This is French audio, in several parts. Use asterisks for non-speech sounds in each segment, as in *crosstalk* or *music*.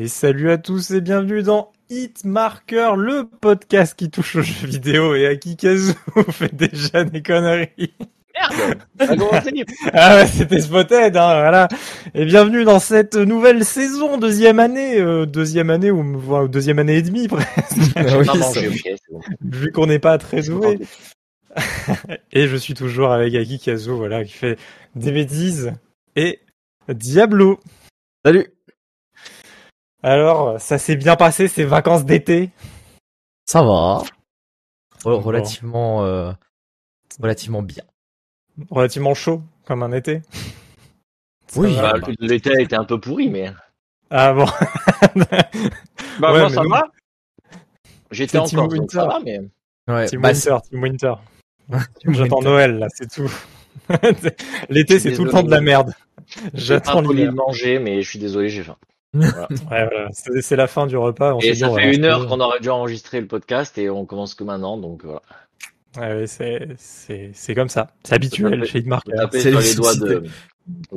Et salut à tous et bienvenue dans Hitmarker, le podcast qui touche aux jeux vidéo et à qui Kazoo *laughs* fait déjà des conneries. Merde *laughs* Ah ouais, c'était Spotted, hein, voilà. Et bienvenue dans cette nouvelle saison, deuxième année, euh, deuxième année ou voire deuxième année et demie *laughs* presque, Ah oui, Non, ça- j'ai oublié, c'est bon. vu qu'on n'est pas très doué. Et je suis toujours avec Aki Kazo, voilà, qui fait des bêtises et Diablo. Salut. Alors, ça s'est bien passé ces vacances d'été Ça va. Re- relativement, euh, relativement bien. Relativement chaud, comme un été. Ça Oui. Bah, le- L'été a été un peu pourri, mais. Ah bon *laughs* Bah, Ouais, moi, ça nous- va. J'étais C'est en Team Winter. ça va, mais. Ouais. Team bah, Winter, Team Winter. *laughs* *laughs* J'attends. Noël, là, c'est tout. L'été, c'est tout le temps de la merde. J'ai pas J'attends l'hiver. de manger, mais je suis désolé, j'ai faim. *laughs* Ouais, voilà. C'est la fin du repas. On Et ça fait une heure qu'on aurait dû enregistrer le podcast et on commence que maintenant, donc voilà. Ouais, c'est- c'est c'est comme ça. C'est habituel chez taper c'est les doigts de, de.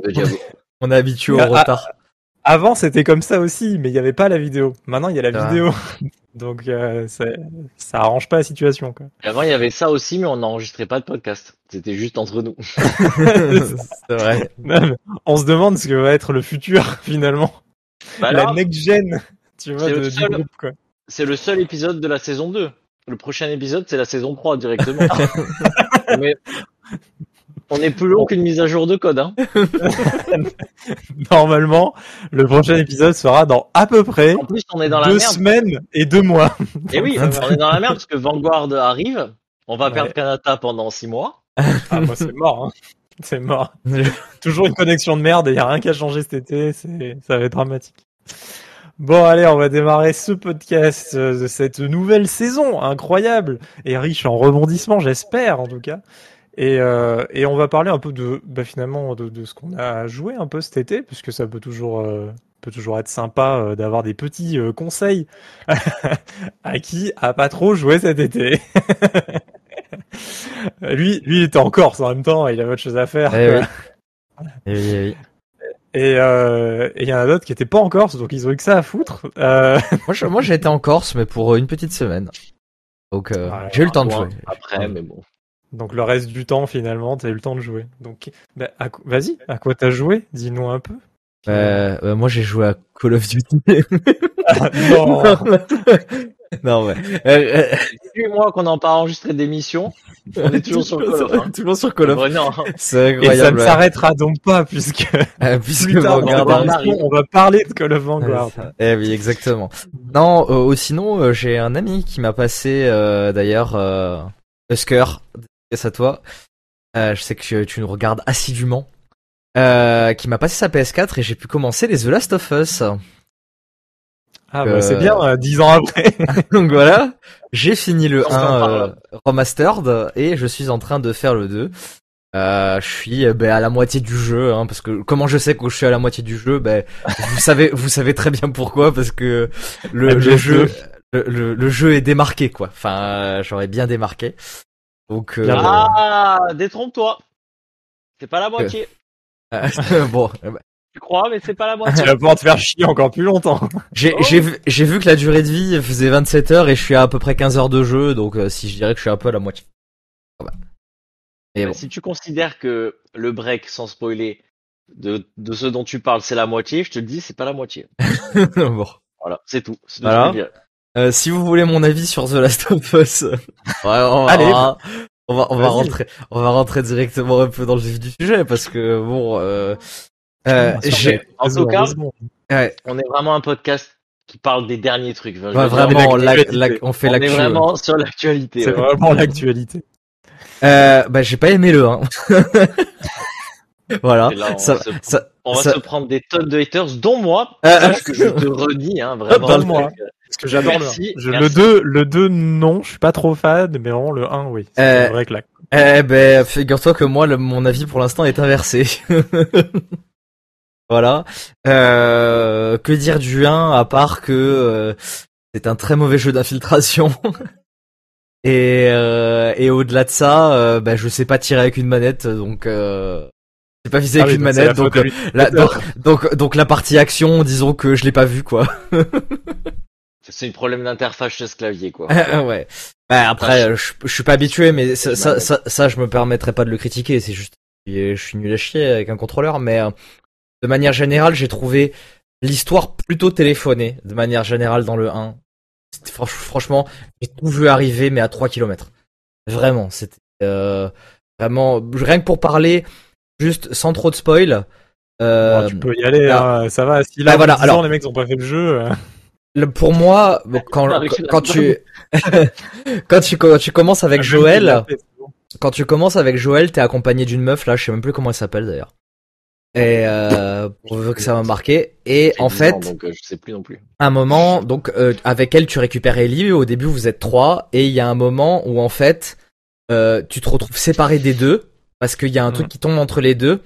*laughs* On est habitué au Ah, retard. Avant, c'était comme ça aussi, mais il n'y avait pas la vidéo. Maintenant, il y a la Ah. vidéo. *laughs* Donc, euh, ça arrange pas la situation. Quoi. Avant, il y avait ça aussi, mais on n'enregistrait pas de podcast. C'était juste entre nous. c'est vrai. On se demande ce que va être le futur, finalement. Bah la next-gen, tu vois, c'est de, le du seul- groupe. Quoi. c'est le seul épisode de la saison 2. Le prochain épisode, c'est la saison 3 directement. *laughs* mais on est plus long qu'une mise à jour de code, hein. *laughs* Normalement, le prochain épisode sera dans à peu près En plus, on est dans la deux merde. semaines et deux mois. Et oui, Donc, *laughs* on est dans la merde parce que Vanguard arrive. On va Ouais. perdre Kanata pendant 6 mois. Ah, moi, c'est mort. Hein. C'est mort. Toujours une connexion de merde et il n'y a rien qui a changé cet été. C'est, ça va être dramatique. Bon, allez, on va démarrer ce podcast euh, de cette nouvelle saison incroyable et riche en rebondissements, j'espère en tout cas. Et, euh, et on va parler un peu de, bah, finalement, de, de ce qu'on a joué un peu cet été, puisque ça peut toujours, euh, peut toujours être sympa euh, d'avoir des petits conseils *laughs* à qui a pas trop joué cet été. *laughs* lui, lui, il était en Corse en même temps, il avait autre chose à faire. Eh oui. Eh oui, eh oui. Et euh, il y en a d'autres qui étaient pas en Corse, donc ils ont eu que ça à foutre. Euh, *laughs* Moi, j'ai été en Corse, mais pour une petite semaine. Donc, euh, Ouais, j'ai eu le temps de jouer. Après, mais bon. donc le reste du temps, finalement, t'as eu le temps de jouer. Donc, bah, à vas-y, à quoi t'as joué? Dis-nous un peu. Euh, euh, moi, j'ai joué à Call of Duty. non. *laughs* non, *laughs* ouais. Euh, euh, Depuis moi qu'on n'a pas enregistré d'émission, on est toujours *laughs* sur Call of. Hein. Toujours sur Call of. Non. C'est Et ça incroyable. ne ouais. s'arrêtera donc pas, puisque *laughs* Euh, puisque plus tard Vanguard on va parler de Call of Vanguard. Eh oui, exactement. Non, euh, euh, sinon, euh, j'ai un ami qui m'a passé, euh, d'ailleurs, euh, Husker, dédicace à toi. Euh, je sais que tu, tu nous regardes assidûment. Euh, qui m'a passé sa PS4 et j'ai pu commencer les The Last of Us. Ah bah Euh, c'est bien, euh, dix ans après. *laughs* Donc voilà, j'ai fini le On s'en 1 parle. euh, remastered et je suis en train de faire le 2. Euh, je suis euh, ben, à la moitié du jeu, hein, parce que comment je sais que je suis à la moitié du jeu, ben vous savez, vous savez très bien pourquoi, parce que le, le MGS2. jeu, le, le- le jeu est démarqué quoi. Enfin, euh, j'aurais bien démarqué. Donc euh. Ah, détrompe-toi. C'est pas la moitié. *laughs* euh, bon, euh, bah, Tu crois, mais c'est pas la tu *laughs* moitié. vas pouvoir te faire chier encore plus longtemps. j'ai Oh. j'ai vu, j'ai vu que la durée de vie faisait 27 heures et je suis à à peu près 15 heures de jeu, donc euh, si je dirais que je suis un peu à la moitié. Bon. Si tu considères que le break, sans spoiler, de, de ce dont tu parles, c'est la moitié, je te le dis, c'est pas la moitié. *laughs* bon. Voilà, c'est tout. C'est tout Voilà. ce que je dirais. Euh, si vous voulez mon avis sur The Last of Us, *laughs* ouais, on, Allez. on va, on va, on va rentrer, on va rentrer directement un peu dans le vif du sujet parce que bon, euh, euh, mais en tout secondes, cas- ouais, On est vraiment un podcast qui parle des derniers trucs. Enfin, vraiment, la- la- on fait on est l'actu. vraiment sur l'actualité. c'est ouais. vraiment l'actualité. Euh, bah, j'ai pas aimé le 1. *laughs* voilà. Là, on Ça, va se- ça, On va ça- se prendre des tonnes de haters, dont moi, Euh, sache que je te redis, hein, vraiment. Euh, Parce que j'adore le 1. Je- merci. Le 2, le 2, non, je suis pas trop fan, mais vraiment le 1, oui. C'est Euh, vrai claque. Eh ben, figure-toi que moi, le- mon avis pour l'instant est inversé. *laughs* voilà. Euh, que dire du 1 à part que euh, c'est un très mauvais jeu d'infiltration. *laughs* et euh, et au-delà de ça, euh, ben, je sais pas tirer avec une manette, donc euh, J'ai pas visé Ah avec oui, une donc c'est manette, la donc, euh, la, donc, donc, donc la partie action, disons que je l'ai pas vu, quoi. *laughs* C'est un problème d'interface chez ce clavier, quoi. *laughs* ouais. Bah, après, je, je suis pas habitué, mais ça, ça, ça, ça, je me permettrais pas de le critiquer. C'est juste, je suis nul à chier avec un contrôleur, mais de manière générale, j'ai trouvé l'histoire plutôt téléphonée, de manière générale dans le 1. C'était franch- franchement, j'ai tout vu arriver, mais à 3 km. Vraiment, c'était euh, vraiment rien que pour parler, juste sans trop de spoil. Euh, Bon, tu peux y aller, ah. hein, ça va. Si Bah, là, voilà, voilà, alors- les mecs ont pas fait le jeu. euh, le- pour moi, bon, quand, Ah, tu *laughs* quand tu quand tu commences avec même Joël, quand tu commences avec Joël, t'es accompagné d'une meuf là, je sais même plus comment elle s'appelle d'ailleurs. Et euh, pour que ça m'a marqué. Et en 10 fait, ans, donc euh, je sais plus non plus. un moment, donc euh, avec elle, tu récupères Ellie. Au début, vous êtes trois, et il y a un moment où en fait, euh, tu te retrouves séparé des deux parce qu'il y a un truc qui tombe entre les deux.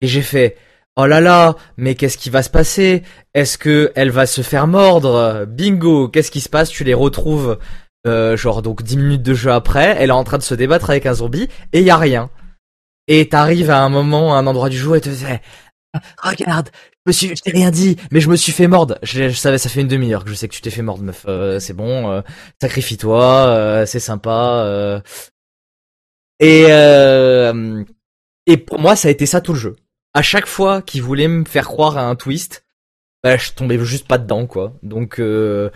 Et j'ai fait, oh là là, mais qu'est-ce qui va se passer? Est-ce que elle va se faire mordre? Bingo, qu'est-ce qui se passe? Tu les retrouves, euh, genre donc 10 minutes de jeu après, elle est en train de se débattre avec un zombie et il y a rien. Et t'arrives à un moment, à un endroit du jour et te dis, regarde, je me suis, je t'ai rien dit, mais je me suis fait mordre. Je, je savais, ça fait une demi-heure que je sais que tu t'es fait mordre, meuf. Euh, c'est bon, euh, sacrifie-toi, euh, c'est sympa. euh. Et euh, et pour moi, ça a été ça tout le jeu. À chaque fois qu'il voulait me faire croire à un twist, bah, je tombais juste pas dedans, quoi. Donc euh,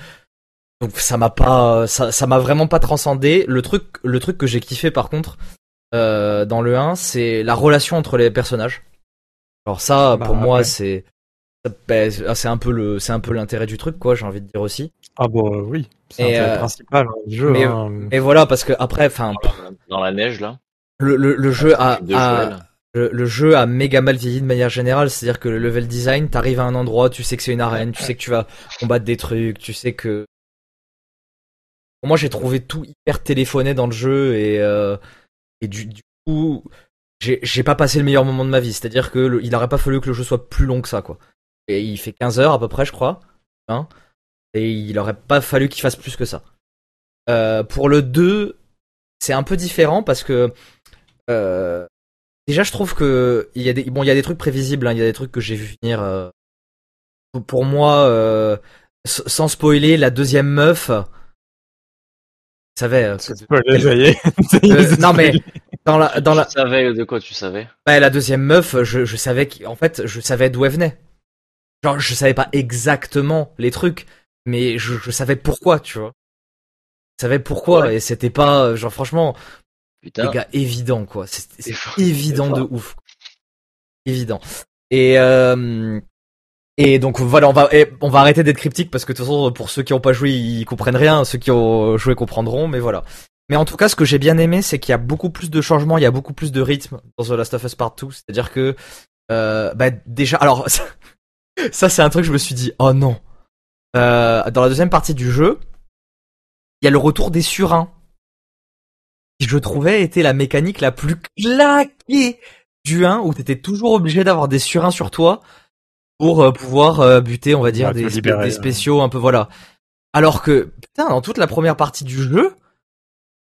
donc ça m'a pas, ça ça m'a vraiment pas transcendé. Le truc, le truc que j'ai kiffé par contre euh, dans le 1, c'est la relation entre les personnages. Alors ça, Bah, pour moi, ouais. c'est bah, c'est un peu le, c'est un peu l'intérêt du truc, quoi. J'ai envie de dire aussi. Ah bon, euh, oui. C'est l'intérêt euh, principal hein, du jeu. mais- hein. Et voilà, parce que après, enfin, Dans la neige, là. le, le, le jeu a, le, le jeu a méga mal vieilli de manière générale, c'est-à-dire que le level design, t'arrives à un endroit, tu sais que c'est une arène, tu sais que tu vas combattre des trucs, tu sais que. Pour moi, j'ai trouvé tout hyper téléphoné dans le jeu et euh, et du, coup, j'ai pas passé le meilleur moment de ma vie. C'est-à-dire que il aurait pas fallu que le jeu soit plus long que ça, quoi. Et il fait 15 heures à peu près, je crois, hein. Et il aurait pas fallu qu'il fasse plus que ça. Euh, pour le 2, c'est un peu différent parce que euh, déjà je trouve que il y a des bon il y a des trucs prévisibles, hein, il y a des trucs que j'ai vu venir. euh, pour- moi, sans spoiler, la deuxième meuf, savais. euh, que- Spoiler, ça y est. Euh, non mais dans la dans la Tu savais de quoi tu savais? bah, la deuxième meuf, je, je savais qu'en fait, je savais d'où elle venait. Genre, je savais pas exactement les trucs, mais je, je savais pourquoi, tu vois. Je savais pourquoi, Ouais. et c'était pas, euh, genre, franchement, Putain. les gars, évident, quoi. C'est C'est c'est fort, évident de ouf. Évident. Et, euh, et donc, voilà, on va, on va arrêter d'être cryptique parce que de toute façon, pour ceux qui ont pas joué, ils comprennent rien. Ceux qui ont joué comprendront, mais voilà. Mais en tout cas, ce que j'ai bien aimé, c'est qu'il y a beaucoup plus de changements, il y a beaucoup plus de rythme dans The Last of Us Part 2. C'est-à-dire que, euh, bah, déjà, alors, *laughs* ça, c'est un truc que je me suis dit, oh non. Euh, dans la deuxième partie du jeu, il y a le retour des surins. Qui, je trouvais, était la mécanique la plus claquée du 1, où t'étais toujours obligé d'avoir des surins sur toi pour euh, pouvoir euh, buter, on va dire, des, libérer, des ouais. spéciaux, un peu, voilà. Alors que, putain, dans toute la première partie du jeu,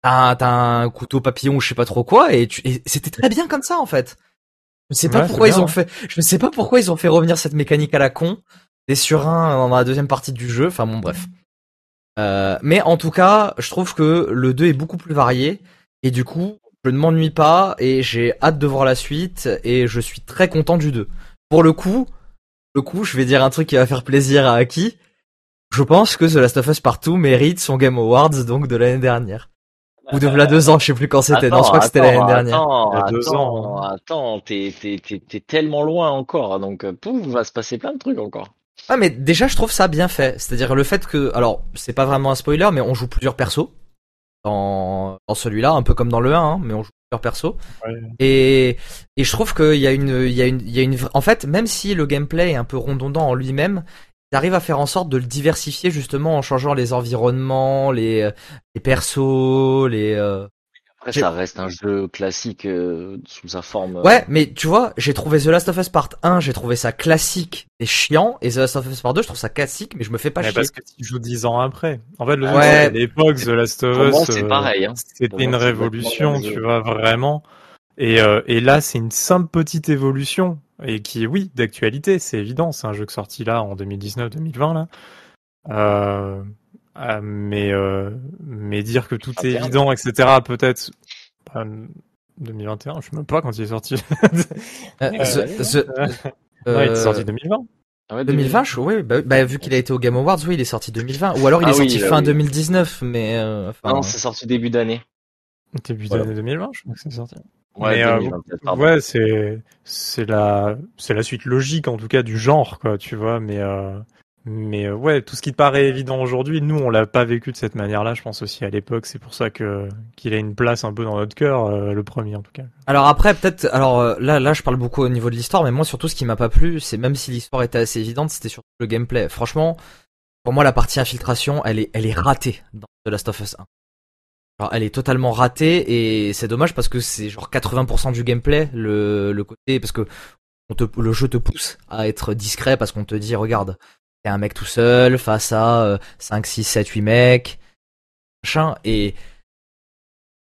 t'as un couteau papillon ou je sais pas trop quoi, et, tu- et c'était très bien comme ça, en fait. Je sais pas Ouais, pourquoi ils bien, ont fait, je ne sais pas pourquoi ils ont fait revenir cette mécanique à la con, des surins dans la deuxième partie du jeu, enfin bon, bref. Euh, mais en tout cas, je trouve que le 2 est beaucoup plus varié, et du coup, je ne m'ennuie pas, et j'ai hâte de voir la suite, et je suis très content du 2. Pour le coup, le coup, je vais dire un truc qui va faire plaisir à Aki. Je pense que The Last of Us Partout mérite son Game Awards, donc de l'année dernière. Ou de là deux ans, je sais plus quand c'était. Non, je crois que c'était l'année Attends, dernière. Attends, Il y a deux attends, ans, hein. attends, t'es, t'es, t'es, t'es tellement loin encore, donc euh, pouf, va se passer plein de trucs encore. Ah mais déjà je trouve ça bien fait. C'est-à-dire le fait que, alors c'est pas vraiment un spoiler, mais on joue plusieurs persos dans, dans celui-là, un peu comme dans le 1, hein, mais on joue plusieurs persos. Ouais. Et, et je trouve qu'il y a une, il y a une, il y a une, en fait, même si le gameplay est un peu redondant en lui-même, il arrive à faire en sorte de le diversifier justement en changeant les environnements, les, euh, les persos, les. euh, Après, ça reste un jeu classique euh, sous sa forme. euh, Ouais, mais tu vois, j'ai trouvé The Last of Us Part 1, j'ai trouvé ça classique et chiant, et The Last of Us Part 2, je trouve ça classique, mais je me fais pas Mais chier. parce que tu joues 10 ans après. En fait, le Ouais. c'est qu'à l'époque, The Last of Us, c'est euh, pareil. Hein. c'était une révolution, tu vois, vraiment. Et, euh, et là, c'est une simple petite évolution et qui est, oui, d'actualité, c'est évident. C'est un jeu qui est sorti là en 2019-2020 là. Euh, euh, mais euh, mais dire que tout est évident, etc. Peut-être. 2021, je sais même pas quand il est sorti. Euh, Ouais, il est euh, sorti 2020. Ah ouais, 2020, je- oui, bah, bah, vu qu'il a été au Game Awards, oui, il est sorti 2020. Ou alors il Ah est oui, sorti bah fin oui. 2019, mais euh, enfin, Ah non, c'est sorti début d'année. Début Voilà. d'année 2020, je crois que c'est sorti. Ouais, euh, 2020. Ouais, c'est c'est la c'est la suite logique en tout cas du genre quoi, tu vois. Mais euh, mais euh, ouais, tout ce qui te paraît évident aujourd'hui, nous on l'a pas vécu de cette manière-là. Je pense aussi à l'époque, c'est pour ça que qu'il a une place un peu dans notre cœur, euh, le premier en tout cas. Alors après, peut-être, alors euh, là, là, je parle beaucoup au niveau de l'histoire, mais moi surtout, ce qui m'a pas plu, c'est même si l'histoire était assez évidente, c'était surtout le gameplay. Franchement, pour moi, la partie infiltration, elle est, elle est ratée dans The Last of Us 1. Alors, elle est totalement ratée et c'est dommage parce que c'est genre 80% du gameplay, le, le côté parce que le jeu te pousse à être discret parce qu'on te dit, regarde, un mec tout seul face à euh, 5, 6, 7, 8 mecs, machin, et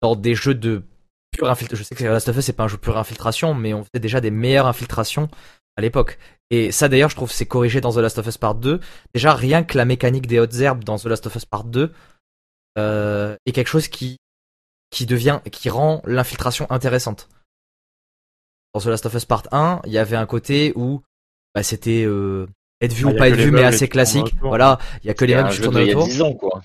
dans des jeux de pure infiltration. Je sais que Last of Us c'est pas un jeu pure infiltration, mais on faisait déjà des meilleures infiltrations à l'époque. Et ça d'ailleurs, je trouve c'est corrigé dans The Last of Us Part 2. Déjà rien que la mécanique des hautes herbes dans The Last of Us Part 2 euh, est quelque chose qui qui devient qui rend l'infiltration intéressante. Dans The Last of Us Part 1, il y avait un côté où bah, c'était euh, être vu Ah, ou pas être vu, mais assez classique. Voilà, il y a que les mêmes qui tournent d'il y a autour. 10 ans, quoi.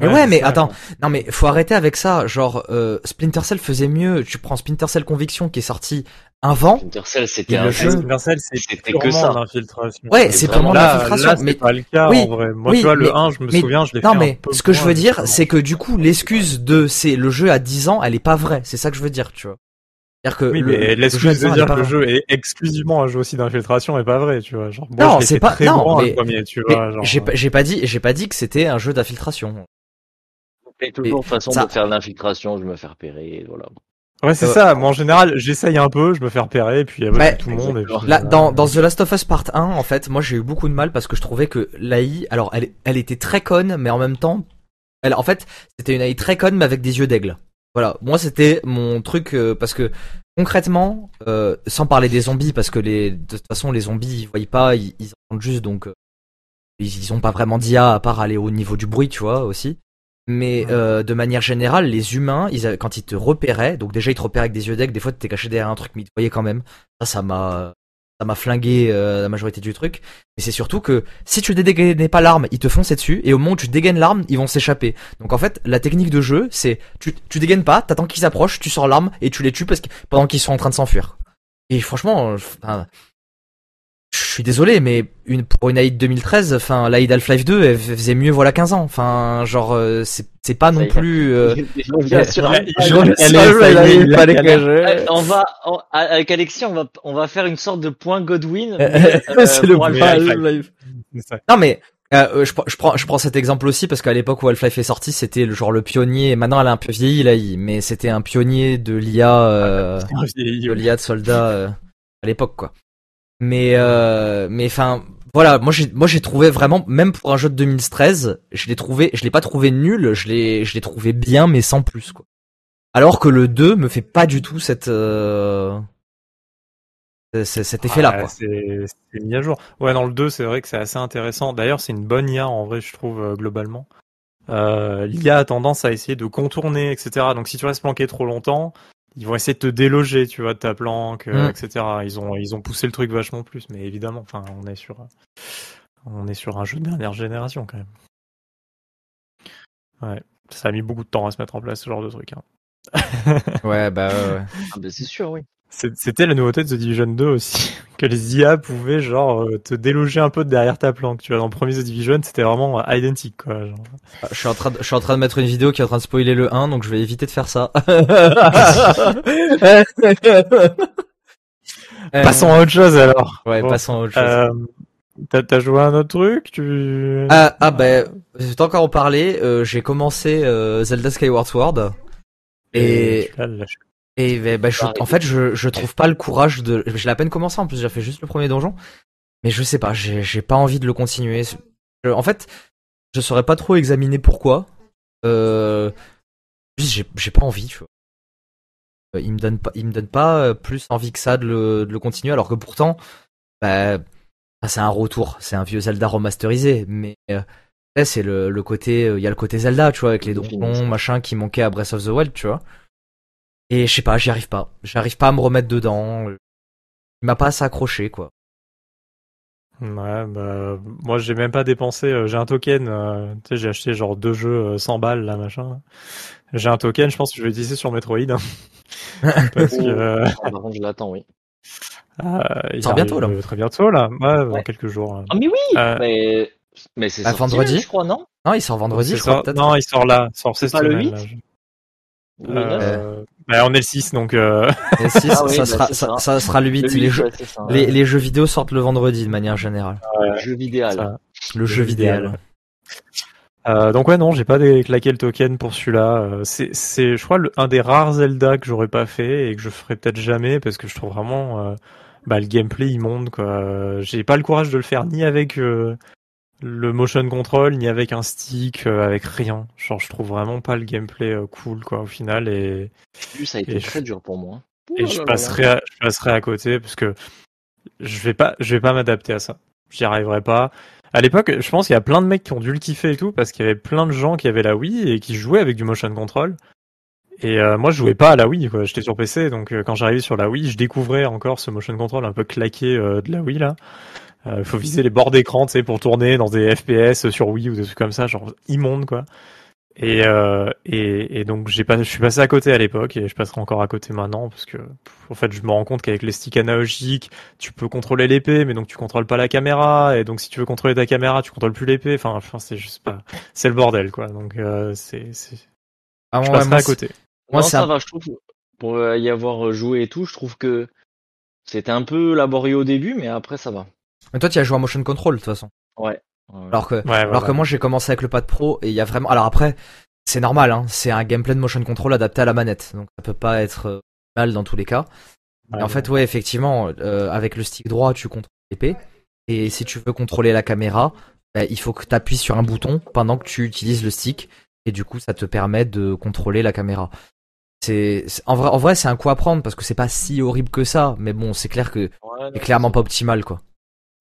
Mais ouais, mais ça, attends, non mais faut arrêter avec ça. Genre, euh, Splinter Cell faisait mieux. Tu prends Splinter Cell Conviction qui est sorti avant. Splinter Cell, c'était un jeu. Splinter Cell, C'était que ça. l'infiltration. Ouais, c'est c'est vraiment l'infiltration. Mais pas le cas oui, en vrai. Moi, oui, tu vois, le mais- 1, je me mais- souviens, je l'ai fait non un mais peu ce que je veux dire, c'est que du coup l'excuse de c'est le jeu à 10 ans, elle est pas vraie. C'est ça que je veux dire, tu vois. C'est-à-dire que Oui, mais l'excuse 10 de dire que le jeu est *laughs* exclusivement un jeu aussi d'infiltration est pas vrai, tu vois. Genre, moi, Non, c'est pas- très non, mais- le premier, tu Mais vois. genre, j'ai pas, j'ai pas dit, j'ai pas dit que c'était un jeu d'infiltration. Et toujours façon ça- de faire l'infiltration, je me fais repérer, voilà. Ouais, c'est Euh, ça. Moi, en général, j'essaye un peu, je me fais repérer, et puis, il y a Ouais, tout le monde. Et puis. Là, dans, dans The Last of Us Part 1, en fait, moi j'ai eu beaucoup de mal parce que je trouvais que l'AI, alors elle, elle était très conne, mais en même temps, elle, en fait, c'était une AI très conne, mais avec des yeux d'aigle. Voilà, moi c'était mon truc euh, parce que concrètement, euh, sans parler des zombies, parce que les, de toute façon les zombies ils voient pas, ils, ils entendent juste, donc euh, ils, ils ont pas vraiment d'IA à part aller au niveau du bruit, tu vois aussi. Mais euh, de manière générale, les humains, ils, quand ils te repéraient, donc déjà ils te repéraient avec des yeux d'aigle, des fois t'étais caché derrière un truc, mais ils te voyaient quand même. Ça, ça m'a, ça m'a flingué euh, la majorité du truc. Mais c'est surtout que si tu dégainais pas l'arme, ils te fonçaient dessus, et au moment où tu dégaines l'arme, ils vont s'échapper. Donc en fait, la technique de jeu, c'est tu, tu dégaines pas, t'attends qu'ils s'approchent, tu sors l'arme et tu les tues parce que pendant qu'ils sont en train de s'enfuir. Et franchement, enfin, je suis désolé, mais une pour une AI de 2013, enfin la Half-Life 2, elle faisait mieux voilà 15 ans. Enfin, genre euh, c'est c'est pas non est. plus. euh, le Euh, on va, on- avec Alexis, on va, on va faire une sorte de point Godwin. euh, *laughs* c'est le pour point Half-Life. Non mais euh, je, prends- je prends je prends cet exemple aussi parce qu'à l'époque où Half-Life est sorti, c'était le genre le pionnier. Maintenant, elle a un peu vieilli l'AI, mais c'était un pionnier de l'IA, euh, de l'IA de soldats euh, à l'époque quoi. Mais euh, mais enfin voilà, moi j'ai moi j'ai trouvé vraiment même pour un jeu de 2013, je l'ai trouvé, je l'ai pas trouvé nul, je l'ai je l'ai trouvé bien mais sans plus quoi. Alors que le 2 me fait pas du tout cette euh, cet effet là Ah, quoi. C'est mis à jour. Ouais, dans le 2, c'est vrai que c'est assez intéressant. D'ailleurs, c'est une bonne IA en vrai, je trouve, euh, globalement. Euh, L'IA a tendance à essayer de contourner, etc. Donc, si tu restes planqué trop longtemps, ils vont essayer de te déloger, tu vois, de ta planque, euh, Mm. etc. Ils ont, ils ont poussé le truc vachement plus, mais évidemment, enfin, on est sur, on est sur un jeu de dernière génération quand même. Ouais, ça a mis beaucoup de temps à se mettre en place ce genre de truc. hein. Ouais bah ouais, ouais. *laughs* Ah, ben, c'est sûr, oui. C'était la nouveauté de The Division 2 aussi, *laughs* que les IA pouvaient genre euh, te déloger un peu de derrière ta planque. Tu vois, dans le premier The Division, c'était vraiment euh, identique quoi. Genre. Ah, Je suis en train de, je suis en train de mettre une vidéo qui est en train de spoiler le 1, donc je vais éviter de faire ça. *laughs* *laughs* Euh, Passons à autre chose alors. Ouais, Bon, passons à autre chose. Euh, T'as t'as joué à un autre truc tu... Ah, ah je vais encore en parler. euh, j'ai commencé euh, Zelda Skyward Sword. Et, tu l'as lâché. Et ben, ben, je- en fait, je, je trouve pas le courage de. Je l'ai à peine commencé en plus, j'ai fait juste le premier donjon. Mais je sais pas, j'ai pas envie de le continuer. Je- en fait, je saurais pas trop examiner pourquoi. Euh, j'ai j'ai pas envie, tu vois. il me donne pas, il me donne pas plus envie que ça de le, de le continuer, alors que pourtant, bah, c'est un retour, c'est un vieux Zelda remasterisé, mais c'est le, le côté, il y a le côté Zelda, tu vois, avec les donjons, machin, qui manquait à Breath of the Wild, tu vois. Et je sais pas, j'y arrive pas. J'arrive pas à me remettre dedans. Il m'a pas assez accroché, quoi. Ouais, bah, moi j'ai même pas dépensé, euh, j'ai un token, euh, tu sais, j'ai acheté genre deux jeux 100 euh, balles là, machin. J'ai un token, je pense que je vais utiliser sur Metroid. Hein. *laughs* Parce que, ah, Par contre, je l'attends, oui. *laughs* il sort bientôt là. Très bientôt là, ouais, dans quelques jours. Ah mais oui, mais, mais c'est bah, vendredi, je crois, non? Non, il sort vendredi, je crois. Non, il sort là, sort c'est pas le 8 euh, bah, on est le 6 donc euh... le 6 *laughs* ah ça, sera, ça. ça, sera le 8, les, jeux, les, les, jeux vidéo sortent le vendredi de manière générale. Le jeu vidéo le jeu vidéo euh, donc ouais non j'ai pas claqué le token pour celui-là. Euh, c'est c'est je crois le, un des rares Zelda que j'aurais pas fait et que je ferai peut-être jamais parce que je trouve vraiment euh, bah, le gameplay immonde quoi. J'ai pas le courage de le faire ni avec euh, le motion control ni avec un stick, euh, avec rien. Genre, je trouve vraiment pas le gameplay euh, cool, quoi, au final. Et ça a été très dur pour moi. Et je passerai, à, je passerai à côté parce que je vais pas, je vais pas m'adapter à ça. J'y arriverai pas. À l'époque, je pense qu'il y a plein de mecs qui ont dû le kiffer et tout parce qu'il y avait plein de gens qui avaient la Wii et qui jouaient avec du motion control. Et euh, moi, je jouais pas à la Wii, quoi. J'étais sur PC, donc quand j'arrivais sur la Wii, je découvrais encore ce motion control un peu claqué de la Wii là. Il euh, faut viser les bords d'écran, tu sais, pour tourner dans des FPS sur Wii ou des trucs comme ça, genre immonde quoi. Et, euh, et, et, donc j'ai pas, je suis passé à côté à l'époque et je passerai encore à côté maintenant parce que en fait je me rends compte qu'avec les sticks analogiques tu peux contrôler l'épée mais donc tu contrôles pas la caméra et donc si tu veux contrôler ta caméra tu contrôles plus l'épée enfin enfin c'est juste pas c'est le bordel quoi donc euh, c'est c'est ah, je passerai à côté. Moi ça va je trouve pour y avoir joué et tout je trouve que c'était un peu laborieux au début mais après ça va. Mais toi, tu as joué à motion control de toute façon. Ouais. Alors que, alors que moi, j'ai commencé avec le pad pro et il y a vraiment. Alors après, c'est normal, hein, c'est un gameplay de motion control adapté à la manette, donc ça peut pas être euh, mal dans tous les cas. et en fait, ouais, effectivement, euh, avec le stick droit, tu contrôles l'épée, et si tu veux contrôler la caméra, bah, il faut que tu appuies sur un bouton pendant que tu utilises le stick, et du coup, ça te permet de contrôler la caméra. C'est en vrai, en vrai, c'est un coup à prendre parce que c'est pas si horrible que ça, mais bon, c'est clair que c'est clairement pas optimal, quoi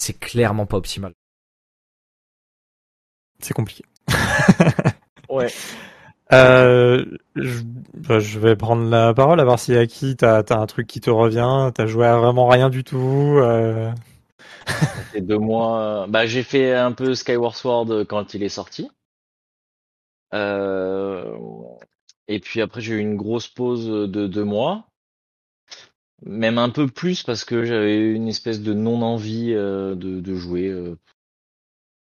c'est clairement pas optimal. C'est compliqué. *laughs* ouais. Euh, bah, je, vais prendre la parole à voir si à qui t'as as un truc qui te revient. T'as joué à vraiment rien du tout. Euh... deux mois. Bah, j'ai fait un peu Skyward Sword quand il est sorti. Euh... Et puis après, j'ai eu une grosse pause de deux mois même un peu plus parce que j'avais une espèce de non-envie euh, de, de, jouer. Euh,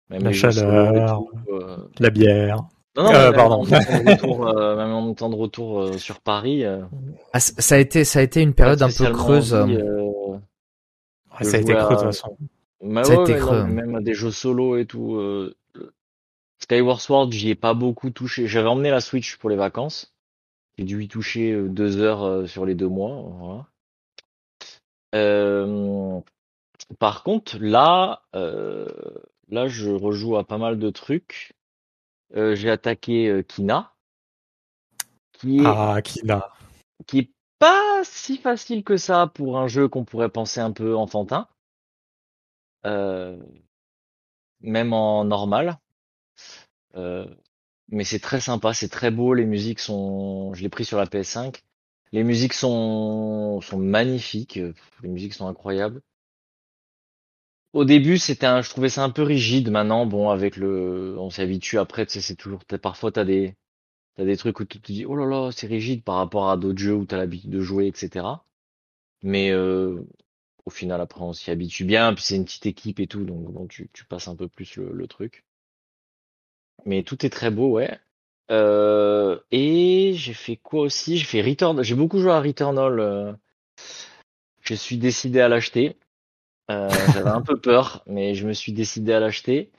même la chaleur, euh. la bière. Non, non, euh, pardon. *laughs* même en temps de retour sur Paris. Ah, ça a été, ça a été une période un peu creuse. ouais, ça a été creux de toute façon. Bah ça a été creux. même à des jeux solo et tout. Skyward Sword, j'y ai pas beaucoup touché. J'avais emmené la Switch pour les vacances. J'ai dû y toucher deux heures sur les deux mois. Voilà. Euh, par contre, là, euh, là, je rejoue à pas mal de trucs. Euh, j'ai attaqué Kina, qui est, ah, Kina, qui est pas si facile que ça pour un jeu qu'on pourrait penser un peu enfantin, même en normal. mais c'est très sympa, c'est très beau, les musiques sont, je l'ai pris sur la PS5. Les musiques sont, sont magnifiques, euh, les musiques sont incroyables. Au début, c'était un, je trouvais ça un peu rigide. Maintenant, bon, avec le, on s'habitue après, tu sais, c'est toujours, parfois t'as des, t'as des trucs où tu te dis, oh là là, c'est rigide par rapport à d'autres jeux où t'as l'habitude de jouer, etc. Mais, euh, au final, après, on s'y habitue bien, puis c'est une petite équipe et tout, donc bon, tu, tu passes un peu plus le, le truc. Mais tout est très beau, ouais. Euh, et j'ai fait quoi aussi? J'ai fait Return. J'ai beaucoup joué à Returnal. Euh. Je suis décidé à l'acheter. Euh, *laughs* J'avais un peu peur, mais je me suis décidé à l'acheter.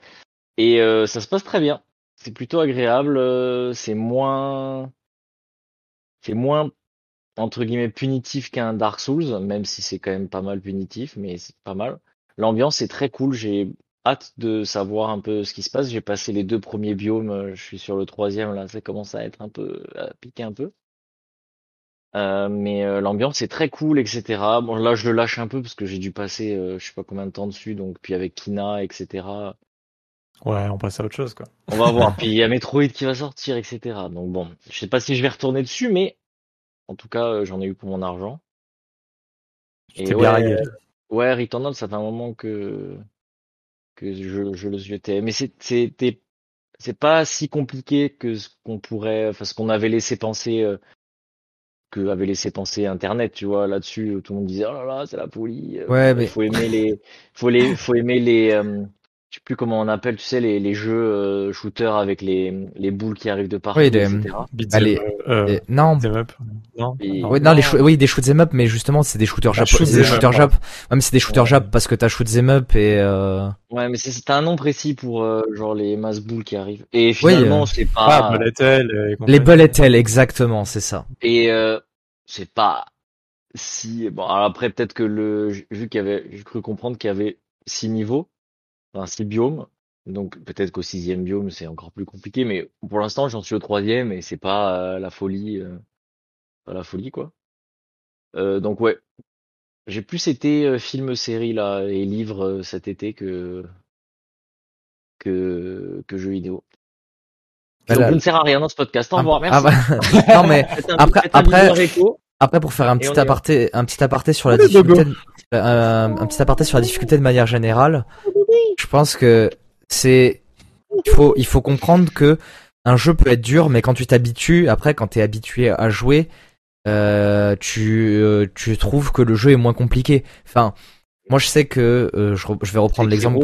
Et euh, ça se passe très bien. C'est plutôt agréable. C'est moins, c'est moins entre guillemets punitif qu'un Dark Souls, même si c'est quand même pas mal punitif, mais c'est pas mal. L'ambiance est très cool. J'ai hâte de savoir un peu ce qui se passe. J'ai passé les deux premiers biomes, euh, je suis sur le troisième là, ça commence à être un peu à piquer un peu. Euh, mais euh, l'ambiance est très cool, etc. Bon, là, je le lâche un peu parce que j'ai dû passer, je sais pas combien de temps dessus, donc puis avec Kina, etc. Ouais, on passe à autre chose, quoi. On va voir. *laughs* puis il y a Metroid qui va sortir, etc. Donc bon, je sais pas si je vais retourner dessus, mais en tout cas, j'en ai eu pour mon argent. Bien régalé. Ouais, Returnal, ça fait un moment que que je, je le jetais. Mais c'est- c'était c'est pas si compliqué que ce qu'on pourrait, enfin ce qu'on avait laissé penser, euh, que avait laissé penser Internet, tu vois, là-dessus, tout le monde disait oh là là, c'est la folie. euh, Ouais, il mais- faut aimer les, faut les, faut aimer les, euh, je sais plus comment on appelle, tu sais, les, les jeux euh, shooters avec les, les boules qui arrivent de partout, Oui, les- etc. Allez, them, euh, non, up. Non. Et- oui, non, les shoo- oui, des shoot 'em up, mais justement, c'est des shooters Jap. shoot C'est des shooters. Jap. Ouais, mais c'est des shooters Ouais. Jap parce que t'as shoot 'em up et euh... Ouais, mais c'est c'est un nom précis pour euh, genre les masses boules qui arrivent. Et finalement, euh, c'est Ah, pas. Bullet Hell et les bullet hell, exactement, c'est ça. Et euh, c'est pas si bon. Alors après, peut-être que le vu qu'il y avait, j'ai cru comprendre qu'il y avait six niveaux, enfin six biomes. Donc peut-être qu'au sixième biome c'est encore plus compliqué. Mais pour l'instant, j'en suis au troisième et c'est pas euh, la folie, euh, pas la folie quoi. Euh, donc ouais, j'ai plus été euh, film, série là et livre euh, cet été que que que jeux vidéo. Bah, Donc, ne sert à rien dans ce podcast. Au Ah, revoir, ah, merci. bah, *laughs* non mais *laughs* après- après-. Après pour faire un Et petit aparté, un petit aparté sur la difficulté, de- euh, un petit aparté sur la difficulté de manière générale. Je pense que c'est il faut il faut comprendre que un jeu peut être dur, mais quand tu t'habitues, après quand t'es habitué à jouer, euh, tu euh, tu trouves que le jeu est moins compliqué. Enfin, moi je sais que euh, je, re- je vais reprendre l'exemple.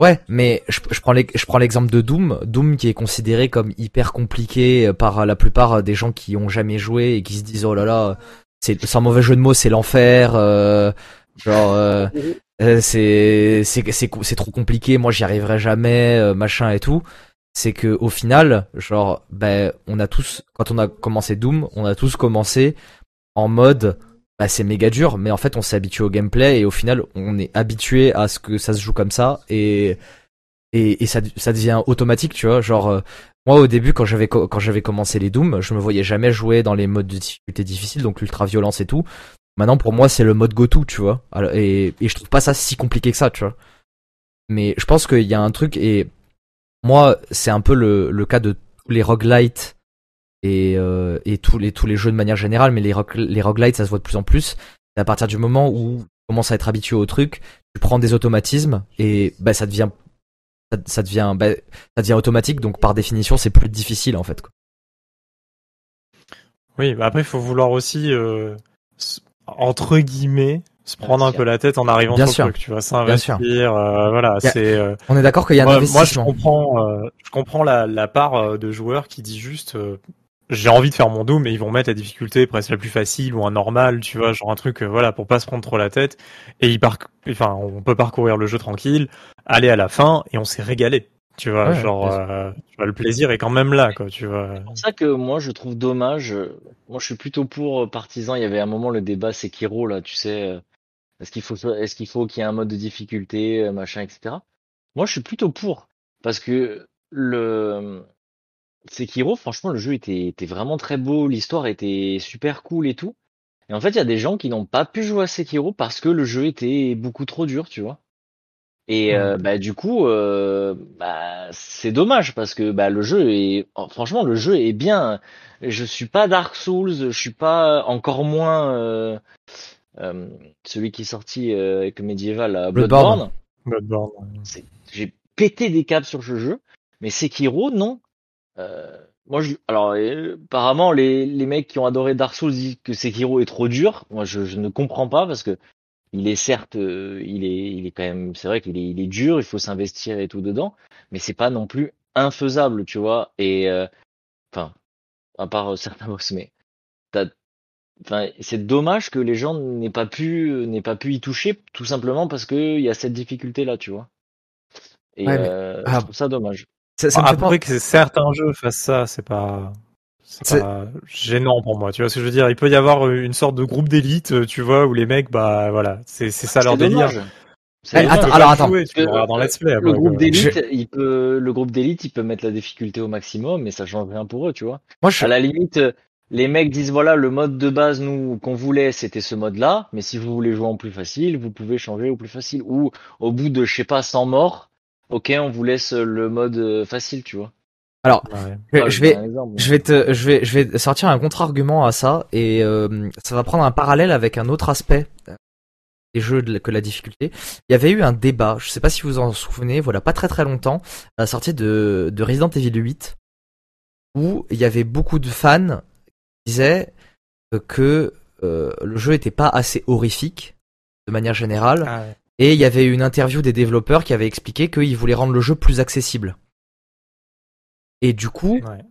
Euh, Ouais, mais je, je prends l'ex- je prends l'exemple de Doom, Doom qui est considéré comme hyper compliqué euh, par la plupart des gens qui ont jamais joué et qui se disent oh là là, c'est sans mauvais jeu de mots, c'est l'enfer, euh, genre euh, *laughs* euh, c'est c'est c'est trop compliqué, moi j'y arriverai jamais, euh, machin et tout. C'est que au final, genre ben on a tous quand on a commencé Doom, on a tous commencé en mode bah, c'est méga dur, mais en fait on s'est habitué au gameplay et au final on est habitué à ce que ça se joue comme ça et et, et ça, ça devient automatique, tu vois. Genre euh, moi au début quand j'avais quand j'avais commencé les Doom, je me voyais jamais jouer dans les modes de difficulté difficiles, donc l'ultra violence et tout. Maintenant pour moi c'est le mode go to, tu vois. Alors, et et je trouve pas ça si compliqué que ça, tu vois. Mais je pense qu'il y a un truc et moi c'est un peu le le cas de tous les roguelites et, euh, et tous les tous les jeux de manière générale, mais les les roguelites ça se voit de plus en plus. C'est à partir du moment où tu commences à être habitué au truc, tu prends des automatismes et bah ça devient ça, ça devient bah, ça devient automatique, donc par définition c'est plus difficile en fait. Quoi. Oui, bah après, il faut vouloir aussi, euh, entre guillemets, se prendre un peu la tête en arrivant Bien sur sûr. le truc, tu vois, Bien sûr. s'investir, euh, voilà, a- c'est... euh, On est d'accord qu'il y a un moi, moi, je investissement. comprends, euh, je comprends la, la part euh, de joueurs qui dit juste, euh, j'ai envie de faire mon Doom, mais ils vont mettre la difficulté presque la plus facile ou un normal, tu vois, genre un truc, euh, voilà, pour pas se prendre trop la tête. Et il parc... enfin, on peut parcourir le jeu tranquille, aller à la fin et on s'est régalé. Tu vois, Ouais, genre, euh, tu vois, le plaisir est quand même là, quoi, tu vois. C'est pour ça que moi je trouve dommage. euh, Moi je suis plutôt pour euh, partisan. Il y avait un moment le débat Sekiro là, tu sais. euh, Est-ce qu'il faut est-ce qu'il faut qu'il y ait un mode de difficulté, euh, machin, etc. Moi je suis plutôt pour parce que le Sekiro, franchement le jeu était, était vraiment très beau, l'histoire était super cool et tout. Et en fait il y a des gens qui n'ont pas pu jouer à Sekiro parce que le jeu était beaucoup trop dur, tu vois. Et euh, bah du coup, euh, bah, c'est dommage parce que bah, le jeu est, franchement, le jeu est bien. Je suis pas Dark Souls, je suis pas encore moins euh, euh, celui qui est sorti euh, avec Medieval, là, Bloodborne. Bloodborne. J'ai pété des câbles sur ce jeu, mais Sekiro, non. Euh, moi, je, alors euh, apparemment les, les mecs qui ont adoré Dark Souls disent que Sekiro est trop dur. Moi, je, je ne comprends pas parce que il est certes, euh, il est, il est quand même, c'est vrai qu'il est, il est dur, il faut s'investir et tout dedans, mais c'est pas non plus infaisable, tu vois. Et euh, enfin, à part certains *laughs* boss, mais enfin, c'est dommage que les gens n'aient pas pu, n'aient pas pu y toucher, tout simplement parce que il y a cette difficulté là, tu vois. Et Ouais, euh, ah. je trouve ça dommage. Ça, ça me fait Après que certains jeux fassent ça, c'est pas, c'est pas gênant pour moi. Tu vois ce que je veux dire Il peut y avoir une sorte de groupe d'élite, euh, tu vois, où les mecs, bah voilà, c'est c'est ça leur C'est délire. Eh, attends, alors, attends. jouer, tu regarder en let's play. Le groupe d'élite, il peut, le groupe d'élite, il peut mettre la difficulté au maximum, mais ça change rien pour eux, tu vois. Moi je À la limite, euh, les mecs disent voilà le mode de base nous qu'on voulait c'était ce mode là mais si vous voulez jouer en plus facile vous pouvez changer au plus facile ou au bout de je sais pas 100 morts ok on vous laisse le mode euh, facile tu vois Alors, Ouais. je, je vais, je vais te, je vais, je vais sortir un contre-argument à ça et euh, ça va prendre un parallèle avec un autre aspect euh, des jeux de- que la difficulté. Il y avait eu un débat, je sais pas si vous en souvenez, voilà, pas très très longtemps, à la sortie de, de Resident Evil 8, où il y avait beaucoup de fans qui disaient euh, que euh, le jeu était pas assez horrifique de manière générale. Ah ouais. Et il y avait une interview des développeurs qui avait expliqué qu'ils voulaient rendre le jeu plus accessible. Et du coup, Ouais.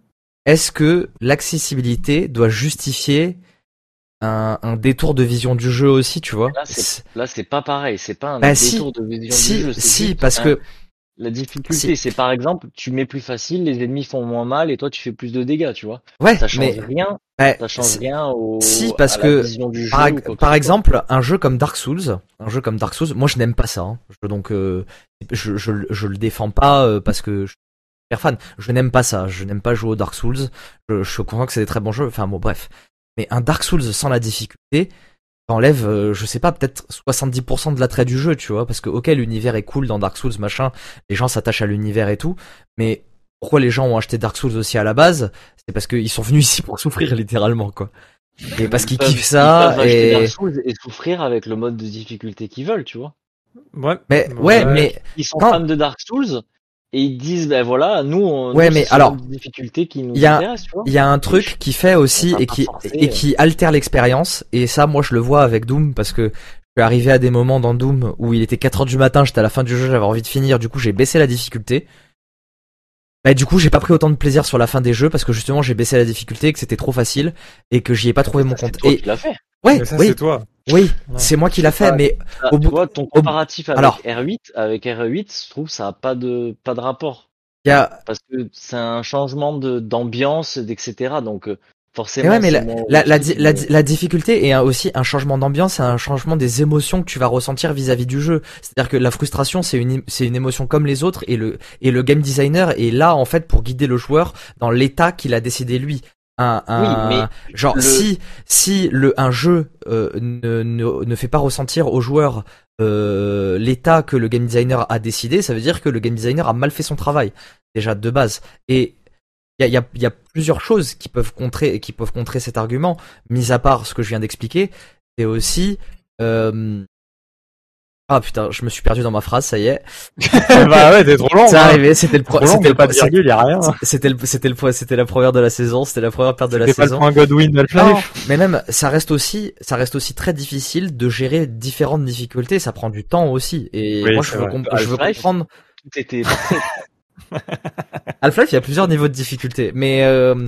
est-ce que l'accessibilité doit justifier un, un détour de vision du jeu aussi, tu vois? Là c'est pas pareil c'est pas un Bah, si. détour de vision Si, du jeu si, parce un- que la difficulté c'est par exemple tu mets plus facile les ennemis font moins mal et toi tu fais plus de dégâts tu vois ouais, ça change mais rien ouais, ça change rien au si, parce à que vision du jeu par, ou exemple, un jeu comme Dark Souls, un jeu comme Dark Souls, moi je n'aime pas ça. hein. Je- donc euh, je, je, je le défends pas euh, parce que je suis super fan. Je n'aime pas ça. Je n'aime pas jouer au Dark Souls. Je, je suis conscient que c'est des très bons jeux. Enfin bon, bref. Mais un Dark Souls sans la difficulté enlève, euh, je sais pas, peut-être 70% de l'attrait du jeu, tu vois, parce que ok, l'univers est cool dans Dark Souls, machin, les gens s'attachent à l'univers et tout, mais pourquoi les gens ont acheté Dark Souls aussi à la base C'est parce qu'ils sont venus *laughs* ici pour souffrir littéralement, quoi. Et parce qu'ils kiffent ça et Dark Souls et souffrir avec le mode de difficulté qu'ils veulent tu vois Ouais. mais ouais, mais ils sont fans de Dark Souls et ils disent ben voilà nous on Ouais, nous, mais alors, difficulté qui nous il y a- intéresse tu vois il y a un truc qui fait aussi et qui forcer, et euh. qui altère l'expérience et ça moi je le vois avec Doom parce que je suis arrivé à des moments dans Doom où il était 4 heures du matin, j'étais à la fin du jeu, j'avais envie de finir, du coup j'ai baissé la difficulté. Bah, du coup, j'ai pas pris autant de plaisir sur la fin des jeux parce que justement j'ai baissé la difficulté, que c'était trop facile et que j'y ai pas trouvé mon compte. toi Et qui fait ouais, Mais ça, oui, c'est toi. Oui, Ouais. c'est moi qui l'a fait, pas- mais Ah, Au tu bout- vois ton comparatif avec alors. R8 avec R8 je trouve ça a pas de pas de rapport il y a parce que c'est un changement de d'ambiance etc donc euh, Mais forcément ouais, mais la, la, la, la, difficulté est aussi un changement d'ambiance, c'est un changement des émotions que tu vas ressentir vis-à-vis du jeu. C'est-à-dire que la frustration, c'est une, c'est une émotion comme les autres, et le, et le game designer est là en fait pour guider le joueur dans l'état qu'il a décidé lui. Un, un- Oui, mais genre le- si si le un jeu euh, ne, ne ne fait pas ressentir au joueur euh, l'état que le game designer a décidé, ça veut dire que le game designer a mal fait son travail déjà de base. Et il y a, y, a, y a plusieurs choses qui peuvent contrer qui peuvent contrer cet argument, mis à part ce que je viens d'expliquer. C'est aussi euh... ah putain, je me suis perdu dans ma phrase, ça y est. *laughs* bah ouais, t'es trop long. C'est hein. arrivé, c'était le pro- c'était pas le de virgule, y a rien. *laughs* c'était le c'était le point- c'était la première de la saison, c'était la première perte de la C'était pas le saison. point Godwin mais même ça reste aussi ça reste aussi très difficile de gérer différentes difficultés, ça prend du temps aussi et Oui, moi je veux, vrai. comp- je veux Half-Life, comprendre parfait *laughs* Half-Life, il y a plusieurs niveaux de difficulté mais euh,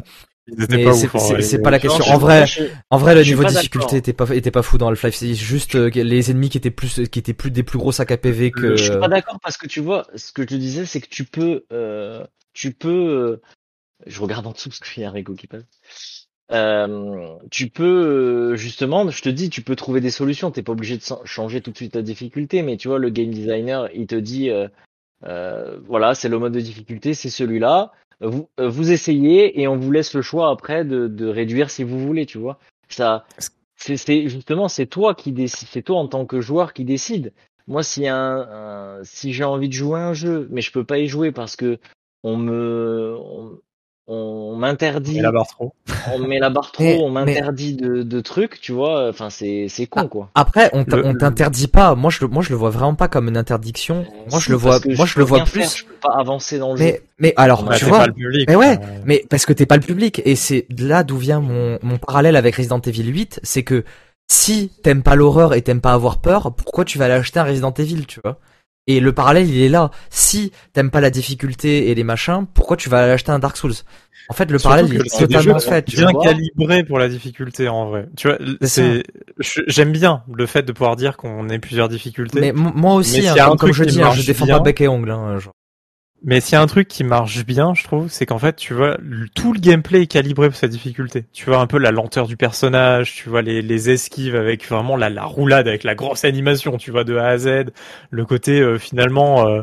C'est- pas la question. En vrai, En vrai, le niveau de difficulté était pas était pas fou dans Half-Life. C'est juste euh, les ennemis qui étaient plus qui étaient plus des plus gros sacs à PV que. Je suis pas d'accord parce que tu vois, ce que je te disais, c'est que tu peux, euh, tu peux, euh, je regarde en dessous parce qu'il y a un Rico qui passe. Euh, tu peux euh, justement, je te dis, tu peux trouver des solutions. T'es pas obligé de changer tout de suite ta difficulté, mais tu vois, le game designer, il te dit, euh, euh, voilà, c'est le mode de difficulté, c'est celui-là. Vous, euh, vous essayez et on vous laisse le choix après de, de réduire si vous voulez, tu vois. Ça, c'est c'est- justement, c'est toi qui décide, c'est toi en tant que joueur qui décide. Moi, si un, un- si j'ai envie de jouer à un jeu, mais je peux pas y jouer parce que on me, on, on m'interdit, Et la barre trop. *laughs* on me met la barre trop, Mais- on mais- m'interdit de, de trucs, tu vois. Enfin, c'est, c'est con, quoi. Après, on t'a- Le- on t'interdit pas. Moi, je le moi je le vois vraiment pas comme une interdiction. Moi, je le vois moi je le vois plus. faire, je peux pas avancer dans le jeu. Mais mais alors, Bah, tu vois. pas le public. Mais ouais, Euh, Mais parce que t'es pas le public et c'est de là d'où vient mon, mon parallèle avec Resident Evil 8, c'est que si t'aimes pas l'horreur et t'aimes pas avoir peur, pourquoi tu vas aller acheter un Resident Evil, tu vois? Et le parallèle il est là. Si t'aimes pas la difficulté et les machins, pourquoi tu vas acheter un Dark Souls? En fait, le Surtout parallèle il est totalement fait. Bien calibré pour la difficulté en vrai. Tu vois, C'est j'aime bien le fait de pouvoir dire qu'on ait plusieurs difficultés. Mais moi aussi, Mais hein, comme, je dis, hein, je défends bien- pas bec et ongle. Hein, genre. Mais s'il y a un truc qui marche bien, je trouve, c'est qu'en fait, tu vois, le- tout le gameplay est calibré pour sa difficulté. Tu vois un peu la lenteur du personnage, tu vois les, les esquives avec vraiment la, la roulade, avec la grosse animation, tu vois, de A à Z. Le côté, euh, finalement, euh,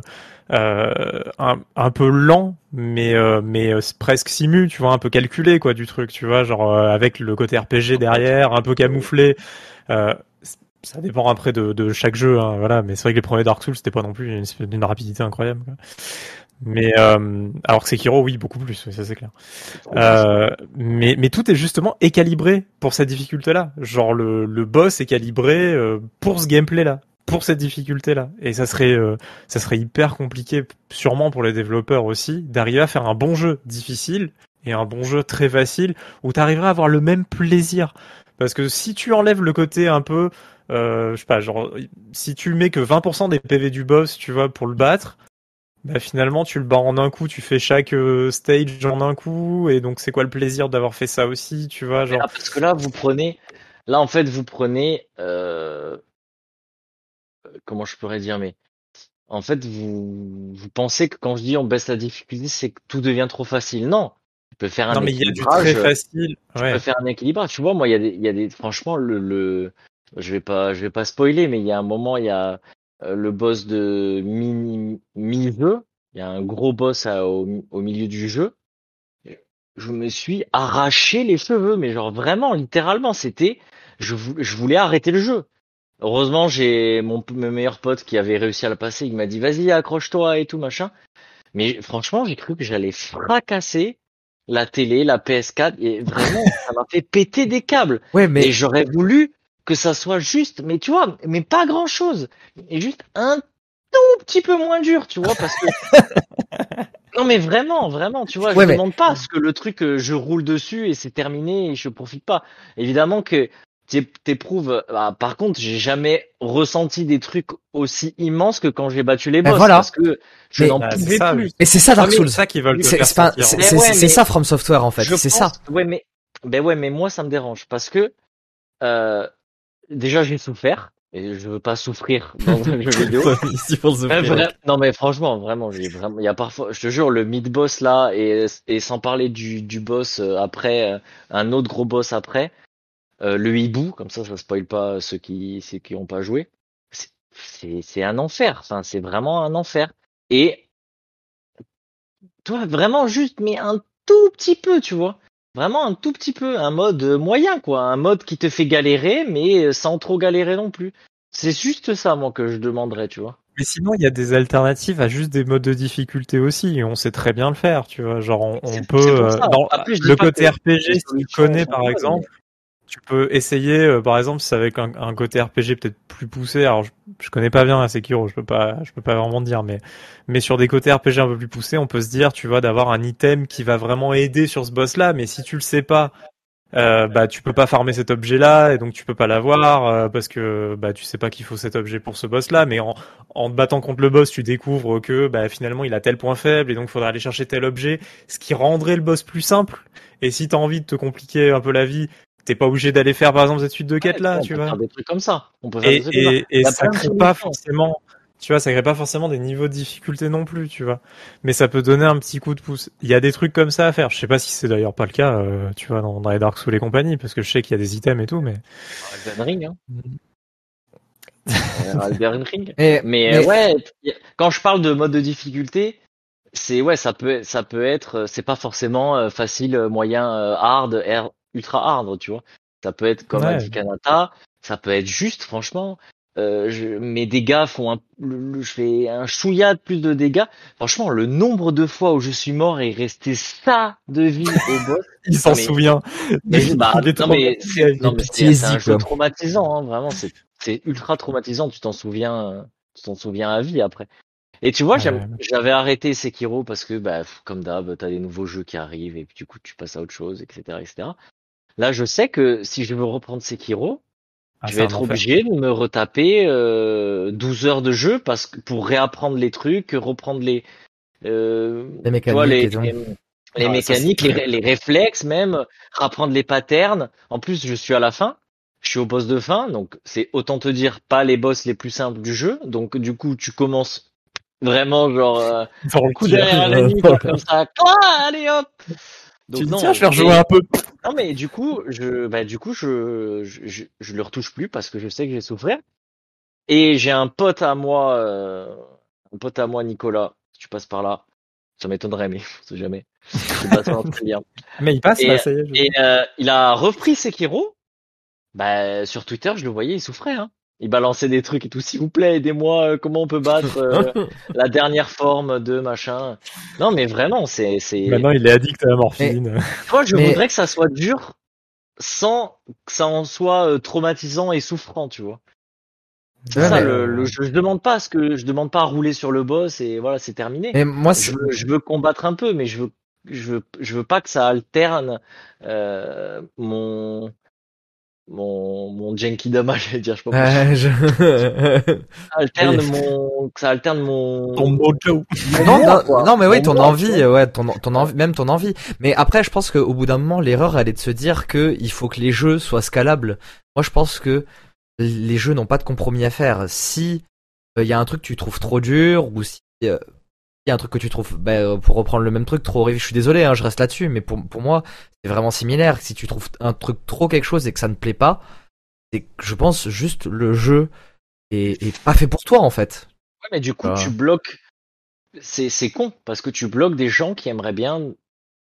euh, un, un, peu lent, mais euh, mais euh, presque simu, tu vois, un peu calculé quoi du truc, tu vois, genre euh, avec le côté RPG derrière, un peu camouflé. ça dépend après de, de chaque jeu, hein, voilà. Mais c'est vrai que les premiers Dark Souls c'était pas non plus une, une rapidité incroyable. Quoi. Mais euh, alors que Sekiro, oui, beaucoup plus, ça c'est clair. Euh, mais mais tout est justement écalibré pour cette difficulté-là. Genre le le boss est calibré euh, pour ce gameplay-là, pour cette difficulté-là. Et ça serait euh, ça serait hyper compliqué, sûrement pour les développeurs aussi, d'arriver à faire un bon jeu difficile et un bon jeu très facile où tu arriveras à avoir le même plaisir. Parce que si tu enlèves le côté un peu euh, je sais pas, genre, si tu mets que 20% des PV du boss, tu vois, pour le battre, bah finalement tu le bats en un coup, tu fais chaque euh, stage en un coup, et donc c'est quoi le plaisir d'avoir fait ça aussi, tu vois genre... parce que là vous prenez, là en fait vous prenez, euh... comment je pourrais dire, mais en fait vous vous pensez que quand je dis on baisse la difficulté, c'est que tout devient trop facile. Non, tu peux faire un non, mais il y a du très facile. Tu peux faire un équilibrage. Tu vois, moi il y a des, il y a des, franchement le, le, je vais pas, je vais pas spoiler, mais il y a un moment il y a euh, le boss de mini mi-jeu. Il y a un gros boss au, milieu du jeu. Je me suis arraché les cheveux, mais genre vraiment, littéralement, c'était, je, voulais arrêter le jeu. Heureusement, j'ai mon, meilleur pote qui avait réussi à le passer. Il m'a dit, vas-y, accroche-toi et tout machin. Mais franchement, j'ai cru que j'allais fracasser la télé, la PS4, et vraiment, ça m'a fait péter des câbles. Ouais, mais... Et j'aurais voulu que ça soit juste, mais tu vois, mais pas grand chose, et juste un tout petit peu moins dur, tu vois, parce que *laughs* non mais vraiment, vraiment, tu vois, je ne demande pas ce que le truc euh, je roule dessus et c'est terminé et je profite pas. Évidemment que t'éprouves. Bah, par contre, j'ai jamais ressenti des trucs aussi immenses que quand j'ai battu les ben boss, parce que je n'en bah, pouvais plus. Et c'est ça Dark Souls. C'est ça qui veulent. C'est ça From Software en fait. C'est ça. Ouais mais ben ouais mais moi ça me dérange parce que euh, déjà j'ai souffert et je veux pas souffrir dans un jeu vidéo. *laughs* Euh, non mais franchement, vraiment, j'ai vraiment, il y a parfois, je te jure, le mid boss là et, et sans parler du, du boss euh, après, euh, un autre gros boss après, le hibou, comme ça, ça spoil pas ceux qui, ceux qui ont pas joué. C'est, c'est un enfer. Enfin, c'est vraiment un enfer. Et toi, vraiment juste, mais un tout petit peu, tu vois vraiment un tout petit peu, un mode moyen quoi, un mode qui te fait galérer mais sans trop galérer non plus. C'est juste ça moi que je demanderais, tu vois. Mais sinon, il y a des alternatives à juste des modes de difficulté aussi, et on sait très bien le faire, tu vois. Genre, on, peut, euh, dans le côté RPG, si tu connais par exemple, tu peux essayer, euh, par exemple, si c'est avec un, un côté RPG peut-être plus poussé. Alors, je, je, connais pas bien la Sekiro, je peux pas, je peux pas vraiment dire, mais mais sur des côtés RPG un peu plus poussés, on peut se dire, tu vois, d'avoir un item qui va vraiment aider sur ce boss-là. Mais si tu le sais pas, euh, bah tu peux pas farmer cet objet-là et donc tu peux pas l'avoir euh, parce que bah tu sais pas qu'il faut cet objet pour ce boss-là. Mais en en te battant contre le boss, tu découvres que bah finalement il a tel point faible et donc faudra aller chercher tel objet, ce qui rendrait le boss plus simple. Et si t'as envie de te compliquer un peu la vie, t'es pas obligé d'aller faire par exemple cette suite de quêtes là, tu vois. Faire des trucs comme ça. On peut faire et, des et, et ça crée pas forcément, tu vois, ça crée pas forcément des niveaux de difficulté non plus, tu vois. Mais ça peut donner un petit coup de pouce. Il y a des trucs comme ça à faire. Je sais pas si c'est d'ailleurs pas le cas, euh, tu vois, dans, dans, les Dark Souls et compagnie, parce que je sais qu'il y a des items et tout, mais. Elden Ring, hein. Elden Ring. *laughs* mais, mais, ouais, quand je parle de mode de difficulté, c'est ouais, ça peut ça peut être, c'est pas forcément euh, facile, moyen, euh, hard, ultra hard, tu vois. Ça peut être comme un Kanata, ça peut être juste, franchement. Euh, je, mes dégâts font un, je fais un chouïa de plus de dégâts. Franchement, le nombre de fois où je suis mort et resté ça de vie au boss. *laughs* Il s'en souvient. *laughs* bah, non, mais c'est un jeu traumatisant, hein, vraiment. C'est ultra traumatisant. Tu t'en souviens, tu t'en souviens à vie après. Et tu vois, j'avais arrêté Sekiro parce que, bah, comme d'hab, t'as des nouveaux jeux qui arrivent et puis du coup, tu passes à autre chose, etc., etc. Là, je sais que si je veux reprendre Sekiro, ah, je vais être obligé de me retaper euh, 12 heures de jeu parce que pour réapprendre les trucs, reprendre les euh, les mécaniques, les, les, mécaniques, les, réflexes même, reprendre les patterns. En plus, je suis à la fin, je suis au boss de fin, donc c'est autant te dire pas les boss les plus simples du jeu. Donc du coup, tu commences vraiment genre euh, *laughs* coup derrière la nuit comme ça, ah, allez hop. Donc, tu dis, tiens, je vais rejouer un peu. Non, mais du coup, je, bah, du coup, je, je, je, le retouche plus parce que je sais que j'ai souffert. Et j'ai un pote à moi, euh, un pote à moi, Nicolas, si tu passes par là, ça m'étonnerait, mais *laughs* on sait jamais. C'est pas ça, très bien. Mais il passe Et, là, ça y est. je- Et euh, il a repris Sekiro. Bah, sur Twitter, je le voyais, il souffrait. Hein. Il balançait des trucs et tout. S'il vous plaît, aidez-moi. euh, Comment on peut battre euh, *laughs* la dernière forme de machin Non, mais vraiment, c'est c'est. Maintenant, il est addict à la morphine. Toi, je Mais- voudrais que ça soit dur, sans que ça en soit euh, traumatisant et souffrant, tu vois. C'est Ouais, ça mais- le, le jeu. Je demande pas ce que je demande pas à rouler sur le boss et voilà, c'est terminé. Mais moi, je, je veux combattre un peu, mais je veux, je veux, je veux pas que ça alterne euh, mon mon mon Genki Dama, *laughs* j'allais dire, je sais pas. je- Ça alterne Oui. *laughs* mon, ça alterne mon. Ton mojo. non, non, quoi. non, mais oui, ton envie, ouais, ton, ton envie, même ton envie. Mais après, je pense qu'au bout d'un moment, l'erreur, elle est de se dire que il faut que les jeux soient scalables. Moi, je pense que les jeux n'ont pas de compromis à faire. Si il y a un truc que tu trouves trop dur, ou si il y a un truc que tu trouves, bah, euh, pour reprendre le même truc, trop horrible, je suis désolé, hein, je reste là-dessus, mais pour, pour moi, c'est vraiment similaire. Si tu trouves un truc trop quelque chose et que ça ne plaît pas, c'est que je pense juste le jeu est, est pas fait pour toi, en fait. Ouais, mais du coup, Ah. tu bloques. C'est con parce que tu bloques des gens qui aimeraient bien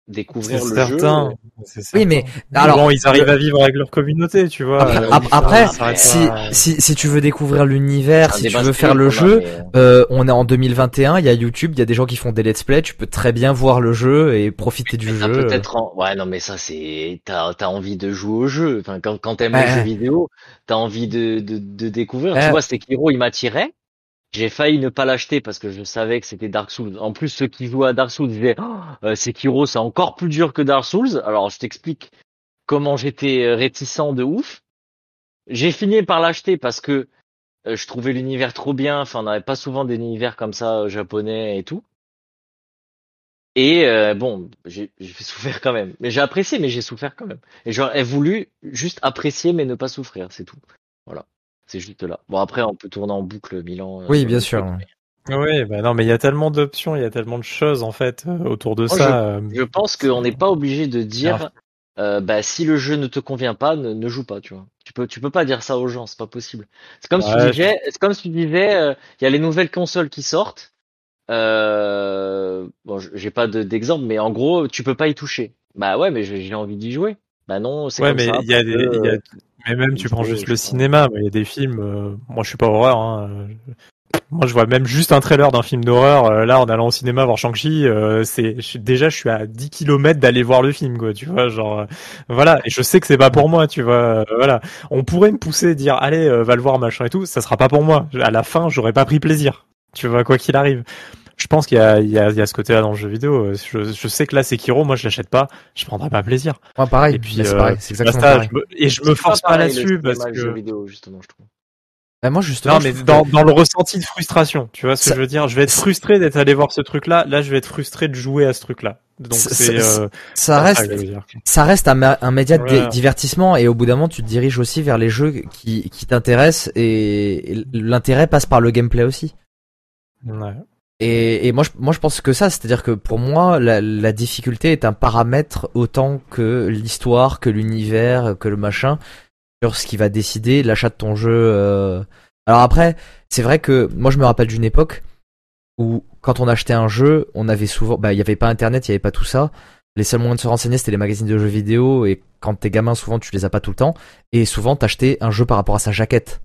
découvrir C'est le certain. jeu. C'est Oui, certain. mais, Mais alors, bon, ils arrivent à vivre avec leur communauté, tu vois. Après, Euh, après, si, si, si tu veux découvrir l'univers, si tu veux faire le jeu, mais, euh, on est en 2021, il y a YouTube, il y a des gens qui font des let's play, tu peux très bien voir le jeu et profiter du mais jeu. peut-être en... ouais non mais ça c'est t'as t'as envie de jouer au jeu enfin quand quand t'aimes Ouais. les jeux vidéo t'as envie de de de découvrir tu vois Sekiro il m'attirait j'ai failli ne pas l'acheter parce que je savais que c'était Dark Souls en plus ceux qui jouent à Dark Souls disaient oh, euh, Sekiro c'est encore plus dur que Dark Souls alors je t'explique comment j'étais euh, réticent de ouf j'ai fini par l'acheter parce que euh, je trouvais l'univers trop bien enfin on n'avait pas souvent des univers comme ça japonais et tout et bon, j'ai souffrir quand même. Mais j'ai apprécié, mais j'ai souffert quand même. Et j'aurais voulu juste apprécier, mais ne pas souffrir, c'est tout. Voilà, c'est juste là. Bon, après, on peut tourner en boucle Milan. euh, Oui, bien sûr. truc, mais Oui, bah non, mais il y a tellement d'options, il y a tellement de choses en fait euh, autour de Moi, ça. euh, Je pense qu'on n'est pas obligé de dire, euh, bah, si le jeu ne te convient pas, ne, ne joue pas, tu vois. Tu peux, tu peux pas dire ça aux gens, c'est pas possible. C'est comme si tu disais, c'est comme si tu disais, euh, il y a les nouvelles consoles qui sortent. Euh, bon, j'ai pas de- d'exemple, mais en gros, tu peux pas y toucher. Bah ouais, mais j'ai envie d'y jouer. Bah non, c'est Ouais, comme mais ça. il y a des, que, il y a- euh, mais même tu prends juste je le cinéma, il y a des films. euh, Moi, je suis pas horreur. Hein. Moi, je vois même juste un trailer d'un film d'horreur. euh, là, en allant au cinéma voir Shang-Chi, euh, c'est déjà, je suis à 10 km d'aller voir le film, quoi. Tu vois, genre, euh, voilà. Et je sais que c'est pas pour moi, tu vois. euh, voilà. On pourrait me pousser, dire, allez, va le voir, machin et tout. Ça sera pas pour moi. À la fin, j'aurais pas pris plaisir. Tu vois, quoi qu'il arrive. Je pense qu'il y a, il y a, il y a ce côté-là dans le jeu vidéo. Je, je sais que là, Sekiro, moi, je l'achète pas. Je prendrai pas plaisir. Moi, pareil, Et puis, mais c'est euh, pareil, c'est exactement Basta, pareil. je me- et je me force pas là-dessus parce jeu que vidéo, justement, je trouve. Bah, moi, justement, non, mais dans, que- dans le ressenti de frustration, tu vois ce que Ça- je veux dire? Je vais être frustré d'être allé voir ce truc-là. Là, je vais être frustré de jouer à ce truc-là. Donc Ça- c'est ça- euh, ça reste, ça reste un, un média de divertissement et au bout d'un moment tu te diriges aussi vers les jeux qui, qui t'intéressent et, et l'intérêt passe par le gameplay aussi. Ouais. Et, moi, je, pense que ça, c'est-à-dire que pour moi la, difficulté est un paramètre autant que l'histoire, que l'univers, que le machin sur ce qui va décider l'achat de ton jeu. euh. Alors après, c'est vrai que moi je me rappelle d'une époque où quand on achetait un jeu, on avait souvent, bah il y avait pas internet, il y avait pas tout ça. Les seuls moyens de se renseigner c'était les magazines de jeux vidéo et quand t'es gamin souvent tu les as pas tout le temps et souvent t'achetais un jeu par rapport à sa jaquette.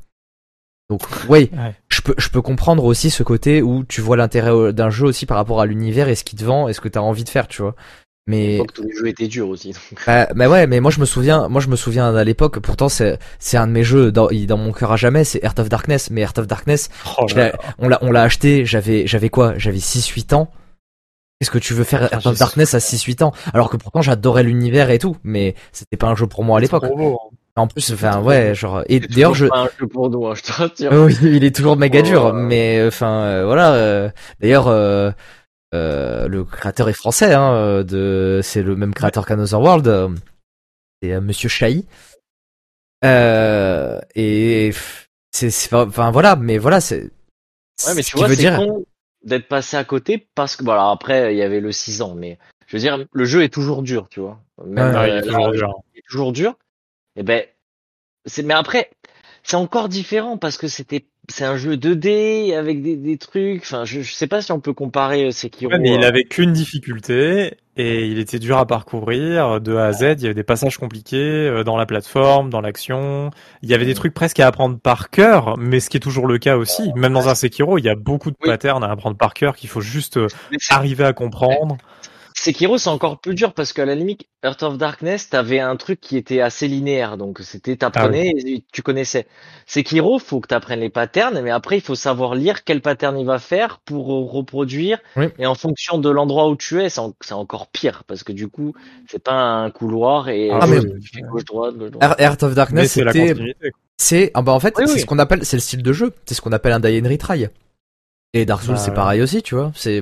Donc oui, Ouais. je peux je peux comprendre aussi ce côté où tu vois l'intérêt au- d'un jeu aussi par rapport à l'univers et ce qui te vend et ce que t'as envie de faire, tu vois. Mais Donc tous les jeux étaient durs aussi. donc. bah, bah ouais, mais moi je me souviens, moi je me souviens à l'époque. Pourtant c'est c'est un de mes jeux dans, dans mon cœur à jamais. C'est Heart of Darkness. Mais Heart of Darkness, Oh on l'a on l'a acheté. J'avais j'avais quoi? J'avais 6-8 ans. Qu'est-ce que tu veux faire Heart of Darkness à 6-8 ans Alors que pourtant j'adorais l'univers et tout, mais c'était pas un jeu pour moi à l'époque. Hein. En plus, enfin ouais, genre et C'est d'ailleurs je pas un jeu pour nous, hein, je te rassure. oui, il est toujours méga Oh. dur, mais enfin euh, voilà. euh, D'ailleurs, euh, euh, le créateur est français, hein, euh, de c'est le même créateur qu'Another World, euh, c'est euh, Monsieur Chahi. Euh, et c'est enfin voilà, mais voilà, c'est. Ouais, mais ce tu qui vois, veut c'est dire. con d'être passé à côté parce que, bon, alors après, il y avait le 6 ans, mais je veux dire, le jeu est toujours dur, tu vois. Même, Ouais, Ouais, il euh, est toujours là, dur. il est toujours dur. Et ben, c'est, mais après, c'est encore différent parce que c'était c'est un jeu 2D avec des, des trucs. Enfin, je, je sais pas si on peut comparer euh, Sekiro. Ouais, mais il à- avait qu'une difficulté et il était dur à parcourir de A à Z. Il y avait des passages compliqués euh, dans la plateforme, dans l'action. Il y avait des trucs presque à apprendre par cœur, mais ce qui est toujours le cas aussi. Même dans un Sekiro, il y a beaucoup de Oui. patterns à apprendre par cœur qu'il faut juste euh, arriver à comprendre. Sekiro, c'est encore plus dur parce qu'à la limite, Earth of Darkness, t'avais un truc qui était assez linéaire, donc c'était t'apprenais et tu connaissais. Sekiro, faut que t'apprennes les patterns, mais après il faut savoir lire quel pattern il va faire pour reproduire. Oui. Et en fonction de l'endroit où tu es, c'est en- c'est encore pire parce que du coup, c'est pas un couloir et Ah, mais- gauche droite, gauche droite. Earth of Darkness, c'est la c'était, c'est, ah bah en fait, Oui, c'est oui. ce qu'on appelle, c'est le style de jeu. C'est ce qu'on appelle un die and retry. Et Dark Souls, Bah, c'est ouais. pareil aussi, tu vois. C'est,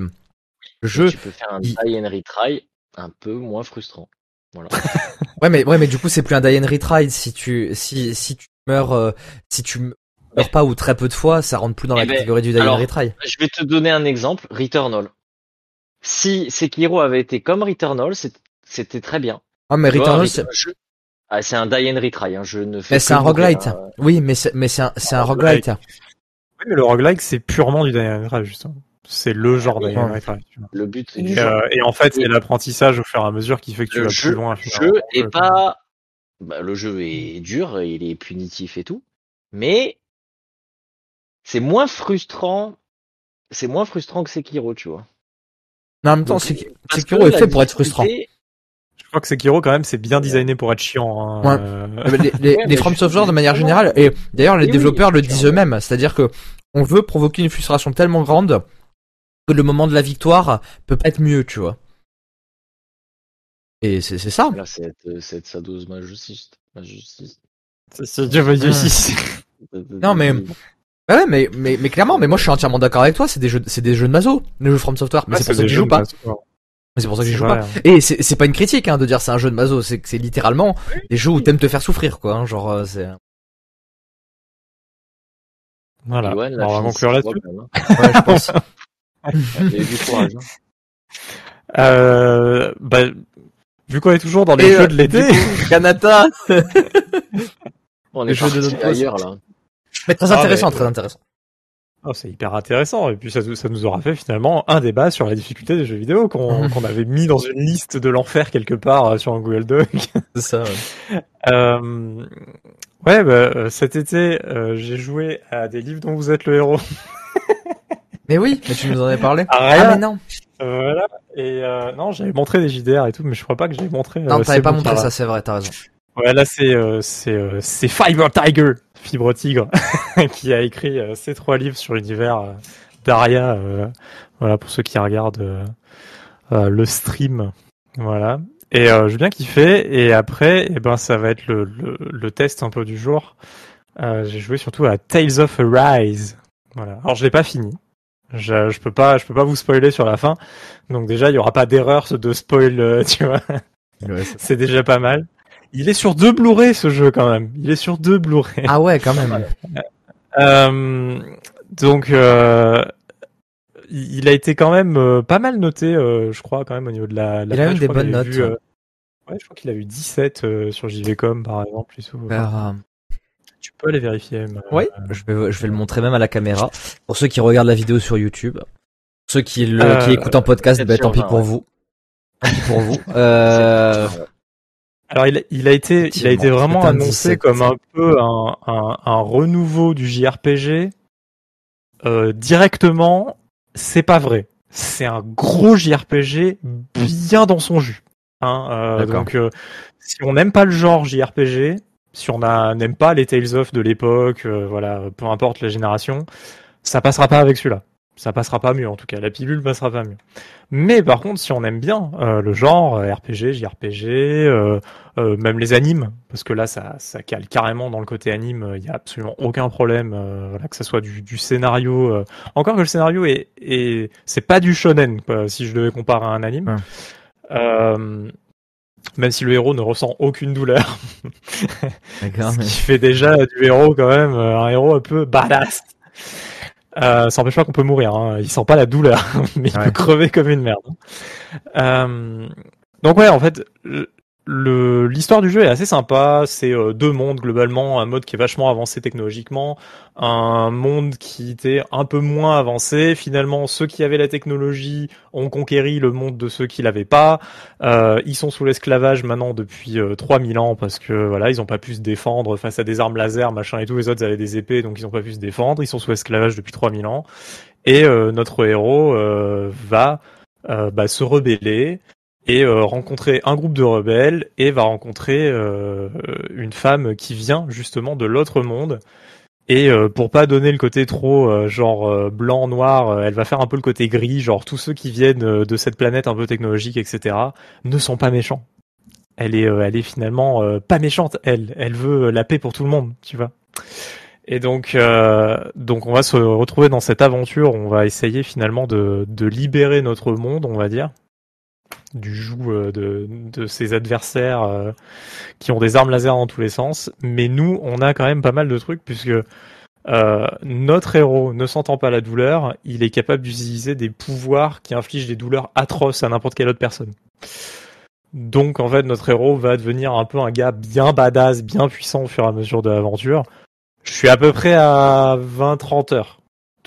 le jeu, Tu peux faire un il- die and retry un peu moins frustrant. Voilà. *laughs* Ouais, mais ouais, mais du coup, c'est plus un die and retry. Si tu, si, si tu meurs, euh, si tu meurs pas ou très peu de fois, ça rentre plus dans Eh la ben, catégorie du die alors, and retry. Je vais te donner un exemple, Returnal. Si Sekiro avait été comme Returnal, c'était très bien. Ah, mais Tu Returnal, Ret- c'est, Ah, c'est un die and retry, hein. je ne fais mais c'est un roguelite. hein. Oui, mais c'est, mais c'est un, c'est un Un roguelite. Oui, mais le roguelike, c'est purement du die and retry, justement. C'est le genre oui. vois. Le but c'est du Et, jeu. euh, et en fait, c'est l'apprentissage au fur et à mesure qui fait que tu le vas jeu, plus loin. le jeu est pas, bah, le jeu est dur, il est punitif et tout, mais c'est moins frustrant, c'est moins frustrant que Sekiro, tu vois. Mais en même temps, Donc, Sekiro est fait pour être frustrant. Je crois que Sekiro, quand même, c'est bien designé pour être chiant. hein. Ouais. Euh, Les, les, Ouais, les From Software de manière générale, et d'ailleurs les oui, développeurs le disent eux-mêmes, c'est-à-dire que on veut provoquer une frustration tellement grande que le moment de la victoire peut pas être mieux, tu vois. Et c'est c'est ça. Là, c'est être, c'est être sadomasochiste. masochiste. c'est- c'est Dieu veut six. *laughs* Non, mais- Ouais, mais, mais, mais clairement, mais moi je suis entièrement d'accord avec toi, c'est des jeux, c'est des jeux de maso, les jeux From Software, mais Ouais, c'est pour ça que j'y joue pas. Mais c'est pour ça que j'y C'est joue vrai, pas. hein. Et c'est, pas une critique, hein, de dire c'est un jeu de maso, c'est que c'est littéralement des jeux où t'aimes te faire souffrir, quoi, hein, genre, euh, c'est, Voilà. La on va conclure là-dessus. même, ouais, je pense. *laughs* Il y a eu du *laughs* courage. hein. Euh, bah, vu qu'on est toujours dans les Et, jeux euh, de l'été, Kanata! *laughs* On est jeu de parti notre ailleurs, là. Mais très Ah, intéressant, mais- très intéressant. Oh, c'est hyper intéressant. Et puis ça, ça nous aura fait finalement un débat sur la difficulté des jeux vidéo *laughs* qu'on avait mis dans une liste de l'enfer quelque part euh, sur un Google Doc. C'est ça, ouais. Euh, ouais, bah, euh, cet été, euh, j'ai joué à des livres dont vous êtes le héros. Mais oui, mais tu nous en avais parlé. Ah, Ah, mais non. Euh, voilà. Et euh, non, j'avais montré des JDR et tout, mais je crois pas que j'ai montré. Non, euh, t'avais pas montré ça, c'est vrai, t'as raison. Ouais, là c'est euh, c'est euh, c'est Fiber Tiger, Fibre Tigre, *laughs* qui a écrit euh, ces trois livres sur l'univers euh, d'Aria. euh, voilà pour ceux qui regardent euh, euh, le stream. Voilà. Et euh, j'ai bien kiffé. Et après, eh ben ça va être le, le, le test un peu du jour. Euh, j'ai joué surtout à Tales of Arise. Voilà. Alors je l'ai pas fini. Je, je peux pas je peux pas vous spoiler sur la fin. Donc déjà il y aura pas d'erreur de spoil, euh, tu vois. *laughs* C'est déjà pas mal. Il est sur deux Blu-ray ce jeu quand même. Il est sur deux Blu-ray. Ah ouais, quand même. *laughs* Euh, donc euh, il a été quand même euh, pas mal noté, euh, je crois quand même au niveau de la. la Il a eu des bonnes notes, vu, ouais. je crois qu'il a eu 17 euh, sur JVcom par exemple. Alors, tu peux aller vérifier. mais, Oui, euh, je vais, je vais le montrer même à la caméra. Pour ceux qui regardent la vidéo sur YouTube, ceux qui le, Euh, qui écoutent en podcast, bah, tant pis pour ouais. vous. Tant pis pour vous. *laughs* Euh, Alors il a, il a été, il a été vraiment annoncé 17. comme un peu un, un, un renouveau du JRPG. Euh, directement, c'est pas vrai. C'est un gros JRPG bien dans son jus. Hein, euh, D'accord. donc euh, si on n'aime pas le genre JRPG, si on n'aime pas les Tales of de l'époque, euh, voilà, peu importe la génération, ça passera pas avec celui-là. Ça passera pas mieux en tout cas. La pilule passera pas mieux. Mais par contre, si on aime bien euh, le genre euh, RPG, JRPG, euh, même les animes, parce que là, ça, ça cale carrément dans le côté anime. Il y a absolument aucun problème, voilà, que ça soit du, du scénario. encore que le scénario est, est c'est pas du shonen, quoi, si je devais comparer à un anime. Ouais. Même si le héros ne ressent aucune douleur, *laughs* D'accord, ce mais- qui fait déjà du héros quand même euh, un héros un peu badass. Euh, ça n'empêche pas qu'on peut mourir, hein. il sent pas la douleur, *laughs* mais il Ouais. peut crever comme une merde. Euh, donc ouais, en fait, l'histoire du jeu est assez sympa. C'est euh, deux mondes globalement, un mode qui est vachement avancé technologiquement, un monde qui était un peu moins avancé. Finalement, ceux qui avaient la technologie ont conquéri le monde de ceux qui l'avaient pas. Euh, ils sont sous l'esclavage maintenant depuis euh, 3000 ans parce que voilà, ils ont pas pu se défendre face à des armes laser, machin et tout. Les autres avaient des épées, donc ils ont pas pu se défendre. Ils sont sous esclavage depuis 3000 ans. Et euh, notre héros va bah, se rebeller et euh, rencontrer un groupe de rebelles et va rencontrer euh, une femme qui vient justement de l'autre monde. Et euh, pour pas donner le côté trop genre blanc noir, elle va faire un peu le côté gris, genre tous ceux qui viennent de cette planète un peu technologique, etc. ne sont pas méchants. Elle est, elle est finalement pas méchante. Elle, elle veut la paix pour tout le monde, tu vois. Et donc, donc on va se retrouver dans cette aventure. On va essayer finalement de, de libérer notre monde, on va dire, du joug euh, de, de ses adversaires euh, qui ont des armes laser dans tous les sens. Mais nous, on a quand même pas mal de trucs puisque euh, notre héros ne sentant pas la douleur, il est capable d'utiliser des pouvoirs qui infligent des douleurs atroces à n'importe quelle autre personne. Donc en fait, notre héros va devenir un peu un gars bien badass, bien puissant au fur et à mesure de l'aventure. Je suis à peu près à 20-30 heures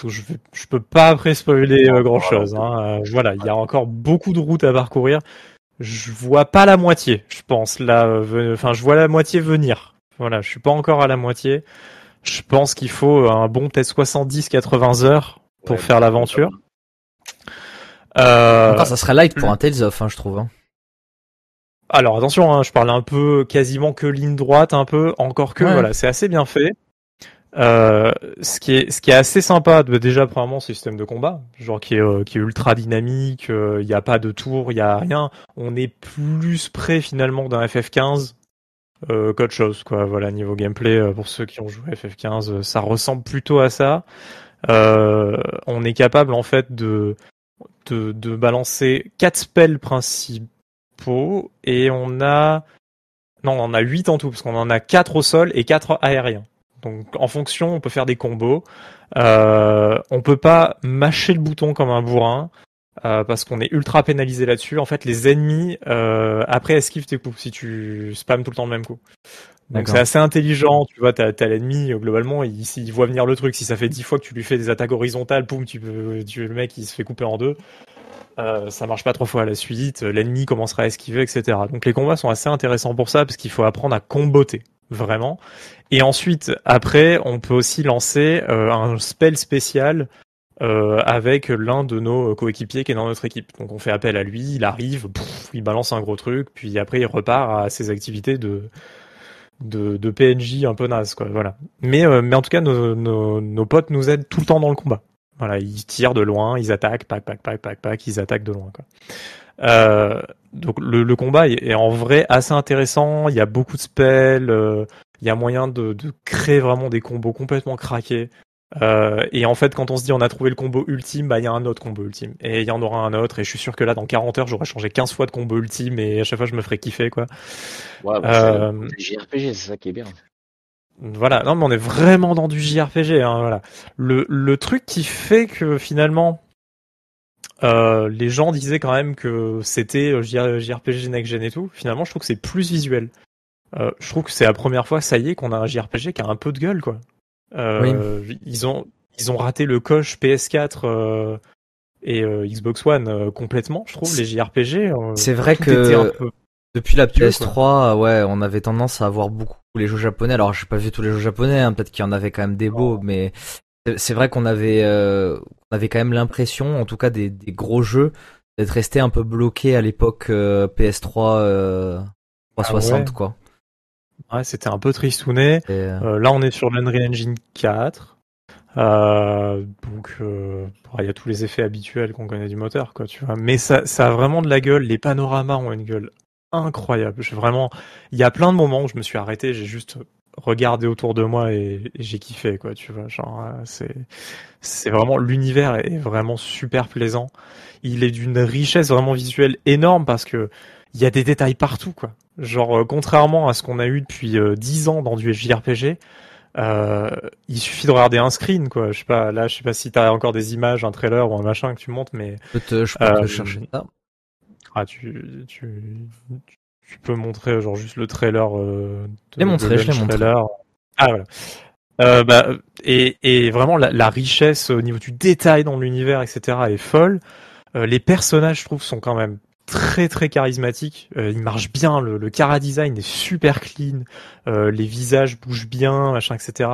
je, je peux pas après spoiler euh, grand chose. Hein. Euh, voilà, il y a encore beaucoup de routes à parcourir. Je vois pas la moitié, je pense. Là, euh, enfin, je vois la moitié venir. Voilà, je suis pas encore à la moitié. Je pense qu'il faut un bon peut-être 70-80 heures pour faire l'aventure. Euh, ça serait light pour un Tales of, hein, je trouve. Hein. Alors attention, hein, je parle un peu quasiment que ligne droite, un peu. Encore que voilà, c'est assez bien fait. Euh, ce qui est ce qui est assez sympa déjà premièrement système de combat genre qui est euh, qui est ultra dynamique il euh, n'y a pas de tour il y a rien. On est plus près finalement d'un FF15 euh, qu'autre chose quoi. Voilà niveau gameplay pour ceux qui ont joué FF15 ça ressemble plutôt à ça. On est capable en fait de de, de balancer quatre spells principaux et on a non on en a 8 en tout parce qu'on en a quatre au sol et quatre aériens donc en fonction, on peut faire des combos. Euh, on peut pas mâcher le bouton comme un bourrin. Euh, parce qu'on est ultra pénalisé là-dessus. En fait, les ennemis euh, après esquivent tes coups si tu spams tout le temps le même coup. Donc c'est assez intelligent, tu vois, t'as, l'ennemi globalement, il, il voit venir le truc. Si ça fait dix fois que tu lui fais des attaques horizontales, poum, tu peux, tu, le mec il se fait couper en deux. Euh, ça marche pas trois fois à la suite, l'ennemi commencera à esquiver, etc. Donc les combats sont assez intéressants pour ça parce qu'il faut apprendre à comboter vraiment. Et ensuite, après, on peut aussi lancer euh, un spell spécial euh, avec l'un de nos coéquipiers qui est dans notre équipe. Donc on fait appel à lui, il arrive, il balance un gros truc, puis après il repart à ses activités de de, de PNJ un peu naze quoi. Voilà. Mais euh, mais en tout cas nos, nos, nos potes nous aident tout le temps dans le combat. Voilà, ils tirent de loin, ils attaquent, pac pac pac pac pac, ils attaquent de loin quoi. Euh, donc le, le, combat est, en vrai assez intéressant. Il y a beaucoup de spells. Euh, il y a moyen de, de, créer vraiment des combos complètement craqués. Euh, et en fait, quand on se dit on a trouvé le combo ultime, bah il y a un autre combo ultime. Et il y en aura un autre. Et je suis sûr que là, dans 40 heures, j'aurais changé 15 fois de combo ultime et à chaque fois, je me ferais kiffer quoi. Ouais, bah, euh, JRPG, c'est ça qui est bien. Voilà, non mais on est vraiment dans du JRPG. Hein, voilà. Le, le truc qui fait que finalement euh, les gens disaient quand même que c'était euh, JRPG next gen et tout. Finalement, je trouve que c'est plus visuel. Euh, je trouve que c'est la première fois, ça y est, qu'on a un JRPG qui a un peu de gueule, quoi. Euh, Ils ont ils ont raté le coche PS4 euh, et Xbox One complètement. Je trouve les JRPG. c'est vrai que depuis la PS3, ouais, on avait tendance à avoir beaucoup les jeux japonais. Alors, j'ai pas vu tous les jeux japonais. Hein, Peut-être qu'il y en avait quand même des beaux, mais c'est vrai qu'on avait, euh, on avait quand même l'impression, en tout cas des, des gros jeux, d'être resté un peu bloqué à l'époque euh, PS3 360 ah quoi. Ouais, c'était un peu tristouné. Euh, là, on est sur l'Unreal Engine 4. donc, il y a tous les effets habituels qu'on connaît du moteur, quoi, tu vois. Mais ça, ça a vraiment de la gueule. Les panoramas ont une gueule incroyable. Vraiment, il y a plein de moments où je me suis arrêté, j'ai juste regarder autour de moi et, j'ai kiffé quoi tu vois genre euh, c'est c'est vraiment l'univers est vraiment super plaisant. Il est d'une richesse vraiment visuelle énorme parce que il y a des détails partout quoi. Genre euh, contrairement à ce qu'on a eu depuis euh, dix ans dans du JRPG euh, il suffit de regarder un screen quoi. Je sais pas là je sais pas si t'as encore des images un trailer ou un machin que tu montes mais je peux te, chercher ça. ah tu, tu tu peux montrer genre juste le trailer. Euh, je l'ai montré, je l'ai montré. Ah voilà. Euh, bah, et, et vraiment la, la, richesse au niveau du détail dans l'univers, etc. est folle. Euh, les personnages, je trouve, sont quand même très très charismatiques. Euh, ils marchent bien. Le, le cara design est super clean. Euh, les visages bougent bien, machin, etc.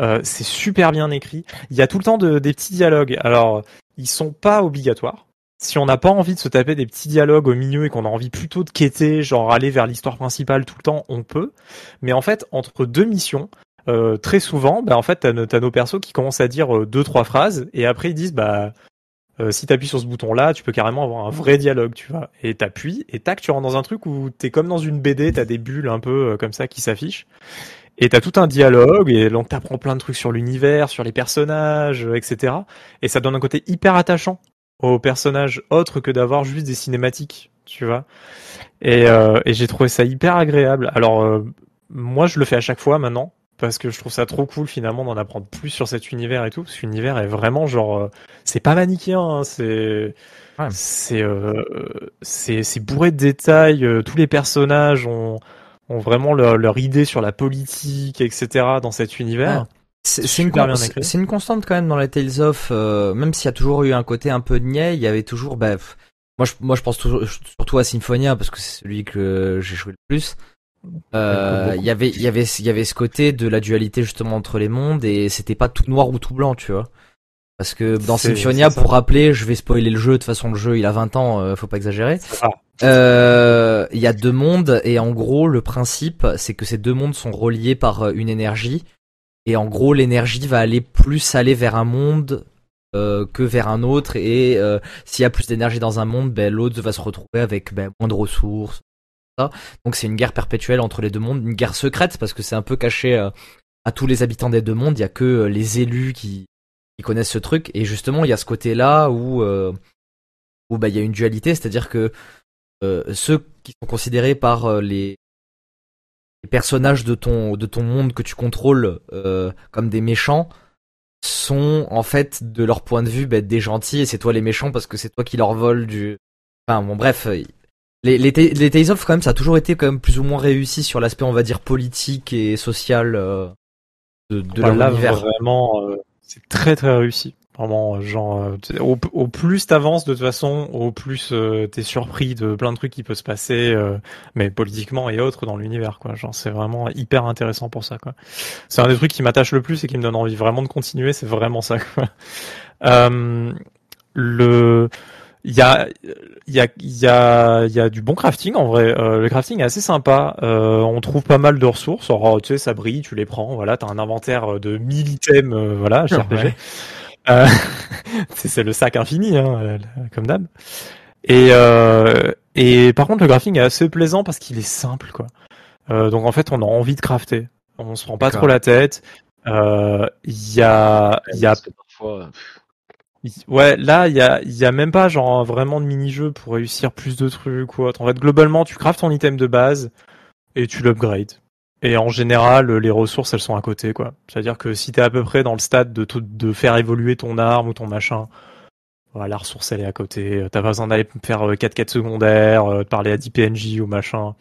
Euh, c'est super bien écrit. Il y a tout le temps de, des petits dialogues. Alors, ils sont pas obligatoires si on n'a pas envie de se taper des petits dialogues au milieu et qu'on a envie plutôt de quêter, genre aller vers l'histoire principale tout le temps, on peut. Mais en fait, entre deux missions, euh, très souvent, bah en fait, t'as, as nos persos qui commencent à dire euh, deux trois phrases et après ils disent bah euh, si t'appuies sur ce bouton-là, tu peux carrément avoir un vrai dialogue, tu vois. Et t'appuies et tac, tu rentres dans un truc où t'es comme dans une BD, t'as des bulles un peu euh, comme ça qui s'affichent. Et t'as tout un dialogue et donc t'apprends plein de trucs sur l'univers, sur les personnages, etc. Et ça donne un côté hyper attachant aux personnages autres que d'avoir juste des cinématiques, tu vois. Et, euh, et j'ai trouvé ça hyper agréable. Alors euh, moi je le fais à chaque fois maintenant parce que je trouve ça trop cool finalement d'en apprendre plus sur cet univers et tout. Parce que l'univers est vraiment genre euh, c'est pas manichéen, hein, c'est c'est euh, c'est c'est bourré de détails. Euh, tous les personnages ont ont vraiment leur, leur idée sur la politique, etc. dans cet univers. C'est une, constante quand même dans les Tales of, euh, même s'il y a toujours eu un côté un peu niais, il y avait toujours, bah, moi je, moi je pense toujours, surtout à Symphonia parce que c'est celui que j'ai joué le plus. Euh, il y avait, il y avait, il y avait ce côté de la dualité justement entre les mondes et c'était pas tout noir ou tout blanc, tu vois. Parce que dans Symphonia, pour rappeler, je vais spoiler le jeu. De toute façon, le jeu, il a 20 ans, euh, faut pas exagérer. Euh, il y a deux mondes et en gros, le principe, c'est que ces deux mondes sont reliés par une énergie et en gros, l'énergie va aller plus aller vers un monde euh, que vers un autre. Et euh, s'il y a plus d'énergie dans un monde, ben, l'autre va se retrouver avec ben, moins de ressources. Donc c'est une guerre perpétuelle entre les deux mondes, une guerre secrète parce que c'est un peu caché euh, à tous les habitants des deux mondes. Il y a que les élus qui, qui, connaissent ce truc. Et justement, il y a ce côté-là où où bah il y a une dualité, c'est-à-dire que ceux qui sont considérés par les les personnages de ton de ton monde que tu contrôles euh, comme des méchants sont en fait de leur point de vue bah, des gentils et c'est toi les méchants parce que c'est toi qui leur vole du enfin bon bref euh, les les, les Tales of quand même ça a toujours été quand même plus ou moins réussi sur l'aspect on va dire politique et social euh, de, de bah, leur univers. vraiment c'est très très réussi Vraiment, genre, euh, au, au, plus t'avances de toute façon, au plus euh, t'es surpris de plein de trucs qui peuvent se passer, euh, mais politiquement et autres dans l'univers, quoi. Genre, c'est vraiment hyper intéressant pour ça, quoi. C'est un des trucs qui m'attache le plus et qui me donne envie vraiment de continuer, c'est vraiment ça, quoi. *laughs* Euh, le, il y a, il y a, il y a, il y a du bon crafting en vrai. Euh, le crafting est assez sympa. Euh, on trouve pas mal de ressources. Alors, tu sais, ça brille, tu les prends. Voilà, t'as un inventaire de 1000 items. voilà, RPG. Euh, *laughs* c'est le sac infini, hein, euh, comme d'hab. Et, euh, et par contre, le graphique est assez plaisant parce qu'il est simple, quoi. Euh, donc en fait, on a envie de crafter. On se prend pas trop la tête. Il y a, il y a. Ouais, là, il y a, y a même pas genre vraiment de mini-jeu pour réussir plus de trucs ou autre. En fait, globalement, tu craftes ton item de base et tu l'upgrades. Et en général, les ressources, elles sont à côté, quoi. C'est-à-dire que si t'es à peu près dans le stade de, de faire évoluer ton arme ou ton machin, voilà, la ressource, elle est à côté. T'as pas besoin d'aller faire 4 euh, quêtes secondaires, euh, de parler à 10 PNJ ou machin.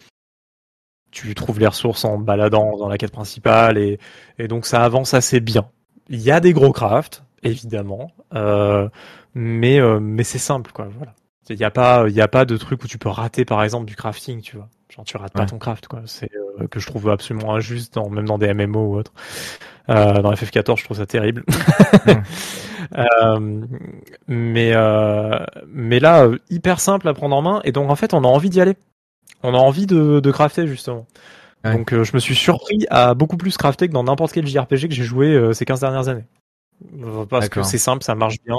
Tu trouves les ressources en baladant dans la quête principale et, et donc ça avance assez bien. Il y a des gros crafts, évidemment, euh, mais, euh, mais c'est simple, quoi. Voilà. Il n'y a pas, il a pas de truc où tu peux rater, par exemple, du crafting, tu vois. Genre tu rates pas ton craft, quoi. C'est euh, que je trouve absolument injuste, dans, même dans des MMO ou autre. Euh, dans FF14, je trouve ça terrible. *laughs* euh, mais euh, mais là, euh, hyper simple à prendre en main, et donc en fait, on a envie d'y aller. On a envie de, de crafter justement. Donc je me suis surpris à beaucoup plus crafter que dans n'importe quel JRPG que j'ai joué ces 15 dernières années. Parce que c'est simple, ça marche bien.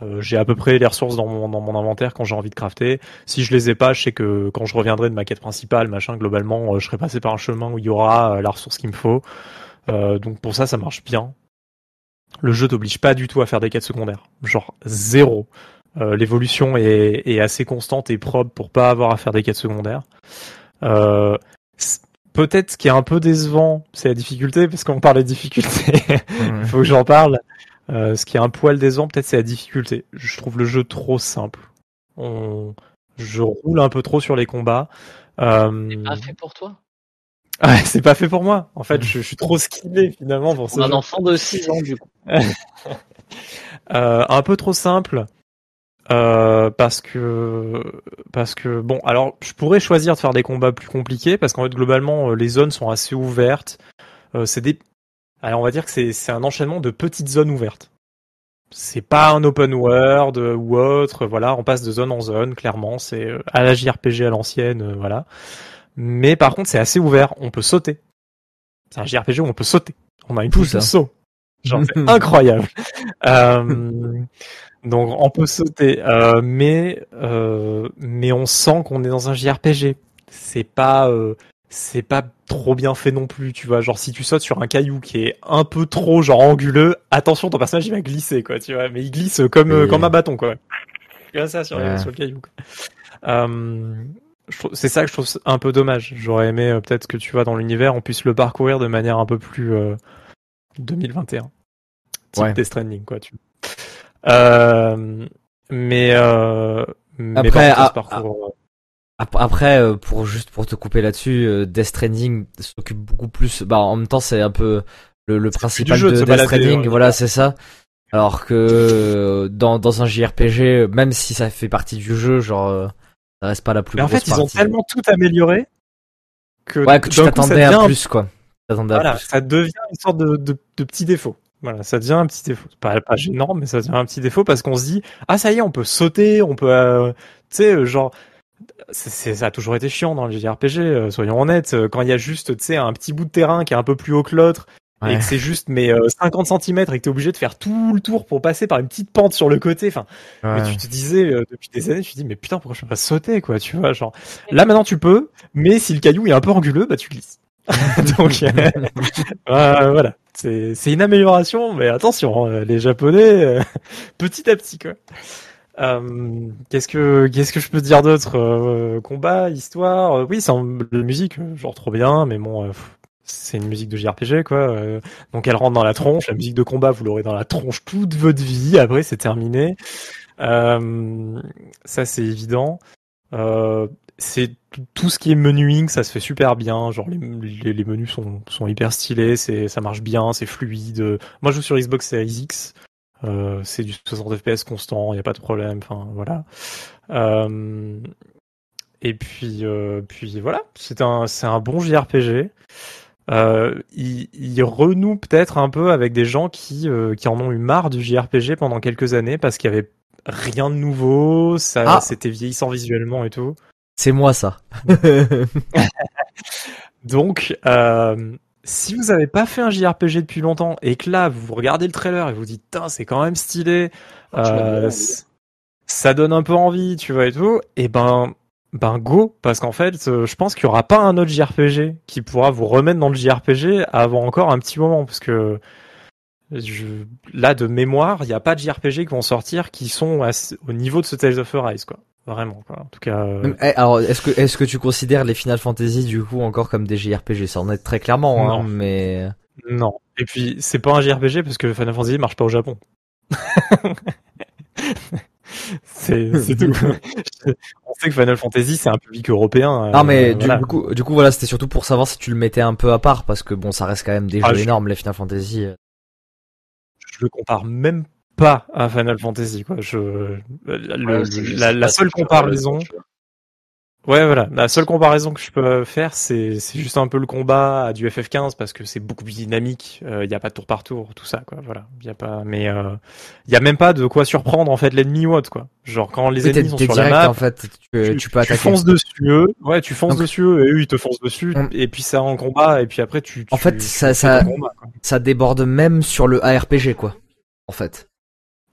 Euh, j'ai à peu près les ressources dans mon, dans mon inventaire quand j'ai envie de crafter. Si je les ai pas, je sais que quand je reviendrai de ma quête principale, machin, globalement, euh, je serai passé par un chemin où il y aura euh, la ressource qu'il me faut. donc pour ça, ça marche bien. Le jeu t'oblige pas du tout à faire des quêtes secondaires, genre zéro. L'évolution est, est, assez constante et propre pour pas avoir à faire des quêtes secondaires. Peut-être ce qui est un peu décevant, c'est la difficulté, parce qu'on parle de difficulté. *laughs* Il faut que j'en parle. Euh, ce qui est un poil décevant, peut-être, c'est la difficulté. Je trouve le jeu trop simple. On... Je roule un peu trop sur les combats. Euh... C'est pas fait pour toi? *laughs* Ouais, c'est pas fait pour moi. En fait, *laughs* je, je suis trop skillé finalement pour ça. Un enfant de 6 ans du coup. *laughs* euh, un peu trop simple. Euh, parce que parce que bon alors je pourrais choisir de faire des combats plus compliqués parce qu'en fait globalement euh, les zones sont assez ouvertes euh, c'est des alors on va dire que c'est c'est un enchaînement de petites zones ouvertes. C'est pas un open world ou autre voilà on passe de zone en zone clairement c'est euh, à la JRPG à l'ancienne euh, voilà. Mais par contre c'est assez ouvert on peut sauter. C'est un JRPG où on peut sauter. On a une touche de saut genre c'est *laughs* incroyable. *laughs* Euh, donc on peut sauter, euh, mais euh, mais on sent qu'on est dans un JRPG. C'est pas euh, c'est pas trop bien fait non plus, tu vois. Genre si tu sautes sur un caillou qui est un peu trop genre anguleux, attention ton personnage il va glisser quoi, tu vois. Mais il glisse comme oui. comme un bâton quoi. Comme ça sur, ouais. sur le caillou. c'est ça que je trouve un peu dommage. J'aurais aimé peut-être que tu vois dans l'univers on puisse le parcourir de manière un peu plus 2021. Type ouais. Death Stranding quoi. Tu euh, mais, euh, après, mais parcours, à, après, euh, pour juste pour te couper là-dessus, euh, Death Stranding s'occupe beaucoup plus. Bah, en même temps, c'est un peu le, le principal jeu, de Death Stranding. Voilà, c'est ça. Alors que dans, dans un JRPG, même si ça fait partie du jeu, genre, ça reste pas la plus mais grosse en fait, partie. ils ont tellement tout amélioré que, ouais, que tu t'attendais à plus, quoi. Voilà, ça devient une sorte de, de, de petit défaut. Voilà, ça devient un petit défaut. Pas, pas gênant, mais ça devient un petit défaut parce qu'on se dit ah ça y est, on peut sauter, on peut, euh, tu sais, genre. C'est, ça a toujours été chiant dans les JRPG, euh, soyons honnêtes. Quand il y a juste, tu sais, un petit bout de terrain qui est un peu plus haut que l'autre, ouais. et que c'est juste mais euh, 50 cm et que t'es obligé de faire tout le tour pour passer par une petite pente sur le côté. Enfin, ouais. mais tu te disais euh, depuis des années, tu te dis mais putain pourquoi je peux pas sauter quoi, tu vois genre. Là maintenant tu peux, mais si le caillou est un peu anguleux, bah tu glisses. *laughs* Donc voilà, c'est c'est une amélioration, mais attention, les Japonais, euh, *laughs* petit à petit quoi. Euh, qu'est-ce que qu'est-ce que je peux dire d'autre euh, Combat, histoire, oui, c'est la musique, genre trop bien, mais bon, c'est une musique de JRPG quoi. donc elle rentre dans la tronche. La musique de combat, vous l'aurez dans la tronche toute votre vie. Après, c'est terminé. ça, c'est évident. c'est tout ce qui est menuing, ça se fait super bien. Genre les, les, les menus sont, sont hyper stylés, c'est ça marche bien, c'est fluide. Moi, je joue sur Xbox Series X. Euh, c'est du 60 FPS constant, il y a pas de problème. Enfin voilà. Euh, et puis euh, puis voilà, c'est un c'est un bon JRPG. Il, il, renoue peut-être un peu avec des gens qui qui en ont eu marre du JRPG pendant quelques années parce qu'il y avait rien de nouveau, ça ah. c'était vieillissant visuellement et tout. C'est moi ça. *laughs* Donc, euh, si vous n'avez pas fait un JRPG depuis longtemps et que là vous regardez le trailer et vous dites, c'est quand même stylé, euh, ça donne un peu envie, tu vois et tout, et ben, ben go, parce qu'en fait, je pense qu'il y aura pas un autre JRPG qui pourra vous remettre dans le JRPG avant encore un petit moment, parce que je, là de mémoire, il n'y a pas de JRPG qui vont sortir qui sont au niveau de ce Tales of Arise, quoi. Vraiment, quoi. En tout cas. Euh... Alors, est-ce que est-ce que tu considères les Final Fantasy du coup encore comme des JRPG Ça en est très clairement, hein, mais. Non. Et puis, c'est pas un JRPG parce que Final Fantasy marche pas au Japon. *laughs* c'est tout. *laughs* On sait que Final Fantasy c'est un public européen. Non, mais euh, du, voilà. coup, du coup, voilà, c'était surtout pour savoir si tu le mettais un peu à part parce que bon, ça reste quand même des ah, jeux je... énormes les Final Fantasy. Je le compare même pas à Final Fantasy quoi. Je le, ouais, la, la seule comparaison. Ouais voilà, la seule comparaison que je peux faire c'est c'est juste un peu le combat à du FF15 parce que c'est beaucoup plus dynamique, il euh, y a pas de tour par tour, tout ça quoi, voilà, il y a pas mais il euh, y a même pas de quoi surprendre en fait l'ennemi ou autre quoi. Genre quand les ennemis sont sur direct, la map, en fait, tu, tu, tu peux attaquer. Tu fonces dessus eux, ouais, tu fonces Donc, dessus eux et eux ils te foncent dessus on... et puis ça en combat et puis après tu, En fait, ça ça combat, ça déborde même sur le ARPG quoi. En fait.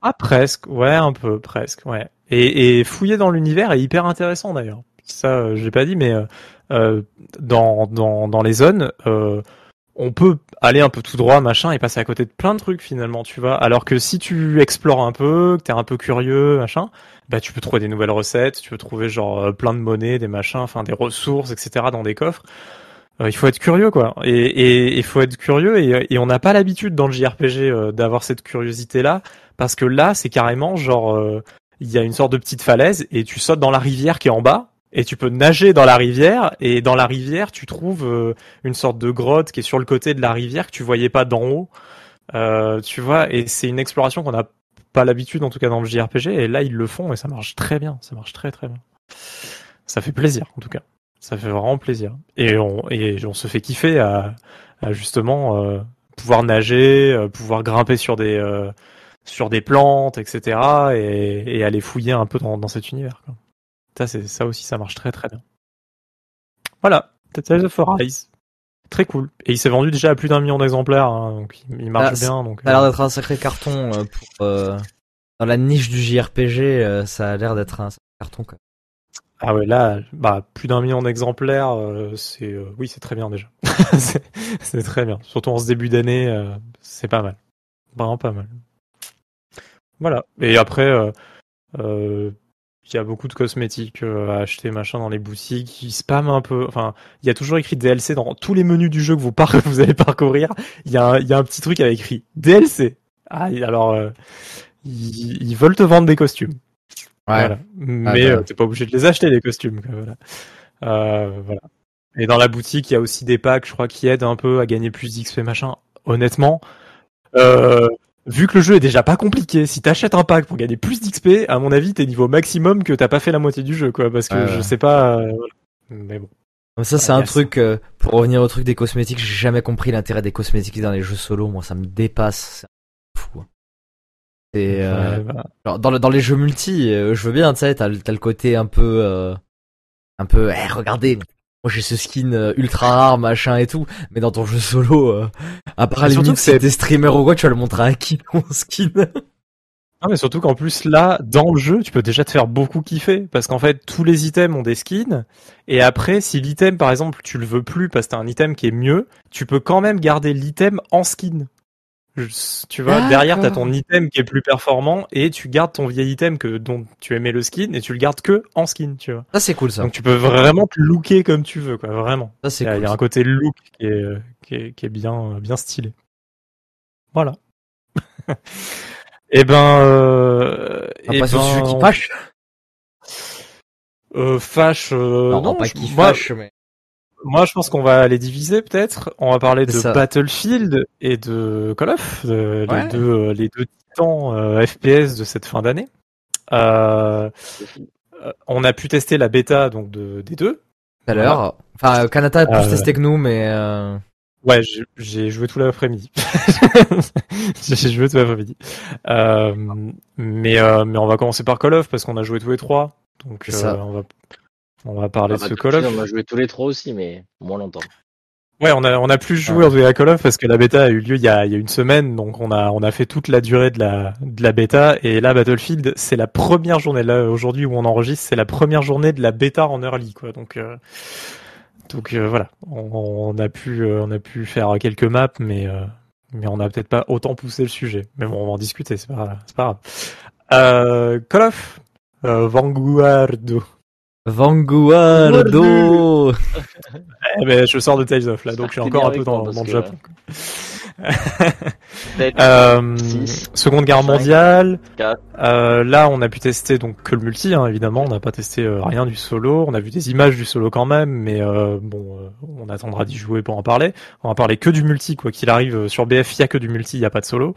Ah presque, ouais un peu presque, ouais. Et, fouiller dans l'univers est hyper intéressant d'ailleurs. Ça, euh, j'ai pas dit, mais euh, dans, dans dans les zones, euh, on peut aller un peu tout droit, machin, et passer à côté de plein de trucs finalement, tu vois. Alors que si tu explores un peu, que t'es un peu curieux, machin, bah tu peux trouver des nouvelles recettes, tu peux trouver genre plein de monnaies, des machins, enfin des ressources, etc. dans des coffres. Il faut être curieux quoi et il faut être curieux et, on n'a pas l'habitude dans le JRPG d'avoir cette curiosité là parce que là c'est carrément genre il y a une sorte de petite falaise et tu sautes dans la rivière qui est en bas et tu peux nager dans la rivière et dans la rivière tu trouves euh, une sorte de grotte qui est sur le côté de la rivière que tu voyais pas d'en haut. Euh, tu vois et c'est une exploration qu'on n'a pas l'habitude en tout cas dans le JRPG et là ils le font et ça marche très bien, ça marche très très bien. Ça fait plaisir en tout cas. Ça fait vraiment plaisir. Et on, et on se fait kiffer à, à justement euh, pouvoir nager, euh, pouvoir grimper sur des, euh, sur des plantes, etc. Et, et, aller fouiller un peu dans, dans cet univers. Quoi. Ça, c'est, ça aussi, ça marche très très bien. Voilà, Tales of Arise. Très cool. Et il s'est vendu déjà à plus d'un million d'exemplaires, hein, donc il marche ah, bien. Donc, ça a l'air d'être un sacré carton pour, dans la niche du JRPG. ça a l'air d'être un sacré carton. Quoi. Ah ouais, là, bah, plus d'un million d'exemplaires, euh, c'est euh, oui, c'est très bien déjà. *laughs* c'est très bien. Surtout en ce début d'année, euh, c'est pas mal. Vraiment pas mal. Voilà. Et après, il y a beaucoup de cosmétiques à acheter, machin, dans les boutiques. Ils spamment un peu. Enfin, il y a toujours écrit DLC dans tous les menus du jeu que vous, par *laughs* vous allez parcourir. Il y, a un, y a un petit truc avec écrit DLC. Ah, alors, ils veulent te vendre des costumes. Voilà. Ah, Mais bah. euh, t'es pas obligé de les acheter les costumes. Voilà. Euh, voilà. Et dans la boutique, il y a aussi des packs, je crois, qui aident un peu à gagner plus d'XP machin. Honnêtement, euh, vu que le jeu est déjà pas compliqué, si t'achètes un pack pour gagner plus d'XP, à mon avis, t'es niveau maximum que t'as pas fait la moitié du jeu, quoi. Parce que je sais pas. Euh, mais bon. Ça, c'est un truc, euh, pour revenir au truc des cosmétiques, j'ai jamais compris l'intérêt des cosmétiques dans les jeux solo. Moi, ça me dépasse. C'est euh, bah. dans, le, dans les jeux multi, euh, je veux bien, tu sais, t'as, le côté un peu, euh, un peu, eh, regardez, moi j'ai ce skin ultra rare, machin et tout, mais dans ton jeu solo, à part les c'est des streamers ou quoi, tu vas le montrer à qui ton skin Ah mais surtout qu'en plus là, dans le jeu, tu peux déjà te faire beaucoup kiffer parce qu'en fait tous les items ont des skins et après si l'item par exemple tu le veux plus parce que t'as un item qui est mieux, tu peux quand même garder l'item en skin. Tu vois, derrière, t'as ton item qui est plus performant et tu gardes ton vieil item que dont tu aimais le skin et tu le gardes que en skin, tu vois. Ça c'est cool ça. Donc tu peux vraiment te looker comme tu veux, quoi, vraiment. Ça c'est Il y a un côté look qui est, qui est, qui est bien, bien stylé. Voilà. et *laughs* eh ben, euh, et eh ben, qui fâche. Euh, fâche, euh, non, non, pas qui fâche, mais moi, je pense qu'on va les diviser peut-être. On va parler de Battlefield et de Call of, les deux euh, les deux titans euh, FPS de cette fin d'année. Euh, on a pu tester la bêta donc de, des deux. Tout à l'heure. Enfin, Kanata a plus testé que nous, mais. Ouais, j'ai joué tout l'après-midi. *laughs* j'ai joué tout l'après-midi. mais mais on va commencer par Call of parce qu'on a joué tous les trois. Donc on va on va parler de ce Call of. On a joué tous les trois aussi, mais moins longtemps. Ouais, on a, on a plus joué à Call of parce que la bêta a eu lieu il y a, il y a une semaine, donc on a, on a fait toute la durée de la, de la bêta. Et là, Battlefield, c'est la première journée. Là, aujourd'hui où on enregistre, c'est la première journée de la bêta en early, quoi. Donc, euh, donc euh, voilà, on, a pu, euh, on a pu faire quelques maps, mais, mais on n'a peut-être pas autant poussé le sujet. Mais bon, on va en discuter, c'est pas, c'est pas grave. Call of, Vanguardo. Vanguardo eh ben, Je sors de Tales of là, donc je suis encore un peu dans, dans le Japon. euh, seconde Guerre mondiale. Euh, là, on a pu tester donc que le multi, hein, évidemment. On n'a pas testé euh, rien du solo. On a vu des images du solo quand même, mais euh, bon, euh, on attendra d'y jouer pour en parler. On va parler que du multi, quoi qu'il arrive. Sur BF, il y a que du multi, il n'y a pas de solo.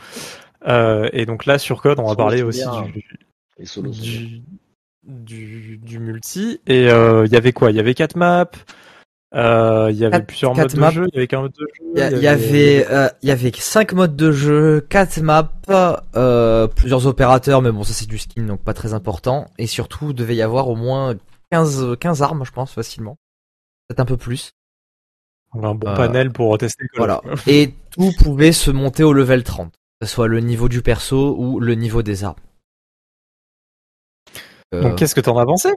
et donc là, sur Code, on va parler aussi du, du, du, du multi. Et il euh, y avait quoi? Il y avait quatre maps. Euh, il y avait plusieurs modes de jeu. Il y avait qu'un mode de jeu. Il y, avait, euh, il y avait cinq modes de jeu, quatre maps, euh, plusieurs opérateurs, mais bon, ça c'est du skin, donc pas très important. Et surtout, devait y avoir au moins 15, 15 armes, je pense, facilement. Peut-être un peu plus. Un bon panel pour tester. Voilà. Et tout pouvait se monter au level 30, que ce soit le niveau du perso ou le niveau des armes. Donc euh, qu'est-ce que t'en as pensé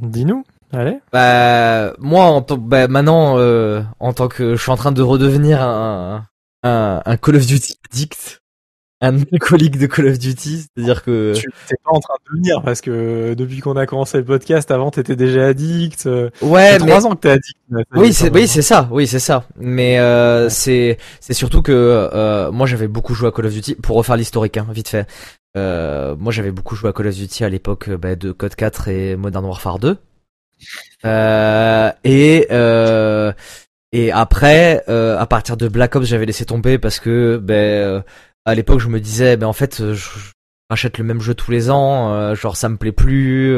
Dis-nous. Allez. Bah moi en tant bah, maintenant euh, en tant que je suis en train de redevenir un un, un Call of Duty addict un *laughs* alcoolique de Call of Duty, c'est-à-dire que tu t'es pas en train de devenir parce que depuis qu'on a commencé le podcast, avant t'étais déjà addict. Euh, ouais, mais trois ans que t'es addict. Oui, c'est oui c'est ça, oui c'est ça. Mais euh, c'est c'est surtout que euh, moi j'avais beaucoup joué à Call of Duty pour refaire l'historique, hein, vite fait. Euh, moi j'avais beaucoup joué à Call of Duty à l'époque euh, bah, de Code 4 et Modern Warfare 2. Euh, et et après, à partir de Black Ops, j'avais laissé tomber parce que ben à l'époque je me disais ben en fait je, rachète le même jeu tous les ans, genre ça me plaît plus.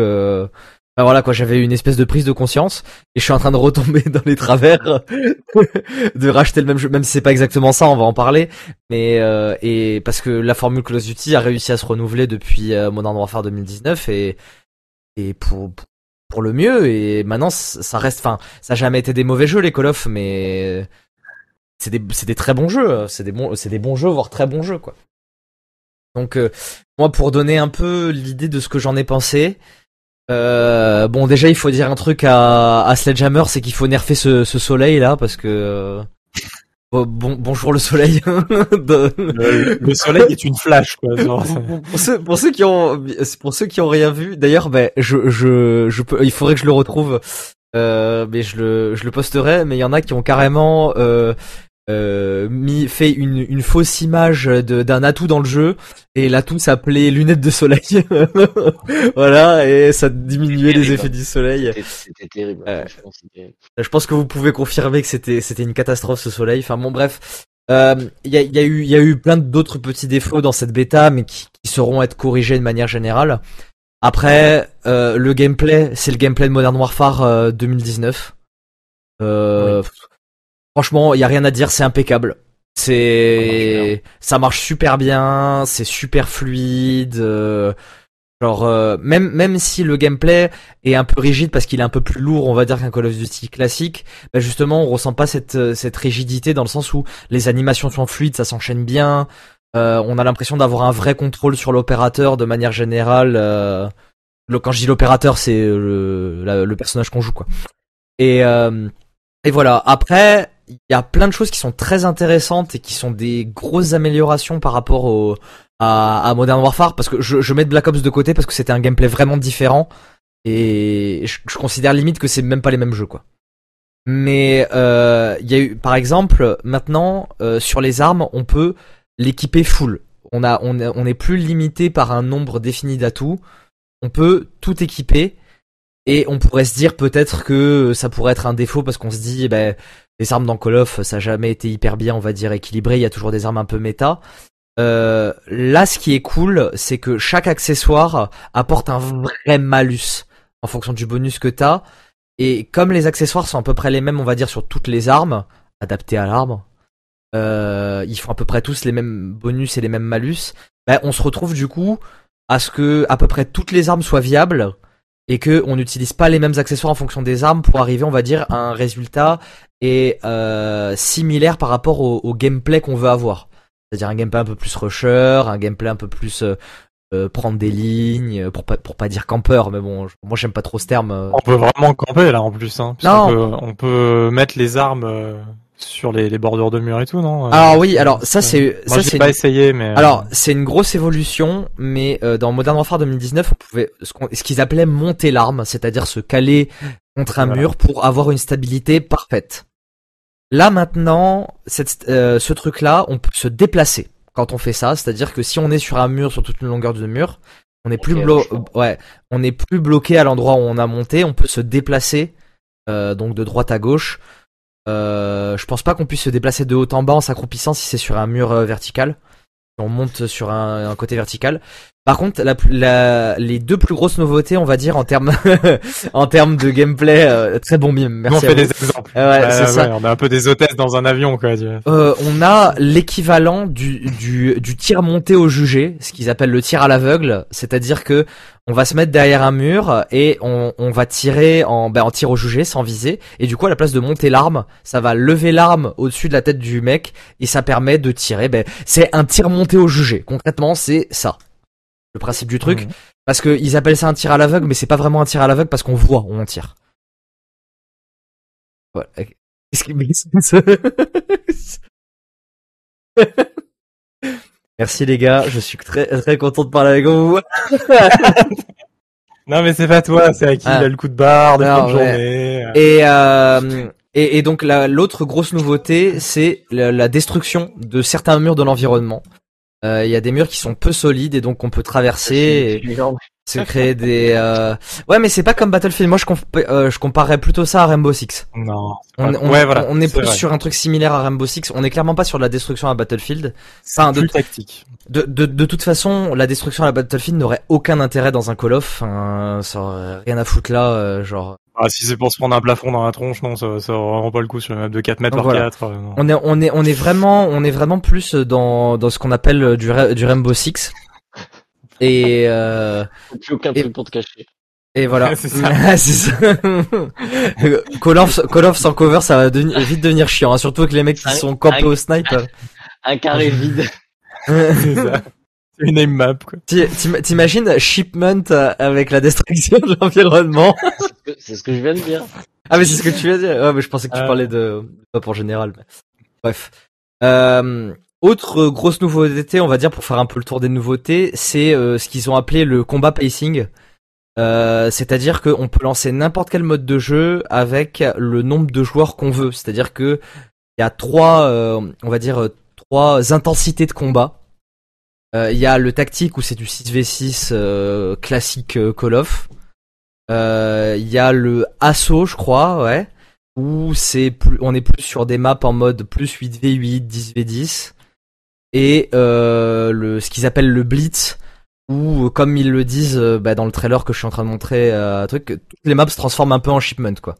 Voilà quoi, j'avais une espèce de prise de conscience et je suis en train de retomber *laughs* dans les travers *laughs* de racheter le même jeu, même si c'est pas exactement ça, on va en parler. Mais euh, et parce que la formule Call of Duty a réussi à se renouveler depuis euh, Modern Warfare 2019 et et pour pour le mieux et maintenant ça reste, enfin ça a jamais été des mauvais jeux les Call of, mais c'est des c'est des très bons jeux, c'est des bons c'est des bons jeux voire très bons jeux quoi. Donc euh, moi pour donner un peu l'idée de ce que j'en ai pensé. Euh, bon, déjà, il faut dire un truc à, à Sledgehammer, c'est qu'il faut nerfer ce, ce, soleil là, parce que euh, bon, bonjour le soleil. *laughs* le, soleil est une flash, quoi. Pour, ceux, pour, ceux, qui ont, pour ceux qui ont rien vu, d'ailleurs, ben, je, je, je peux, il faudrait que je le retrouve. Euh, mais je le, je le posterai. Mais il y en a qui ont carrément euh, euh, mis, fait une, une fausse image d'un atout dans le jeu et l'atout s'appelait lunettes de soleil. *laughs* voilà et ça diminuait les effets du soleil. C'était terrible. je pense que vous pouvez confirmer que c'était c'était une catastrophe ce soleil. Enfin bon bref. Il euh, y, a, y, a eu, y a eu plein d'autres petits défauts dans cette bêta, mais qui, qui seront être corrigés de manière générale. Après, euh, le gameplay, c'est le gameplay de Modern Warfare 2019. Euh, Franchement, il y a rien à dire, c'est impeccable. C'est ça marche super bien, c'est super fluide. Euh, genre euh, même même si le gameplay est un peu rigide parce qu'il est un peu plus lourd, on va dire qu'un Call of Duty classique, bah justement on ressent pas cette cette rigidité dans le sens où les animations sont fluides, ça s'enchaîne bien. Euh, on a l'impression d'avoir un vrai contrôle sur l'opérateur de manière générale. Euh, quand je dis l'opérateur, c'est le, le personnage qu'on joue quoi. Et et voilà. Après, il y a plein de choses qui sont très intéressantes et qui sont des grosses améliorations par rapport au, à, à Modern Warfare parce que je, je mets Black Ops de côté parce que c'était un gameplay vraiment différent et je, je considère limite que c'est même pas les mêmes jeux quoi. Mais euh, il y a eu par exemple maintenant euh, sur les armes on peut l'équiper full. On a on on est plus limité par un nombre défini d'atouts. On peut tout équiper et on pourrait se dire peut-être que ça pourrait être un défaut parce qu'on se dit, ben, les armes dans Call of, ça n'a jamais été hyper bien, on va dire, équilibré. Il y a toujours des armes un peu méta. Euh, là, ce qui est cool, c'est que chaque accessoire apporte un vrai malus en fonction du bonus que t'as. Et comme les accessoires sont à peu près les mêmes, on va dire, sur toutes les armes, adaptées à l'arme, euh, ils font à peu près tous les mêmes bonus et les mêmes malus. Ben, on se retrouve du coup à ce que à peu près toutes les armes soient viables et que on n'utilise pas les mêmes accessoires en fonction des armes pour arriver, on va dire, à un résultat et euh, similaire par rapport au, gameplay qu'on veut avoir. C'est-à-dire un gameplay un peu plus rusher, un gameplay un peu plus euh, euh, prendre des lignes, pour pas pour pas dire campeur, mais bon, moi j'aime pas trop ce terme. On peut vraiment camper là en plus, hein. Non. On peut, on peut mettre les armes sur les, les, bordures de murs et tout, non Alors oui, alors ça c'est ça c'est pas essayé, mais alors c'est une grosse évolution, mais dans Modern Warfare 2019, on pouvait ce qu'ils appelaient monter l'arme, c'est-à-dire se caler contre un mur pour avoir une stabilité parfaite. Là maintenant, cette, euh, ce truc-là, on peut se déplacer quand on fait ça, c'est-à-dire que si on est sur un mur sur toute une longueur de mur, on est plus blo ouais, on est plus bloqué à l'endroit où on a monté, on peut se déplacer euh, donc de droite à gauche. Euh, je pense pas qu'on puisse se déplacer de haut en bas en s'accroupissant si c'est sur un mur euh, vertical. On monte sur un, un côté vertical. Par contre, la, la, les deux plus grosses nouveautés, on va dire en termes *laughs* en termes de gameplay, euh, très bon mime. Merci. on fait des exemples. ouais, c'est ça. on a un peu des hôtesses dans un avion, quoi. Euh, on a l'équivalent du, du du tir monté au jugé, ce qu'ils appellent le tir à l'aveugle, c'est-à-dire que on va se mettre derrière un mur et on, on va tirer en ben, en tir au jugé sans viser et du coup à la place de monter l'arme, ça va lever l'arme au-dessus de la tête du mec et ça permet de tirer. Ben c'est un tir monté au jugé. Concrètement, c'est ça le principe du truc. Parce qu'ils appellent ça un tir à l'aveugle, mais c'est pas vraiment un tir à l'aveugle parce qu'on voit on tire. Voilà. *laughs* Merci les gars, je suis très très content de parler avec vous. *laughs* non mais c'est pas toi, c'est à qui ah. il a le coup de barre de journée. Et, euh, et, et donc l'autre grosse nouveauté, c'est la, destruction de certains murs de l'environnement. Il y a des murs qui sont peu solides et donc on peut traverser. Et se créer des. Euh... Ouais, mais c'est pas comme Battlefield. Moi, je, comp euh, je comparerais plutôt ça à Rainbow Six. Non. On, on, ouais, voilà, on est, plus sur un truc similaire à Rainbow Six. On est clairement pas sur de la destruction à Battlefield. C'est plus de, tactique. De, de, de, toute façon, la destruction à Battlefield n'aurait aucun intérêt dans un Call of. Enfin, ça aurait rien à foutre là, euh, genre. Ah, si c'est pour se prendre un plafond dans la tronche, non, ça, ça vraiment pas le coup sur une map de 4 mètres par 4. Euh, on est, on est, on est vraiment, on est vraiment plus dans, dans ce qu'on appelle du, du Rainbow Six. Et euh, plus aucun truc pour te cacher. Et voilà. *laughs* c'est ça. *laughs* ça. *laughs* Call, of, Call of sans cover, ça va devenir, vite devenir chiant, hein, surtout avec les mecs qui sont campés au snipe. Un, carré vide. c'est ça. C'est une name map, quoi. T'imagines Shipment avec la destruction de l'environnement? C'est ce que je viens de dire. Ah, mais c'est ce que tu viens de dire. Ouais, mais je pensais que tu euh. parlais de pop en général. Bref. Euh, autre grosse nouveauté, on va dire, pour faire un peu le tour des nouveautés, c'est euh, ce qu'ils ont appelé le combat pacing. Euh, c'est-à-dire qu'on peut lancer n'importe quel mode de jeu avec le nombre de joueurs qu'on veut. C'est-à-dire que il y a trois, euh, on va dire, trois intensités de combat. Il y a le tactique où c'est du 6v6 classique Call of. Il y a le assaut, je crois, ouais, où c'est plus, on est plus sur des maps en mode plus 8v8, 10v10 et euh, le ce qu'ils appellent le blitz où comme ils le disent euh, bah, dans le trailer que je suis en train de montrer euh, truc toutes les maps se transforment un peu en shipment quoi.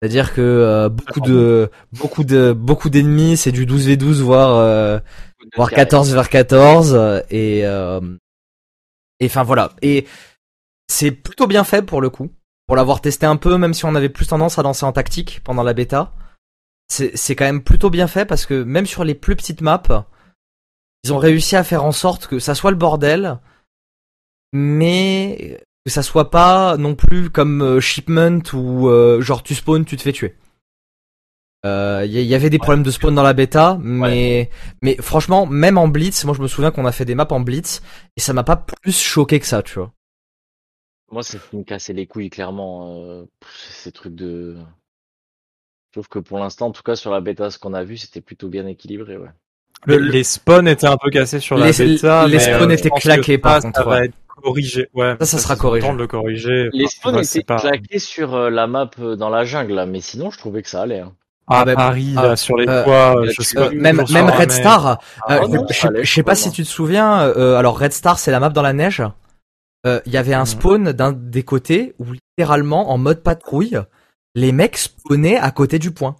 C'est-à-dire que euh, beaucoup de beaucoup. de beaucoup d'ennemis c'est du 12v12 voire voire 14 vers 14 et et enfin voilà. Et c'est plutôt bien fait pour le coup pour l'avoir testé un peu même si on avait plus tendance à lancer en tactique pendant la bêta c'est quand même plutôt bien fait parce que même sur les plus petites maps ils ont réussi à faire en sorte que ça soit le bordel, mais que ça soit pas non plus comme euh, Shipment où euh, genre tu spawns, tu te fais tuer. Il euh, y, avait des problèmes de spawn dans la bêta, mais mais franchement, même en blitz, moi je me souviens qu'on a fait des maps en blitz et ça m'a pas plus choqué que ça, tu vois. Moi, c'est me casser les couilles clairement ces trucs de. Je trouve que pour l'instant, en tout cas sur la bêta, ce qu'on a vu, c'était plutôt bien équilibré, ouais les spawns étaient un peu cassés sur la bêta. Les spawns euh, étaient claqués par contre. Ça va être corrigé. Ouais, ça, ça, sera corrigé. De le corriger. Les spawns étaient claqués sur euh, la map euh, dans la jungle, mais sinon je trouvais que ça allait. Hein. Ah, bah, Paris, là, ah, sur les toits, je sais pas. même, même Red Star, ah, je, sais pas si tu te souviens, alors Red Star, c'est la map dans la neige? Il y avait un mhm. spawn d'un des côtés où littéralement, en mode patrouille, les mecs spawnaient à côté du point.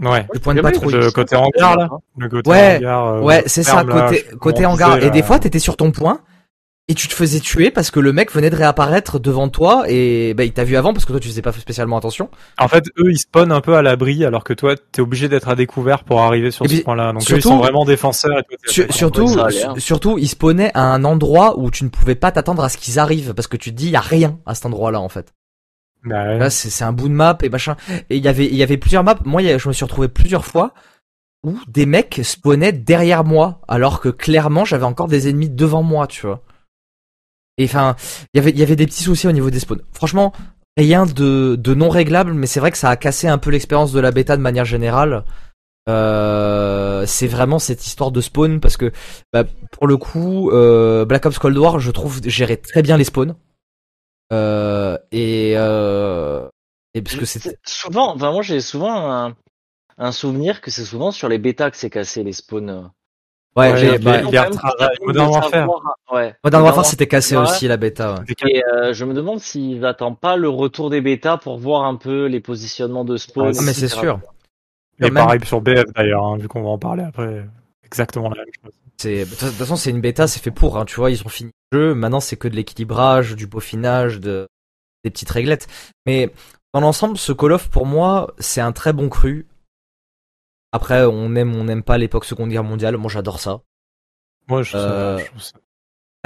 Ouais. Le point de patrouille. Le côté hangar là. Le côté ouais. Euh, ouais, c'est ça, côté côté hangar. Et des fois, t'étais sur ton point et tu te faisais tuer parce que le mec venait de réapparaître devant toi et bah il t'a vu avant parce que toi tu faisais pas spécialement attention. En fait, eux ils spawnent un peu à l'abri alors que toi t'es obligé d'être à découvert pour arriver sur ce point-là. Donc surtout, eux, ils sont vraiment défenseurs. Et surtout, surtout ils spawnaient à un endroit où tu ne pouvais pas t'attendre à ce qu'ils arrivent parce que tu te dis il y a rien à cet endroit-là en fait. Bah Là, c'est un bout de map et machin. Et il y avait, il y avait plusieurs maps. Moi, je me suis retrouvé plusieurs fois où des mecs spawnaient derrière moi, alors que clairement, j'avais encore des ennemis devant moi, tu vois. Et enfin, il y avait, il y avait des petits soucis au niveau des spawns. Franchement, rien de, de non réglable, mais c'est vrai que ça a cassé un peu l'expérience de la bêta de manière générale. Euh, c'est vraiment cette histoire de spawn parce que bah, pour le coup, euh, Black Ops Cold War, je trouve gérer très bien les spawns. Euh, et, euh, et parce que c'est souvent, enfin moi j'ai souvent un, un, souvenir que c'est souvent sur les bêtas que c'est cassé les spawns. Ouais, ouais bah, Modern Warfare. Ouais. Modern Warfare c'était cassé aussi la bêta. Ouais. Et euh, je me demande s'ils attendent pas le retour des bêtas pour voir un peu les positionnements de spawn. Ah, mais c'est sûr. Et pareil sur BF d'ailleurs, hein, vu qu'on va en parler après. Exactement la même chose. De toute façon, c'est une bêta, c'est fait pour, hein, tu vois, ils ont fini le jeu, maintenant c'est que de l'équilibrage, du peaufinage, de, des petites réglettes. Mais, dans l'ensemble, ce Call of, pour moi, c'est un très bon cru. Après, on aime, on n'aime pas l'époque Seconde Guerre mondiale, moi j'adore ça. Moi, je, euh...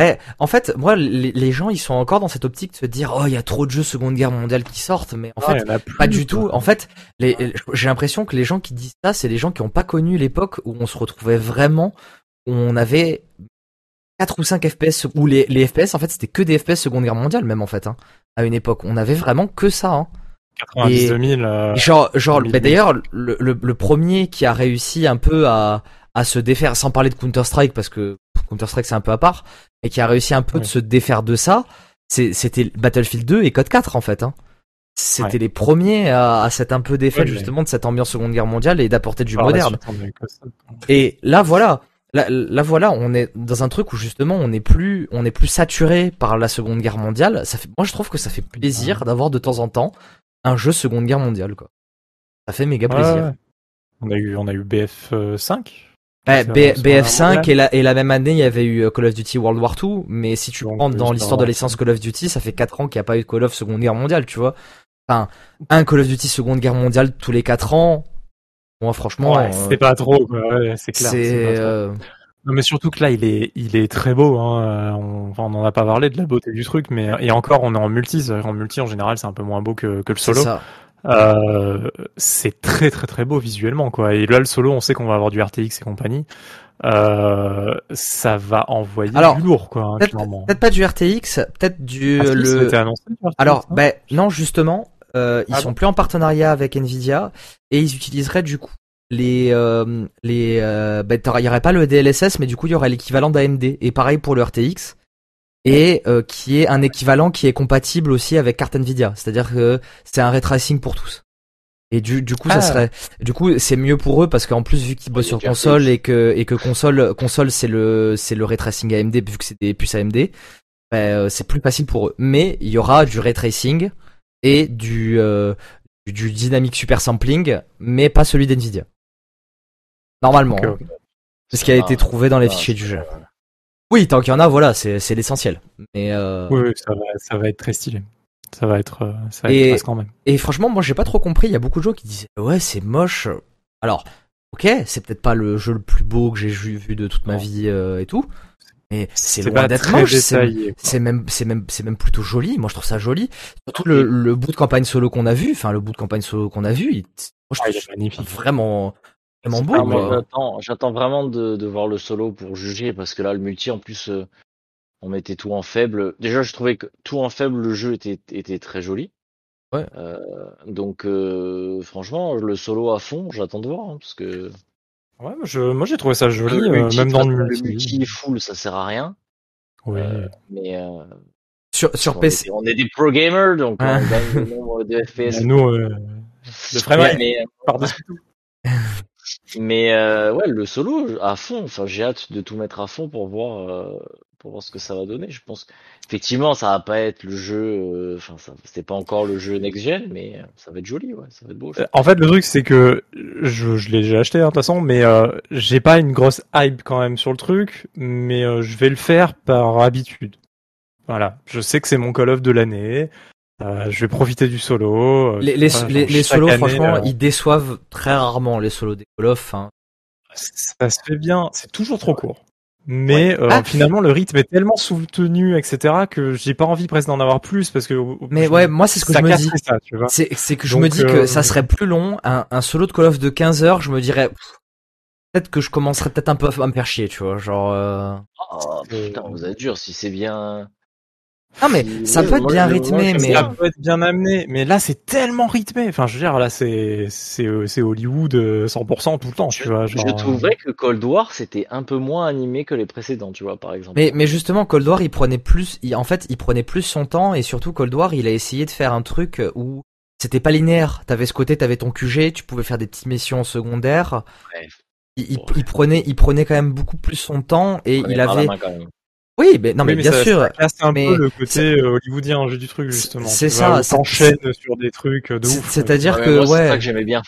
Eh, en fait, moi, les, gens, ils sont encore dans cette optique de se dire, oh, il y a trop de jeux Seconde Guerre mondiale qui sortent, mais en fait, pas du tout. En fait, j'ai l'impression que les gens qui disent ça, c'est les gens qui n'ont pas connu l'époque où on se retrouvait vraiment, où on avait 4 ou 5 FPS, où les, les FPS, en fait, c'était que des FPS Seconde Guerre mondiale, même en fait, hein, à une époque. On avait vraiment que ça. Hein. 90 2000. Euh, genre, genre, d'ailleurs, le, le, le, premier qui a réussi un peu à, à se défaire, sans parler de Counter Strike parce que Counter Strike c'est un peu à part, et qui a réussi un peu de se défaire de ça, c'était Battlefield 2 et Code 4 en fait. Hein. C'était les premiers à, à s'être un peu défaite justement de cette ambiance Seconde Guerre mondiale et d'apporter du moderne. et là voilà, là, voilà, on est dans un truc où justement on est plus on est plus saturé par la Seconde Guerre mondiale. Ça fait, moi je trouve que ça fait plaisir d'avoir de temps en temps un jeu Seconde Guerre mondiale quoi. Ça fait méga plaisir. On a eu on a eu BF 5 BF5 et la, et la même année il y avait eu euh, Call of Duty World War 2 mais si tu prends dans l'histoire de l'essence Call of Duty ça fait 4 ans qu'il n'y a pas eu de Call of Seconde Guerre mondiale tu vois enfin un Call of Duty Seconde Guerre mondiale tous les 4 ans moi franchement ouais, euh, c'est pas trop quoi. c'est clair euh, non mais surtout que là il est il est très beau hein. on, on en a pas parlé de la beauté du truc mais et encore on est en multi en multi en général c'est un peu moins beau que, que le solo. Euh, c'est très très très beau visuellement quoi. Et là le solo, on sait qu'on va avoir du RTX et compagnie. Euh, ça va envoyer du lourd quoi. Hein, peut-être pas du RTX, peut-être du ah, le. Annoncé, Alors hein ben non justement, euh, ils ah sont plus en partenariat avec Nvidia et ils utiliseraient du coup les euh, les euh, ben, il y aurait pas le DLSS mais du coup il y aurait l'équivalent d'AMD et pareil pour le RTX et euh, qui est un équivalent qui est compatible aussi avec carte Nvidia. C'est-à-dire que c'est un ray tracing pour tous. Et du, du coup, ça ah. serait, du coup, c'est mieux pour eux parce qu'en plus, vu qu'ils bossent sur console et que, et que console, console, c'est le, c'est le ray tracing AMD vu que c'est des puces AMD, ben, euh, c'est plus facile pour eux. Mais il y aura du ray tracing et du, euh, du dynamic super sampling, mais pas celui d'Nvidia. Normalement. Okay, Ce qui a été trouvé dans les fichiers du jeu. Oui, tant qu'il y en a, voilà, c'est l'essentiel. Mais euh... oui, ça, va, ça va être très stylé. Ça va être, euh, ça va et, être quand même. Et franchement, moi, j'ai pas trop compris. Il y a beaucoup de gens qui disaient ouais, c'est moche. Alors, ok, c'est peut-être pas le jeu le plus beau que j'ai vu de toute ma vie euh, et tout, mais c'est loin d'être moche. C'est même, c'est même, c'est même plutôt joli. Moi, je trouve ça joli. Surtout le, le bout de campagne solo qu'on a vu. Enfin, le bout de campagne solo qu'on a vu. Il, moi, je ah, trouve magnifique. Vraiment, J'attends vraiment de, de, voir le solo pour juger parce que là, le multi, en plus, euh, on mettait tout en faible. Déjà, je trouvais que tout en faible, le jeu était, était très joli. Ouais. Euh, donc, euh, franchement, le solo à fond, j'attends de voir hein, parce que. Ouais, je, moi j'ai trouvé ça joli, euh, même dans le multi. Le multi full, ça sert à rien. Ouais. mais sur, sur PC. On est, des pro gamers, donc on gagne le nombre de FPS. *laughs* nous, euh, de frame mais, par-dessus *laughs* tout. Mais euh, ouais, le solo à fond. Enfin, j'ai hâte de tout mettre à fond pour voir euh, pour voir ce que ça va donner. Je pense effectivement, ça va pas être le jeu. Euh, enfin, ça c'est pas encore le jeu next gen, mais ça va être joli. Ouais, ça va être beau. En fait, le truc c'est que je, je l'ai déjà acheté hein, de toute façon, mais j'ai pas une grosse hype quand même sur le truc, mais je vais le faire par habitude. Voilà, je sais que c'est mon Call of de l'année. Euh, je vais profiter du solo. Euh, les, les, les, solos, franchement, euh, ils déçoivent très rarement les solos des Call of. Hein. Ça se fait bien. C'est toujours trop court. Mais ah. finalement, le rythme est tellement soutenu, etc., que j'ai pas envie presque d'en avoir plus parce que. Mais ouais, moi c'est ce que je me dis. C'est que je me dis que ça serait plus long. Un, un, solo de Call of de 15 heures, je me dirais peut-être que je commencerais peut-être un peu à me faire chier, tu vois, genre. Oh, putain, vous êtes dur si c'est bien. Non mais ça peut être bien rythmé, mais ça peut être bien amené. Mais là, c'est tellement rythmé. Enfin, je veux dire, là, c'est c'est euh, c'est Hollywood 100% euh, tout le temps. Je, tu vois. Genre... Je trouvais que Cold War c'était un peu moins animé que les précédents, tu vois, par exemple. Mais mais justement, Cold War, il prenait plus, en fait, il prenait plus son temps et surtout Cold War, il a essayé de faire un truc où c'était pas linéaire. T'avais ce côté, t'avais ton QG, tu pouvais faire des petites missions secondaires. Bref. Il, il, prenait, il prenait quand même beaucoup plus son temps et il avait, oui, mais non, mais, bien sûr. Ça casse un peu le côté euh, hollywoodien jeu du truc justement. C'est ça. S'enchaîne sur des trucs de ouf. C'est-à-dire que ouais. C'est ça que j'aimais bien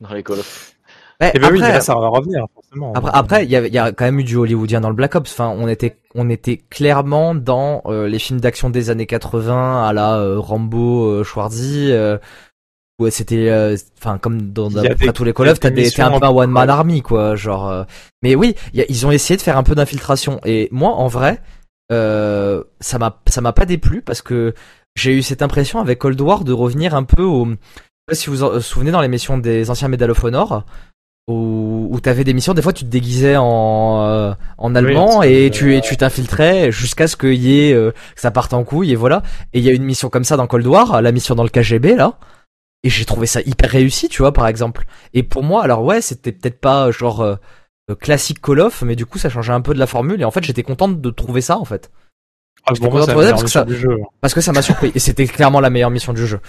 dans les Call of. Ouais, eh ben après, oui, là, ça va revenir forcément. Après, après, il y a, y a quand même eu du hollywoodien dans le Black Ops. Enfin, on était, on était clairement dans euh, les films d'action des années 80 à la euh, Rambo, euh, Schwarzy. Où c'était, enfin, comme dans tous les Call of, t'as des, t'es un peu un one man army, quoi, genre. mais oui, y a, ils ont essayé de faire un peu d'infiltration. Et moi, en vrai, euh, ça m'a ça m'a pas déplu parce que j'ai eu cette impression avec Cold War de revenir un peu au si vous vous souvenez dans l'émission des anciens Medal of Honor où, où t'avais des missions des fois tu te déguisais en euh, en allemand et tu et tu t'infiltrais jusqu'à ce qu'il y ait euh, que ça parte en couille et voilà et il y a une mission comme ça dans Cold War la mission dans le KGB là et j'ai trouvé ça hyper réussi tu vois par exemple et pour moi alors ouais c'était peut-être pas genre classique Call of, mais du coup ça changeait un peu de la formule et en fait j'étais contente de trouver ça en fait. Ah, moi, ça parce que ça m'a surpris et c'était clairement la meilleure mission du jeu.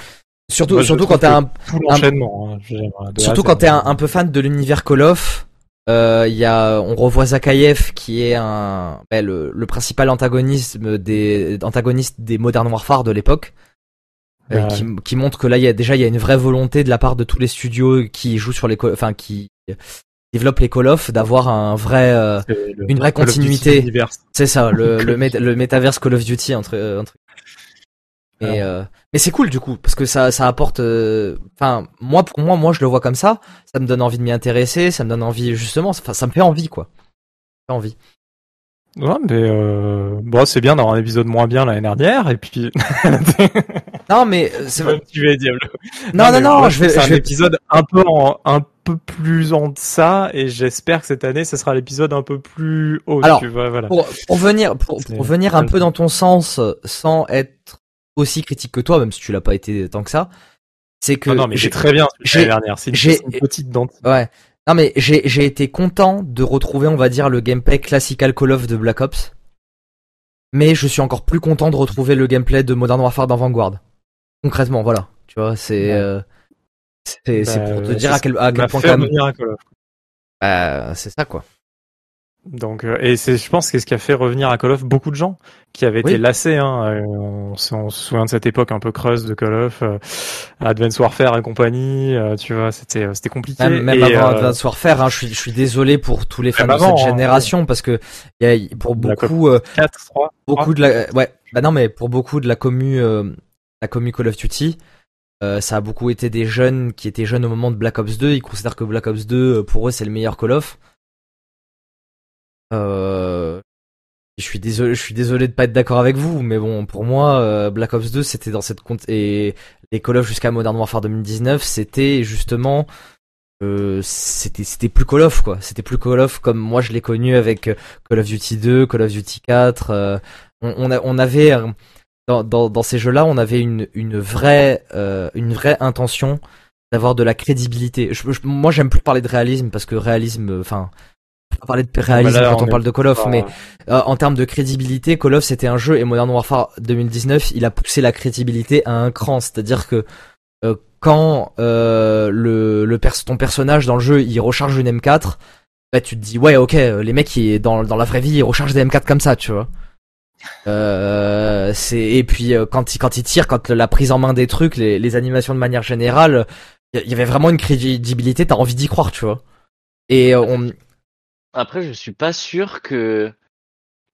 Surtout, Moi, surtout trouve quand t'es un, hein, à surtout quand t'es un, un peu fan de l'univers Call of. euh, Il y a, on revoit Zakayev qui est un, ben, le, le principal antagonisme des antagoniste des Modern Warfare de l'époque. Euh, qui, qui montre que là il y a déjà il y a une vraie volonté de la part de tous les studios qui jouent sur les enfin qui développent les Call of d'avoir un vrai euh, le une vraie continuité. C'est ça le *laughs* le, le métaverse Call of Duty entre euh, entre et, euh, mais c'est cool du coup parce que ça ça apporte euh, enfin moi pour moi moi je le vois comme ça ça me donne envie de m'y intéresser ça me donne envie justement enfin ça me fait envie quoi Ça me fait envie Ouais, mais euh, bon, c'est bien d'avoir un épisode moins bien l'année dernière, et puis. *laughs* non mais euh, c'est vrai tu vas Diablo. non non non, je vais je C'est un vais épisode un peu en, un peu plus en deçà, et j'espère que cette année, ce sera l'épisode un peu plus haut. Alors, tu vois, voilà. pour, pour venir pour, pour venir un peu dans ton sens sans être aussi critique que toi même si tu l'as pas été tant que ça c'est que non, non, mais j'ai- très bien j'ai- dernière. C'est une, petite dent. Ouais. Non mais j'ai j'ai été content de retrouver on va dire le gameplay classical Call of de Black Ops. Mais je suis encore plus content de retrouver le gameplay de Modern Warfare dans Vanguard. Concrètement, voilà. Tu vois, c'est Ouais. euh, c'est c'est Bah, pour te dire à quel à quel point quand même bah, c'est ça quoi. Donc, euh, et c'est, je pense, que c'est ce qui a fait revenir à Call of beaucoup de gens qui avaient Oui. été lassés. Hein, euh, on, se souvient de cette époque un peu creuse de Call of, euh, Warfare et compagnie. euh, tu vois, c'était, euh, c'était compliqué. Même, même et, avant euh, Advanced Warfare, hein, je suis je suis désolé pour tous les fans de avant, cette hein. génération parce que y a pour beaucoup euh, 4, 3. beaucoup de la ouais bah non mais pour beaucoup de la commu euh, la commu Call of Duty. Euh, ça a beaucoup été des jeunes qui étaient jeunes au moment de Black Ops 2 ils considèrent que Black Ops 2 euh, pour eux c'est le meilleur Call of. Euh, je suis désolé je suis désolé de pas être d'accord avec vous mais bon pour moi euh, Black Ops 2 c'était dans cette compte et les Call of jusqu'à Modern Warfare 2019 c'était justement euh, c'était c'était plus Call of quoi. C'était plus Call of comme moi je l'ai connu avec euh, Call of Duty 2 Call of Duty 4 euh, on, a- on avait dans, dans, dans ces jeux-là, on avait une, une vraie euh, une vraie intention d'avoir de la crédibilité. Je, je- moi, j'aime plus parler de réalisme parce que réalisme, euh, enfin, pas parler de réalisme bah là, quand on, parle de Call of, pas- mais euh, en termes de crédibilité, Call of c'était un jeu et Modern Warfare 2019, il a poussé la crédibilité à un cran. C'est-à-dire que euh, quand euh, le, le pers- ton personnage dans le jeu il recharge une M4, bah tu te dis ouais ok les mecs ils, dans dans la vraie vie ils rechargent des M4 comme ça tu vois. Euh, c'est et puis euh, quand il quand il tire, quand la prise en main des trucs, les, les animations de manière générale, il y, y avait vraiment une crédibilité. T'as envie d'y croire, tu vois. Et euh, on, Après, je suis pas sûr que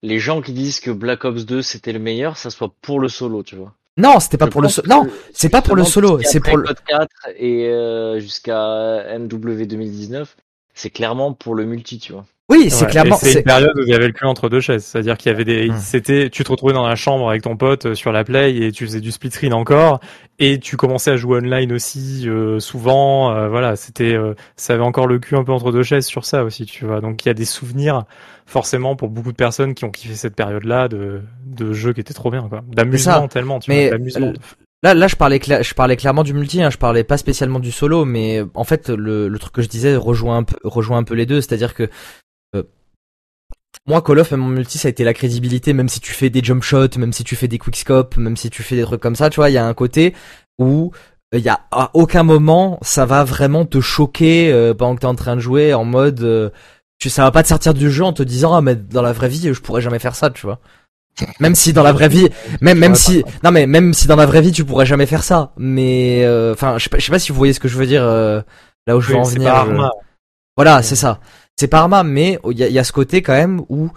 les gens qui disent que Black Ops 2 c'était le meilleur, ça soit pour le solo, tu vois. non, c'était pas pour le solo. Non, c'est pas pour le solo, c'est pour le- Code 4 et jusqu'à MW 2019, c'est clairement pour le multi, tu vois. Oui, c'est Ouais, clairement. C'est une période où il y avait le cul entre deux chaises, c'est-à-dire qu'il y avait des, Hmm. c'était, tu te retrouvais dans la chambre avec ton pote euh, sur la play et tu faisais du split screen encore, et tu commençais à jouer online aussi euh, souvent, euh, voilà, c'était, euh, ça avait encore le cul un peu entre deux chaises sur ça aussi, tu vois. Donc il y a des souvenirs forcément pour beaucoup de personnes qui ont kiffé cette période-là de, de jeux qui étaient trop bien, quoi, d'amusement tellement, tu Mais, vois, d'amusement. euh, Là, là, je parlais, cla- je parlais clairement du multi. Hein, je parlais pas spécialement du solo, mais en fait, le, le truc que je disais rejoint un peu, rejoint un peu les deux. C'est-à-dire que moi, Call of, en multi, ça a été la crédibilité. Même si tu fais des jump shots, même si tu fais des quickscope, même si tu fais des trucs comme ça, tu vois, il y a un côté où euh, il y a à aucun moment ça va vraiment te choquer euh, pendant que t'es en train de jouer en mode euh, tu ça va pas te sortir du jeu en te disant ah mais dans la vraie vie je pourrais jamais faire ça tu vois. Même si dans la vraie vie même même si non mais même si dans la vraie vie tu pourrais jamais faire ça. Mais euh, enfin je sais pas pas si vous voyez ce que je veux dire euh, là où je veux Oui, en venir je- voilà c'est ça c'est pas Arma mais il y a, il y a ce côté quand même où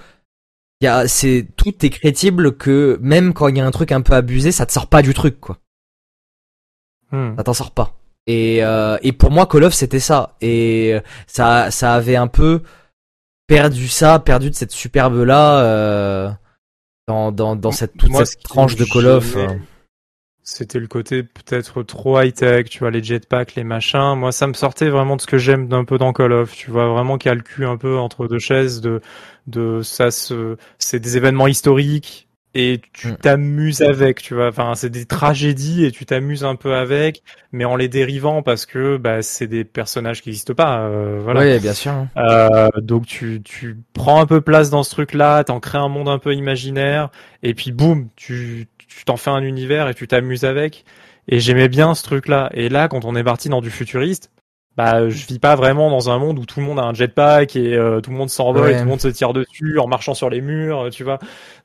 il y a c'est tout est crédible que même quand il y a un truc un peu abusé ça te sort pas du truc quoi Hmm. ça t'en sort pas. Et, euh, et pour moi, Call of, c'était ça. Et ça, ça avait un peu perdu ça, perdu de cette superbe-là euh, dans, dans, dans cette, toute Moi, cette tranche de Call of. gênait, euh. C'était le côté peut-être trop high-tech, tu vois, les jetpacks, les machins. Moi, ça me sortait vraiment de ce que j'aime d'un peu dans Call of, tu vois, vraiment qui a le cul un peu entre deux chaises, de, de ça, se, c'est des événements historiques. et tu Mm. t'amuses avec, tu vois. Enfin, c'est des tragédies et tu t'amuses un peu avec, mais en les dérivant parce que bah, c'est des personnages qui n'existent pas. euh, voilà. Oui, bien sûr. hein. Euh, donc tu, tu prends un peu place dans ce truc-là, t'en crées un monde un peu imaginaire, et puis boum, tu tu t'en fais un univers et tu t'amuses avec. Et j'aimais bien ce truc-là. Et là, quand on est parti dans du futuriste, bah je vis pas vraiment dans un monde où tout le monde a un jetpack et euh, tout le monde s'envole Ouais. et tout le monde se tire dessus en marchant sur les murs, tu vois.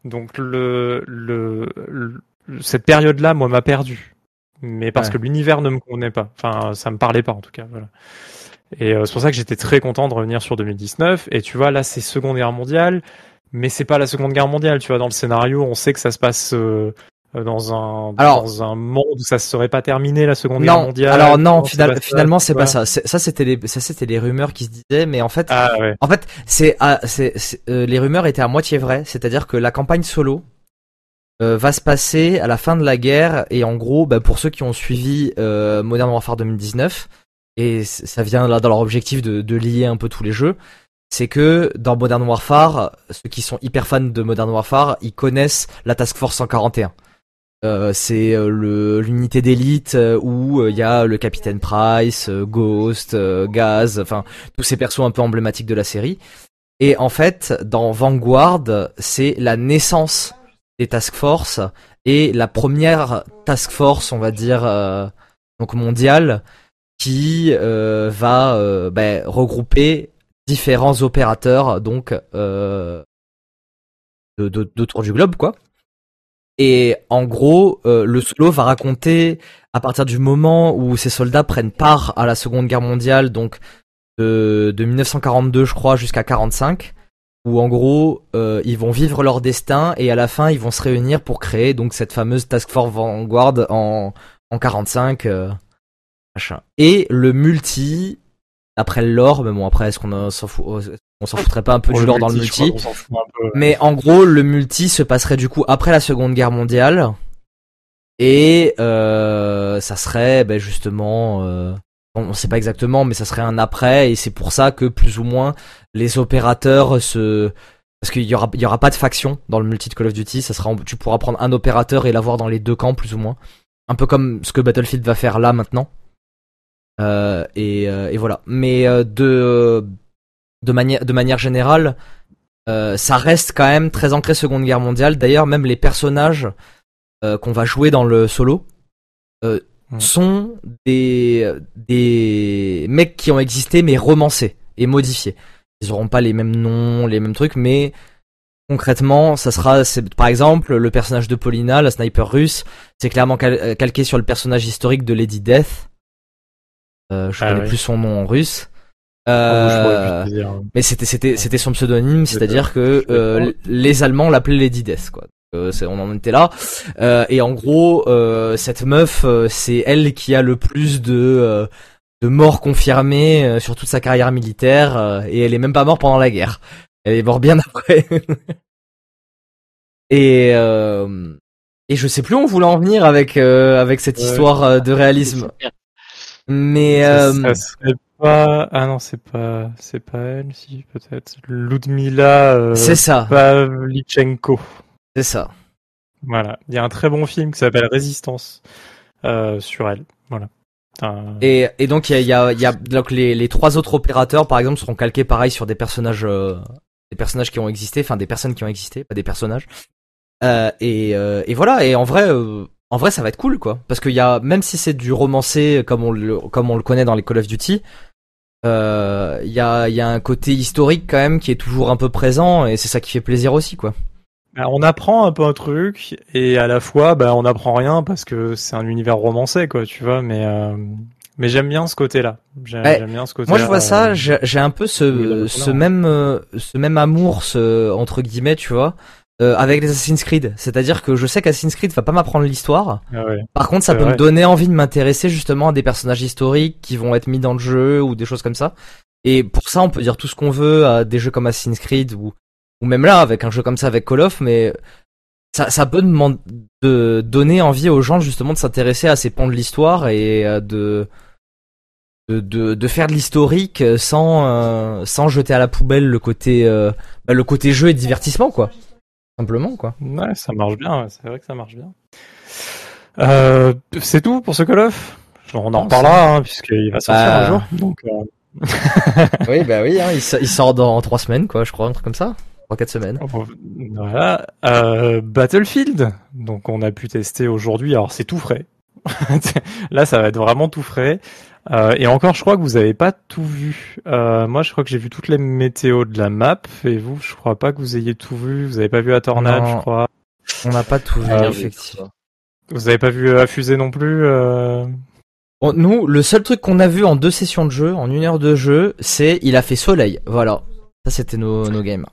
Donc le le, le- cette période-là, moi, m'a perdu. Mais parce Ouais. que l'univers ne me convenait pas. Enfin, ça me parlait pas en tout cas. Voilà. Et euh, c'est pour ça que j'étais très content de revenir sur 2019. Et tu vois, là, c'est Seconde Guerre mondiale, mais c'est pas la Seconde Guerre mondiale. Tu vois, dans le scénario, on sait que ça se passe euh, dans un Alors- dans un monde où ça se serait pas terminé la Seconde Guerre Non, mondiale. alors non, final- finalement c'est pas ça. Ça c'était les, ça c'était les rumeurs qui se disaient, mais en fait, Ah ouais. en fait, c'est, ah, euh, les rumeurs étaient à moitié vraies. C'est-à-dire que la campagne solo euh, va se passer à la fin de la guerre et en gros, bah, pour ceux qui ont suivi euh, Modern Warfare 2019 et ça vient là dans leur objectif de, de lier un peu tous les jeux, c'est que dans Modern Warfare, ceux qui sont hyper fans de Modern Warfare, ils connaissent la Task Force 141. Euh, c'est euh, le l'unité d'élite euh, où il y a le capitaine Price, Ghost, Gaz, enfin tous ces persos un peu emblématiques de la série. Et en fait, dans Vanguard, c'est la naissance des task force et la première task force, on va dire euh, donc mondiale, qui euh, va euh, ben, regrouper différents opérateurs donc de, de, d'autour du globe quoi. Et en gros, euh, le solo va raconter à partir du moment où ces soldats prennent part à la Seconde Guerre mondiale, donc de, de 1942 je crois jusqu'à 45, où en gros euh, ils vont vivre leur destin et à la fin ils vont se réunir pour créer donc cette fameuse Task Force Vanguard en, en 45. euh, machin. Et le multi, après le lore, mais bon après est-ce qu'on euh, s'en fout, on s'en foutrait pas un peu du lore dans le multi crois mais en gros, le multi se passerait du coup après la Seconde Guerre mondiale. Et euh, ça serait ben, justement... euh, on ne sait pas exactement, mais ça serait un après. Et c'est pour ça que plus ou moins les opérateurs se... Parce qu'il y aura, il y aura pas de faction dans le multi de Call of Duty. Ça sera, tu pourras prendre un opérateur et l'avoir dans les deux camps plus ou moins. Un peu comme ce que Battlefield va faire là maintenant. Euh, et, et voilà. Mais de de manière de manière générale, euh, ça reste quand même très ancré Seconde Guerre mondiale. D'ailleurs, même les personnages euh, qu'on va jouer dans le solo euh, Mm. sont des des mecs qui ont existé mais romancés et modifiés. Ils auront pas les mêmes noms, les mêmes trucs, mais concrètement, ça sera, c'est, par exemple, le personnage de Paulina, la sniper russe, c'est clairement cal- euh, calqué sur le personnage historique de Lady Death. Euh, je Ah connais plus son nom en russe. Euh, dire. mais c'était c'était c'était son pseudonyme, c'est-à-dire que euh, les Allemands l'appelaient Lady Death quoi. Euh, c'est- on en était là. Euh, et en gros, euh, cette meuf, euh, c'est elle qui a le plus de euh, de morts confirmées euh, sur toute sa carrière militaire, euh, et elle est même pas morte pendant la guerre. Elle est morte bien *laughs* après. et euh, et je sais plus où on voulait en venir avec euh, avec cette Ouais. histoire euh, de réalisme. Mais Ça, euh, ça serait pas. Ah non, c'est pas, c'est pas elle, si peut-être. Ludmila euh, c'est ça, Pavlichenko. c'est ça. Voilà. Il y a un très bon film qui s'appelle Résistance euh, sur elle. Voilà. Un- Et, et donc il y a, y a, y a donc les, les trois autres opérateurs par exemple seront calqués pareil sur des personnages euh, des personnages qui ont existé, enfin des personnes qui ont existé, pas des personnages. Euh, et, euh, et voilà et en vrai en vrai ça va être cool quoi parce qu'il y a même si c'est du romancé comme on le comme on le connaît dans les Call of Duty euh, il y a y a un côté historique quand même qui est toujours un peu présent et c'est ça qui fait plaisir aussi quoi. Bah, on apprend un peu un truc et à la fois, bah, on apprend rien parce que c'est un univers romancé, quoi, tu vois. Mais euh, mais j'aime bien ce côté-là. J'aime Ouais. j'aime bien ce côté. Moi, je vois ça, j'ai j'ai un peu ce, là, ce même, euh, ce même amour, ce, entre guillemets, tu vois, euh, avec les Assassin's Creed. C'est-à-dire que je sais qu'Assassin's Creed va pas m'apprendre l'histoire. Ah ouais. Par contre, ça peut me donner envie de m'intéresser justement à des personnages historiques qui vont être mis dans le jeu ou des choses comme ça. Et pour ça, on peut dire tout ce qu'on veut à des jeux comme Assassin's Creed ou, ou même là, avec un jeu comme ça avec Call of, mais ça, ça peut demander de donner envie aux gens justement de s'intéresser à ces pans de l'histoire et euh, de, de, de, de faire de l'historique sans, euh, sans jeter à la poubelle le côté, euh, bah, le côté jeu et divertissement, quoi. Simplement quoi. Ouais, ça marche bien, c'est vrai que ça marche bien. Euh, c'est tout pour ce Call of? On en reparlera, hein, puisqu'il va sortir Bah. un jour. Donc, euh, *laughs* oui, bah oui, hein, il, so- il sort dans trois semaines, quoi, je crois, un truc comme ça. Trois, quatre semaines. voilà. Euh, Battlefield, donc on a pu tester aujourd'hui. Alors c'est tout frais. *laughs* Là, ça va être vraiment tout frais. Euh, et encore, je crois que vous avez pas tout vu. Euh, moi, je crois que j'ai vu toutes les météos de la map. Et vous, je crois pas que vous ayez tout vu. Vous avez pas vu la tornade, Non. je crois. On n'a pas tout vu, vu, effectivement. Vous avez pas vu la fusée non plus. Euh... Bon, nous, le seul truc qu'on a vu en deux sessions de jeu, en une heure de jeu, c'est il a fait soleil. Voilà. Ça, c'était nos, nos games.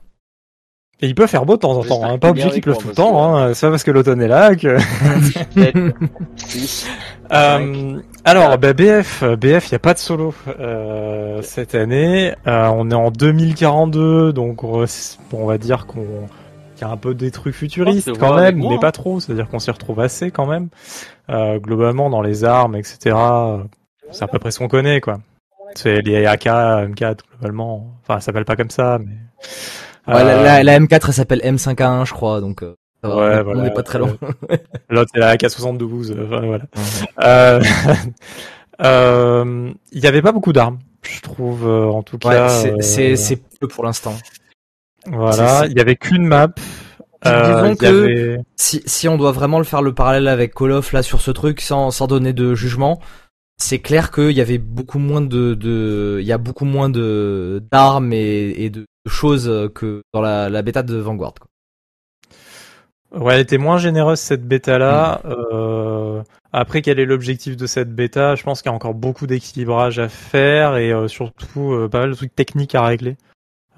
Et il peut faire beau de temps en temps. Hein. Pas obligé qu'il pleuve tout le temps. Hein. C'est pas parce que l'automne est là que. *laughs* Euh, alors, bah, BF, BF, il y a pas de solo euh, cette année. Euh, on est en 2042, donc on, va dire qu'on qu'il y a un peu des trucs futuristes quand même, mais hein. pas trop. C'est-à-dire qu'on s'y retrouve assez quand même. Euh, globalement, dans les armes, etc. euh, C'est à peu près ce qu'on connaît, quoi. C'est les AK, M4 globalement. Enfin, ça s'appelle pas comme ça, mais. Ouais, la, Euh, la- la M4, elle s'appelle M5A1, je crois, donc euh, Ouais, *laughs* on voilà. n'est pas très loin. *laughs* L'autre c'est la AK-72, euh, enfin, voilà. Euh, *laughs* euh, Il y avait pas beaucoup d'armes, je trouve, euh, en tout Ouais, cas. c'est- peu pour l'instant. Voilà, il y avait qu'une map. Euh, Disons il que- avait- Si, si on doit vraiment le faire le parallèle avec Call of là sur ce truc sans, sans donner de jugement, c'est clair qu'il y avait beaucoup moins de, de il y a beaucoup moins de d'armes et, et de choses que dans la, la bêta de Vanguard. Quoi. Ouais, elle était moins généreuse cette bêta-là. Mm. Euh, après, quel est l'objectif de cette bêta? Je pense qu'il y a encore beaucoup d'équilibrage à faire et euh, surtout euh, pas mal de trucs techniques à régler.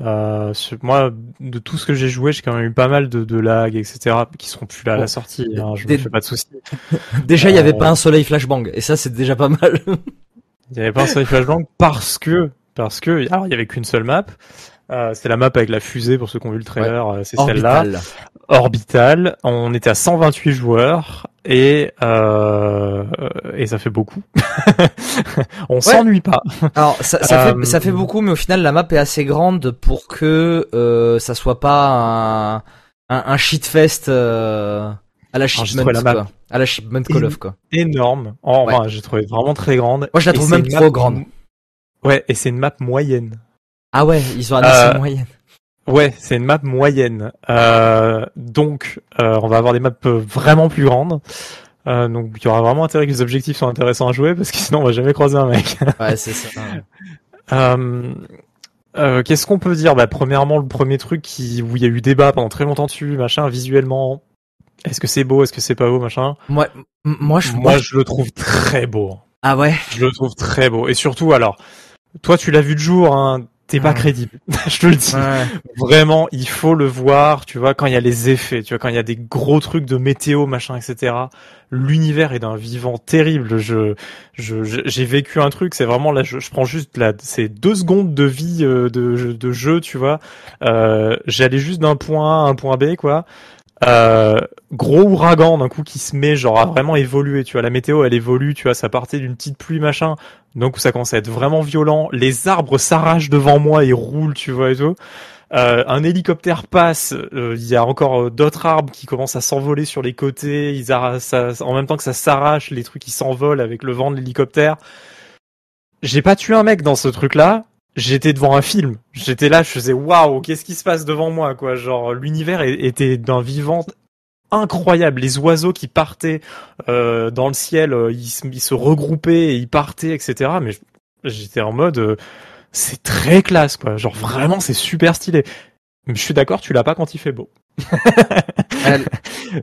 Euh, sur- moi, de tout ce que j'ai joué, j'ai quand même eu pas mal de, de lag, etc., qui seront plus là à Bon, la sortie. Hein, je me fais pas de soucis. *laughs* Déjà, il y avait Euh, pas un soleil flashbang et ça c'est déjà pas mal. *laughs* Il y avait pas un seul flashbang parce que parce que alors il y avait qu'une seule map. Euh, c'est la map avec la fusée pour ceux qui ont vu le trailer, euh, c'est celle-là. Orbital. On était à 128 joueurs et euh, et ça fait beaucoup. *laughs* On s'ennuie pas. Alors ça, ça, fait, ça fait beaucoup, mais au final la map est assez grande pour que euh, ça soit pas un, un, un shitfest à la j'ai shipment la quoi. À la shipment Call of quoi. Énorme. Enfin, j'ai trouvé vraiment très grande. Moi, je la trouve même trop map- grande. Ouais, et c'est une map moyenne. Ah ouais, ils ont annoncé Euh, une moyenne. Ouais, c'est une map moyenne. Euh, donc, euh, on va avoir des maps euh, vraiment plus grandes. Euh, donc, il y aura vraiment intérêt que les objectifs soient intéressants à jouer parce que *laughs* sinon, on va jamais croiser un mec. Ouais, c'est ça. *laughs* Euh, euh, Qu'est-ce qu'on peut dire? Bah, Premièrement, le premier truc qui, où il y a eu débat pendant très longtemps dessus, machin, visuellement. Est-ce que c'est beau Est-ce que c'est pas beau, machin? Moi, moi, je, Moi, je le trouve très beau. ah ouais? Je le trouve très beau. Et surtout, alors, toi, tu l'as vu de jour, hein, t'es pas crédible. *laughs* je te le dis. Vraiment, il faut le voir, tu vois, quand il y a les effets, tu vois, quand il y a des gros trucs de météo, machin, etc. L'univers est d'un vivant terrible. Je, je, je- j'ai vécu un truc, c'est vraiment là, je, je prends juste là, c'est deux secondes de vie euh, de, de jeu, tu vois. Euh, j'allais juste d'un point A à un point B, quoi. Euh, gros ouragan d'un coup qui se met genre à vraiment évoluer, tu vois. La météo, elle évolue, tu vois. Ça partait d'une petite pluie, machin. Donc ça commence à être vraiment violent. Les arbres s'arrachent devant moi et roulent, tu vois et tout. Euh, un hélicoptère passe. euh, Il y a encore euh, d'autres arbres qui commencent à s'envoler sur les côtés. Ils ça- en même temps que ça s'arrache, les trucs qui s'envolent avec le vent de l'hélicoptère. J'ai pas tué un mec dans ce truc-là. J'étais devant un film. J'étais là, je faisais waouh, qu'est-ce qui se passe devant moi, quoi? Genre l'univers était d'un vivant incroyable. Les oiseaux qui partaient euh, dans le ciel, euh, ils, se- ils se regroupaient et ils partaient, etc. Mais j'étais en mode, euh, c'est très classe, quoi. Genre vraiment, c'est super stylé. Mais je suis d'accord, tu l'as pas quand il fait beau. *laughs*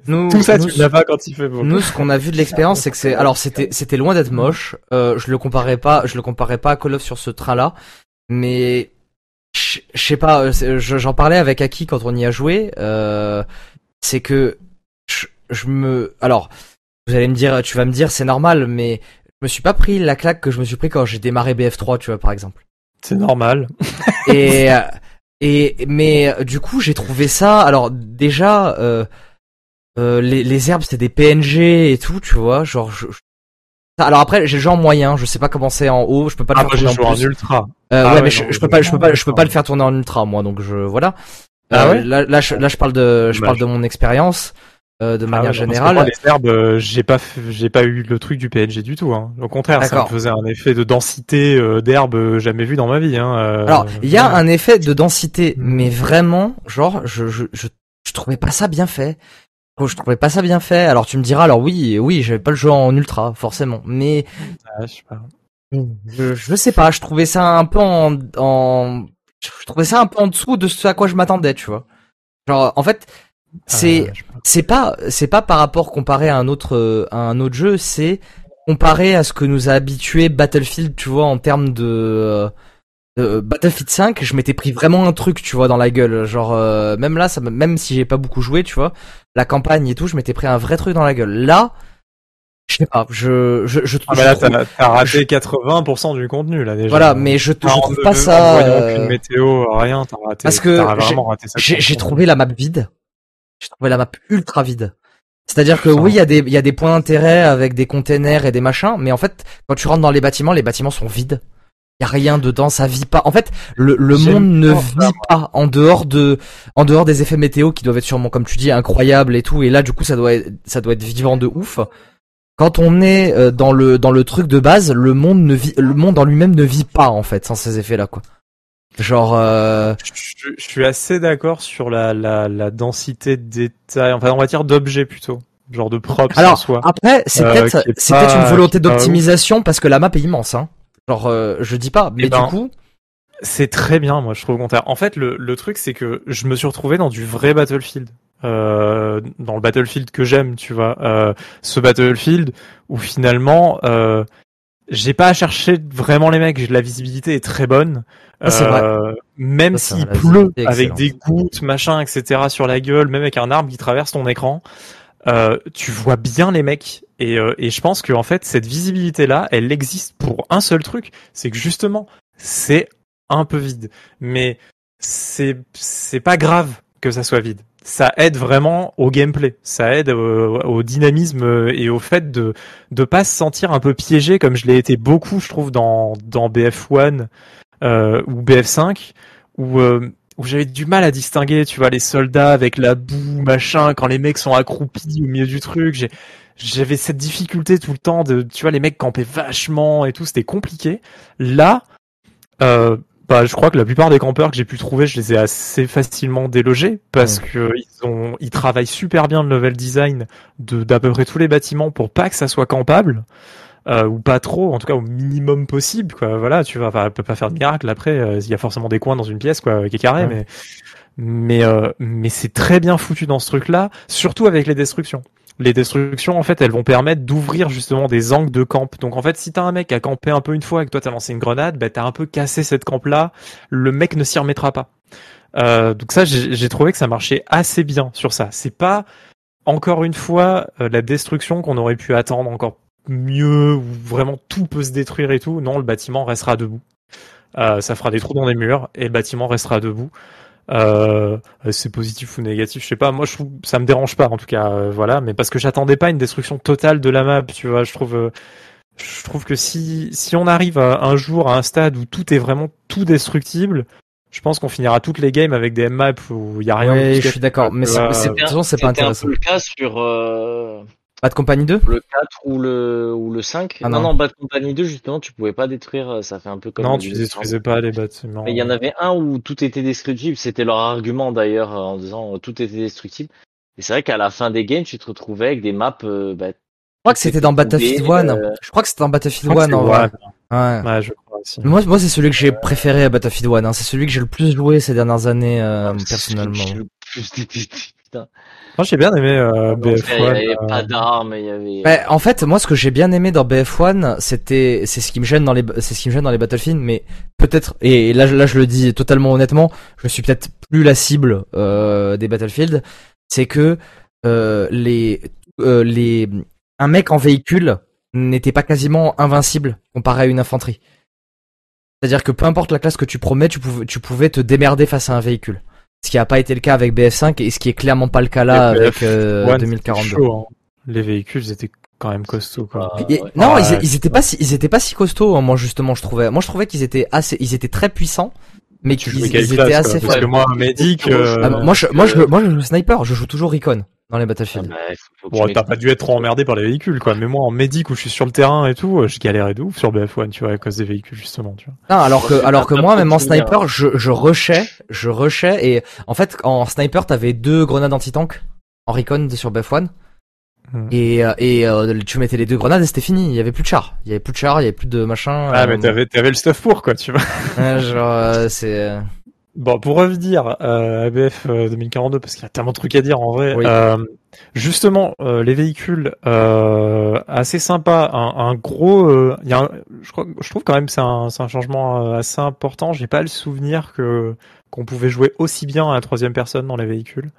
Nous, Tout ça, nous, tu l'as pas quand il fait beau. Nous, ce qu'on a vu de l'expérience, c'est que c'est, alors c'était, c'était loin d'être moche. Euh, je le comparais pas, je le comparais pas à Call of sur ce train-là, mais je sais pas. euh, J'en parlais avec Aki quand on y a joué. Euh, c'est que je, me, alors vous allez me dire, tu vas me dire, c'est normal, mais je me suis pas pris la claque que je me suis pris quand j'ai démarré BF3, tu vois, par exemple. C'est normal. *laughs* Et euh, et mais euh, du coup j'ai trouvé ça. Alors déjà euh, euh, les, les herbes c'était des PNG et tout, tu vois. Genre je, je- alors après j'ai le en moyen, je sais pas comment c'est en haut, je peux pas le Ah, faire j'ai tourner en joué en plus. ultra. Euh, Ah ouais, ouais, mais je, je peux pas, je peux pas, je peux pas le faire tourner en ultra moi, donc je voilà. Ah ouais? là, là, je, là, je parle de, je parle de mon expérience. Euh, de manière générale. Moi, les herbes, euh, j'ai pas, j'ai pas eu le truc du PNG du tout. Hein. Au contraire, ça me faisait un effet de densité euh, d'herbe jamais vu dans ma vie. Hein. Alors, il y a un effet de densité, mais vraiment, genre, je, je, je, je trouvais pas ça bien fait. Je trouvais pas ça bien fait. Alors tu me diras, alors oui, oui, j'avais pas le jeu en ultra, forcément, mais ah, je, sais pas. Je, je, sais pas. Je trouvais ça un peu en, en, je trouvais ça un peu en dessous de ce à quoi je m'attendais, tu vois. Genre, en fait, c'est c'est pas c'est pas par rapport comparé à un autre à un autre jeu, c'est comparé à ce que nous a habitué Battlefield, tu vois, en termes de, Battlefield 5, je m'étais pris vraiment un truc, tu vois, dans la gueule. Genre euh, même là, ça, même si j'ai pas beaucoup joué, tu vois, la campagne et tout, je m'étais pris un vrai truc dans la gueule. Là, je sais pas, je je je trouve. Ah, là, t'as raté 80% du contenu là déjà. Voilà, mais je, je trouve pas ça. Euh... météo, rien, t'as raté. Parce que j'ai trouvé la map vide je trouvais la map ultra vide. C'est-à-dire que oui, il y a des il y a des points d'intérêt avec des containers et des machins, mais en fait, quand tu rentres dans les bâtiments, les bâtiments sont vides. Il y a rien dedans, ça vit pas. En fait, le, le monde ne vit pas en dehors de en dehors des effets météo qui doivent être sûrement comme tu dis incroyables et tout et là du coup ça doit être, ça doit être vivant de ouf. Quand on est euh, dans le dans le truc de base, le monde ne vit le monde en lui-même ne vit pas en fait sans ces effets là quoi. Genre, euh... je, suis assez d'accord sur la, la, la densité de détails, enfin on va dire d'objets plutôt, genre de props Alors, soi. Après, c'est euh, peut-être c'est peut-être une volonté d'optimisation parce que la map est immense, hein. Genre, euh, je dis pas, mais eh du ben, coup. C'est très bien, moi je trouve au contraire. En fait, le, le truc c'est que je me suis retrouvé dans du vrai Battlefield. Euh, dans le Battlefield que j'aime, tu vois. Euh, ce Battlefield où finalement, euh, j'ai pas à chercher vraiment les mecs. La visibilité est très bonne. Ah, euh, même s'il pleut avec des gouttes, machin, etc. sur la gueule, même avec un arbre qui traverse ton écran, euh, tu vois bien les mecs. Et, euh, et je pense que en fait cette visibilité là, elle existe pour un seul truc, c'est que justement c'est un peu vide. Mais c'est c'est pas grave que ça soit vide ça aide vraiment au gameplay, ça aide au, dynamisme et au fait de de pas se sentir un peu piégé comme je l'ai été beaucoup, je trouve, dans dans BF1 euh, ou BF5 où euh, où j'avais du mal à distinguer, tu vois, les soldats avec la boue, machin, quand les mecs sont accroupis au milieu du truc, j'ai j'avais cette difficulté tout le temps de, tu vois, les mecs campaient vachement et tout, c'était compliqué. Là, euh, bah, je crois que la plupart des campeurs que j'ai pu trouver, je les ai assez facilement délogés parce que ils ont, ils travaillent super bien le level design de d'à peu près tous les bâtiments pour pas que ça soit campable. Euh, ou pas trop, en tout cas au minimum possible, quoi. Voilà, tu vas, peut pas faire de miracle. Après, euh, il y a forcément des coins dans une pièce, quoi, qui est carré, mais mais euh, mais c'est très bien foutu dans ce truc-là, surtout avec les destructions les destructions, en fait, elles vont permettre d'ouvrir justement des angles de camp. Donc, en fait, si t'as un mec qui a campé un peu une fois et que toi t'as lancé une grenade, bah, t'as un peu cassé cette camp-là, le mec ne s'y remettra pas. Euh, donc ça, j'ai trouvé que ça marchait assez bien sur ça. C'est pas, encore une fois, euh, la destruction qu'on aurait pu attendre encore mieux, où vraiment tout peut se détruire et tout. Non, le bâtiment restera debout. Euh, ça fera des trous dans les murs et le bâtiment restera debout. Euh, c'est positif ou négatif, je sais pas. Moi, je trouve ça me dérange pas en tout cas, euh, voilà. Mais parce que j'attendais pas une destruction totale de la map, tu vois. Je trouve, euh, je trouve que si si on arrive un jour à un stade où tout est vraiment tout destructible, je pense qu'on finira toutes les games avec des maps où il y a rien. Oui, je suis d'accord. Mais c'est, c'est, c'est pas intéressant. un peu le cas sur Bad Company 2 Le 4 ou le, ou le 5 ah non. non, Bad Company 2, justement, tu pouvais pas détruire, euh, ça fait un peu comme... Non, tu détruisais pas les bâtiments. Mais il y en avait un où tout était destructible, c'était leur argument d'ailleurs, en disant euh, tout était destructible. Et c'est vrai qu'à la fin des games, tu te retrouvais avec des maps... Euh, bah, je crois que c'était dans Battlefield 1. Je crois que c'était dans Battlefield 1 en vrai. Ouais. ouais, je crois aussi. Moi, moi c'est celui que j'ai préféré à Battlefield 1. Hein. C'est celui que j'ai le plus joué ces dernières années, euh, personnellement. J'ai le plus *laughs* détesté, putain. Moi j'ai bien aimé euh, BF1. Il y avait pas d'armes, il y avait. En fait, moi ce que j'ai bien aimé dans BF1, c'était c'est ce qui me gêne dans les c'est ce qui me gêne dans les Battlefield, mais peut-être et là là je le dis totalement honnêtement, je suis peut-être plus la cible euh, des Battlefield, c'est que euh, les euh, les un mec en véhicule n'était pas quasiment invincible comparé à une infanterie. C'est-à-dire que peu importe la classe que tu promets, tu pouvais, tu pouvais te démerder face à un véhicule. Ce qui n'a pas été le cas avec BF5 et ce qui est clairement pas le cas là avec euh, 2042. Hein. Les véhicules étaient quand même costauds quoi. Non, ils, ils, étaient pas si ils étaient pas si costauds hein, moi justement je trouvais. Moi je trouvais qu'ils étaient assez ils étaient très puissants mais Tu qu'ils ils étaient classe, assez quoi, Parce faibles. que moi, un médic, Ah, euh, Ah, moi, je, moi, je, euh, moi, je joue sniper, je joue toujours recon dans les Ah Battlefield. bah, faut- faut que bon, t'as pas dû être trop emmerdé par les véhicules, quoi. Mais moi, en médic où je suis sur le terrain et tout, euh, je galérais de ouf sur BF1, tu vois, à cause des véhicules, justement, tu vois. Non, alors que, alors que moi, même en sniper, je, je rushais, je rushais, et en fait, en sniper, t'avais deux grenades anti-tank en recon sur BF1, Hmm. et, euh, et euh, tu mettais les deux grenades et c'était fini, il y avait plus de char, il y avait plus de char, il y avait plus de machin. Ah, euh, mais t'avais, t'avais le stuff pour, quoi, tu vois. genre, euh, c'est... Bon, pour revenir euh, à BF euh, 2042, parce qu'il y a tellement de trucs à dire en vrai. Oui. euh, justement, euh, les véhicules euh, assez sympa, un, un gros, euh, il y a, un- je crois, je trouve quand même que c'est un, c'est un changement assez important. J'ai pas le souvenir que qu'on pouvait jouer aussi bien à la troisième personne dans les véhicules.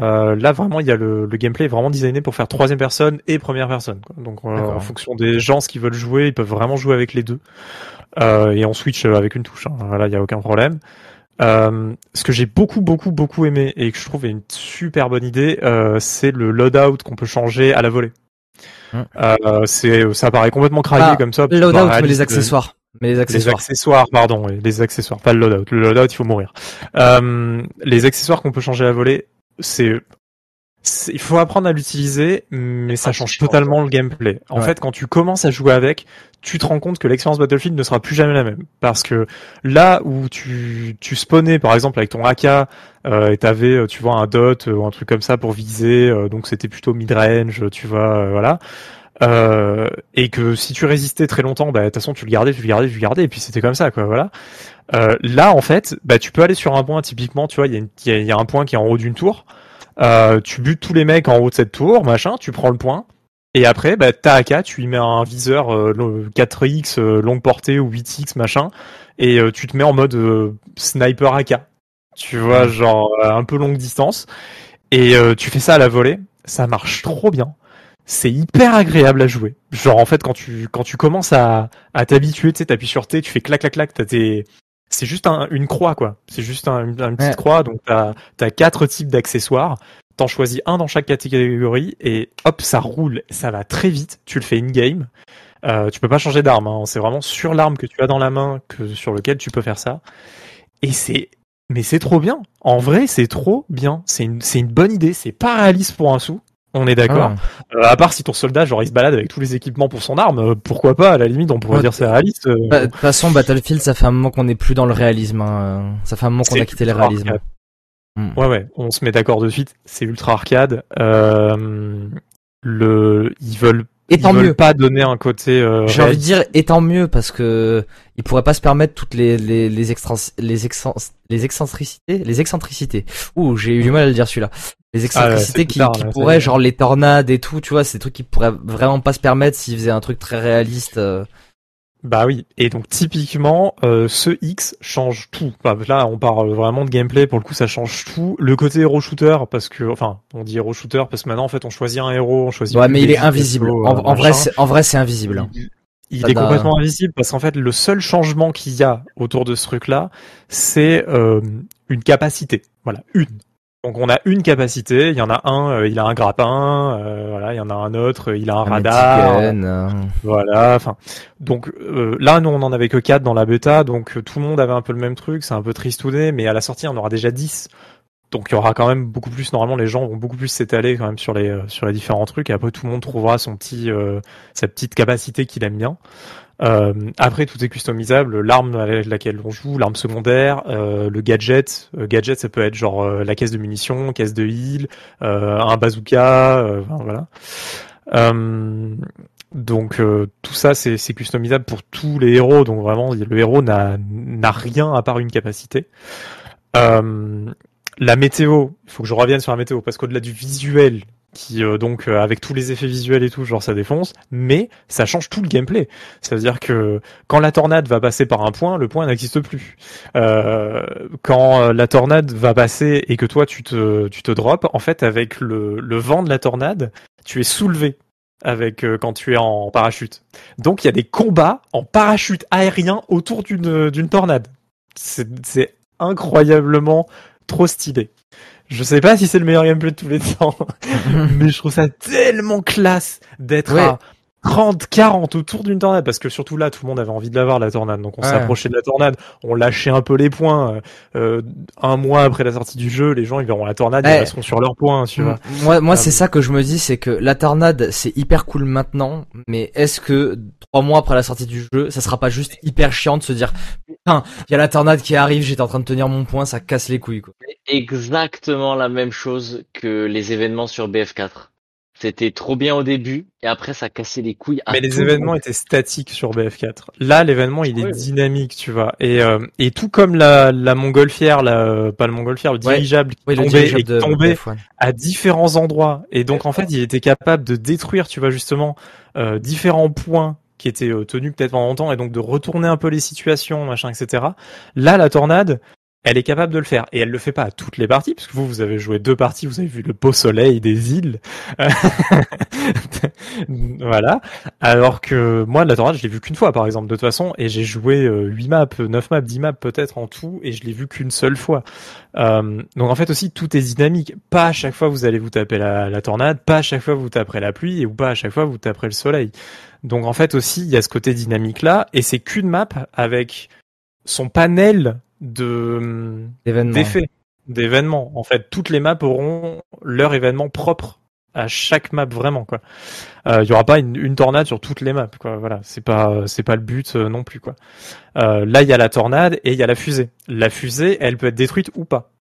Euh, là, vraiment, il y a le, le gameplay est vraiment designé pour faire troisième personne et première personne. quoi. Donc, euh, en fonction des gens ce qu'ils veulent jouer, ils peuvent vraiment jouer avec les deux. Euh, et on switch avec une touche. Hein. Voilà, il y a aucun problème. Euh, ce que j'ai beaucoup beaucoup beaucoup aimé et que je trouve est une super bonne idée, euh, c'est le loadout qu'on peut changer à la volée. Hmm. Euh, c'est ça paraît complètement craqué Ah, comme ça. Loadout, Bah, mais les accessoires. Mais les Les accessoires. accessoires, pardon, les accessoires, pas le loadout. Le loadout, il faut mourir. Euh, les accessoires qu'on peut changer à la volée, c'est- il faut apprendre à l'utiliser, mais ça change totalement le gameplay. En Ouais. fait, quand tu commences à jouer avec, tu te rends compte que l'expérience Battlefield ne sera plus jamais la même. Parce que là où tu, tu spawnais, par exemple, avec ton AK, euh, et t'avais, euh, tu vois, un dot euh, ou un truc comme ça pour viser, euh, donc c'était plutôt mid-range, tu vois, euh, voilà. Euh, et que si tu résistais très longtemps, bah de toute façon tu le gardais, tu le gardais, tu le gardais, et puis c'était comme ça, quoi, voilà. Euh, là, en fait, bah tu peux aller sur un point, typiquement, tu vois, il y, a une- il y a- il y a un point qui est en haut d'une tour. Euh, tu butes tous les mecs en haut de cette tour, machin, tu prends le point. Et après, bah, ta AK, tu y mets un viseur euh, lo- 4X, euh, longue portée ou 8X, machin, et euh, tu te mets en mode euh, sniper AK. Tu vois, genre euh, un peu longue distance. Et euh, tu fais ça à la volée, ça marche trop bien. C'est hyper agréable à jouer. Genre en fait quand tu quand tu commences à, à t'habituer, tu sais, t'appuies sur T, tu fais clac clac clac, t'as tes c'est juste un- une croix quoi. C'est juste un- une, une petite Ouais. croix, donc t'as as quatre types d'accessoires. T'en choisis un dans chaque catégorie et hop ça roule, ça va très vite. Tu le fais in game. Euh, tu peux pas changer d'arme. Hein. C'est vraiment sur l'arme que tu as dans la main que sur lequel tu peux faire ça. Et c'est mais c'est trop bien. En vrai, c'est trop bien. C'est une c'est une bonne idée. C'est pas réaliste pour un sou. On est d'accord. Ah. Euh, à part si ton soldat, genre, il se balade avec tous les équipements pour son arme, euh, pourquoi pas, à la limite, on pourrait Ouais. dire c'est réaliste. euh, Bah, De toute façon, Battlefield, ça fait un moment qu'on n'est plus dans le réalisme. hein. Ça fait un moment qu'on a quitté le réalisme. arcade. Hmm. Ouais, ouais, on se met d'accord de suite, c'est ultra arcade. Euh, le, ils veulent, Et ils tant veulent mieux. pas donner un côté, euh, J'ai envie de dire, et tant mieux, parce que ils pourraient pas se permettre toutes les les les extrans- les, les excentricités, les excentricités. Ouh, j'ai eu du mal à le dire celui-là. Les excentricités c'est qui, pourraient, genre les tornades et tout, tu vois, c'est des trucs qui pourraient vraiment pas se permettre s'ils faisaient un truc très réaliste. euh. Bah oui, et donc typiquement, euh, ce X change tout. Bah, là, on parle vraiment de gameplay, pour le coup, ça change tout. Le côté héros shooter, parce que, enfin, on dit héros shooter parce que maintenant, en fait, on choisit un héros, on choisit. Ouais, mais il est invisible. euh, En, en vrai, c'est en vrai c'est invisible. hein. Il, il Ça est complètement invisible parce qu'en fait, le seul changement qu'il y a autour de ce truc-là, c'est euh, une capacité. Voilà, une. Donc on a une capacité. Il y en a un, euh, il a un grappin. euh, voilà, il y en a un autre, il a un, Un radar. Euh. Voilà. Enfin, donc euh, là, nous, on en avait que 4 dans la bêta, donc euh, tout le monde avait un peu le même truc. C'est un peu tristouné, mais à la sortie, on aura déjà 10. Donc il y aura quand même beaucoup plus. Normalement, les gens vont beaucoup plus s'étaler quand même sur les euh, sur les différents trucs. Et après, tout le monde trouvera son petit euh, sa petite capacité qu'il aime bien. Euh, après, tout est customisable. L'arme avec laquelle on joue, l'arme secondaire, euh, le gadget. Euh, gadget, ça peut être genre euh, la caisse de munitions, caisse de heal, euh, un bazooka, euh, voilà. Donc tout ça, c'est customisable pour tous les héros. Donc vraiment, le héros n'a rien à part une capacité. La météo, il faut que je revienne sur la météo parce qu'au-delà du visuel, qui euh, donc euh, avec tous les effets visuels et tout, genre ça défonce, mais ça change tout le gameplay. C'est-à-dire que quand la tornade va passer par un point, le point n'existe plus. Euh, quand la tornade va passer et que toi tu te tu te drops, en fait avec le vent de la tornade, tu es soulevé avec quand tu es en parachute. Donc il y a des combats en parachute aérien autour d'une d'une tornade. C'est incroyablement trop stylé. Je sais pas si c'est le meilleur gameplay de tous les temps, *laughs* mais je trouve ça tellement classe d'être Ouais. à 30, 40 autour d'une tornade, parce que surtout là, tout le monde avait envie de l'avoir, la tornade. Donc on Ouais. s'approchait de la tornade, on lâchait un peu les points. Euh, un mois après la sortie du jeu, les gens, ils verront la tornade, Ouais. ils resteront sur leurs points, tu vois. Moi, moi, c'est oui. ça que je me dis, c'est que la tornade, c'est hyper cool maintenant, mais est-ce que trois mois après la sortie du jeu, ça sera pas juste hyper chiant de se dire, putain, il y a la tornade qui arrive, j'étais en train de tenir mon point, ça casse les couilles, quoi. Exactement la même chose que les événements sur BF4. C'était trop bien au début et après ça cassait les couilles. à Mais les le événements monde. étaient statiques sur BF4. Là, l'événement, il est dynamique, tu vois. Et, euh, et tout comme la, la montgolfière, la, euh, pas le montgolfière, le Ouais. dirigeable qui Oui, le tombait dirigeable et qui de tombait BF1. à différents endroits. Et donc, en fait, il était capable de détruire, tu vois, justement, euh, différents points qui étaient euh, tenus peut-être pendant longtemps et donc de retourner un peu les situations, machin, etc. Là, la tornade, elle est capable de le faire. Et elle le fait pas à toutes les parties, parce que vous, vous avez joué deux parties, vous avez vu le beau soleil des îles. *laughs* voilà. Alors que moi, la tornade, je l'ai vu qu'une fois, par exemple, de toute façon, et j'ai joué euh, 8 maps, 9 maps, 10 maps peut-être en tout, et je l'ai vu qu'une seule fois. Euh, donc en fait aussi, tout est dynamique. Pas à chaque fois vous allez vous taper la, la tornade, pas à chaque fois vous taperez la pluie, et ou pas à chaque fois vous taperez le soleil. Donc en fait aussi, il y a ce côté dynamique là, et c'est qu'une map avec son panel de d'effets, d'événements. En fait, toutes les maps auront leur événement propre à chaque map vraiment quoi. Euh, Il y aura pas une, une tornade sur toutes les maps quoi. Voilà, c'est pas c'est pas le but euh, non plus quoi. Euh, là, il y a la tornade et il y a la fusée. La fusée, elle peut être détruite ou pas.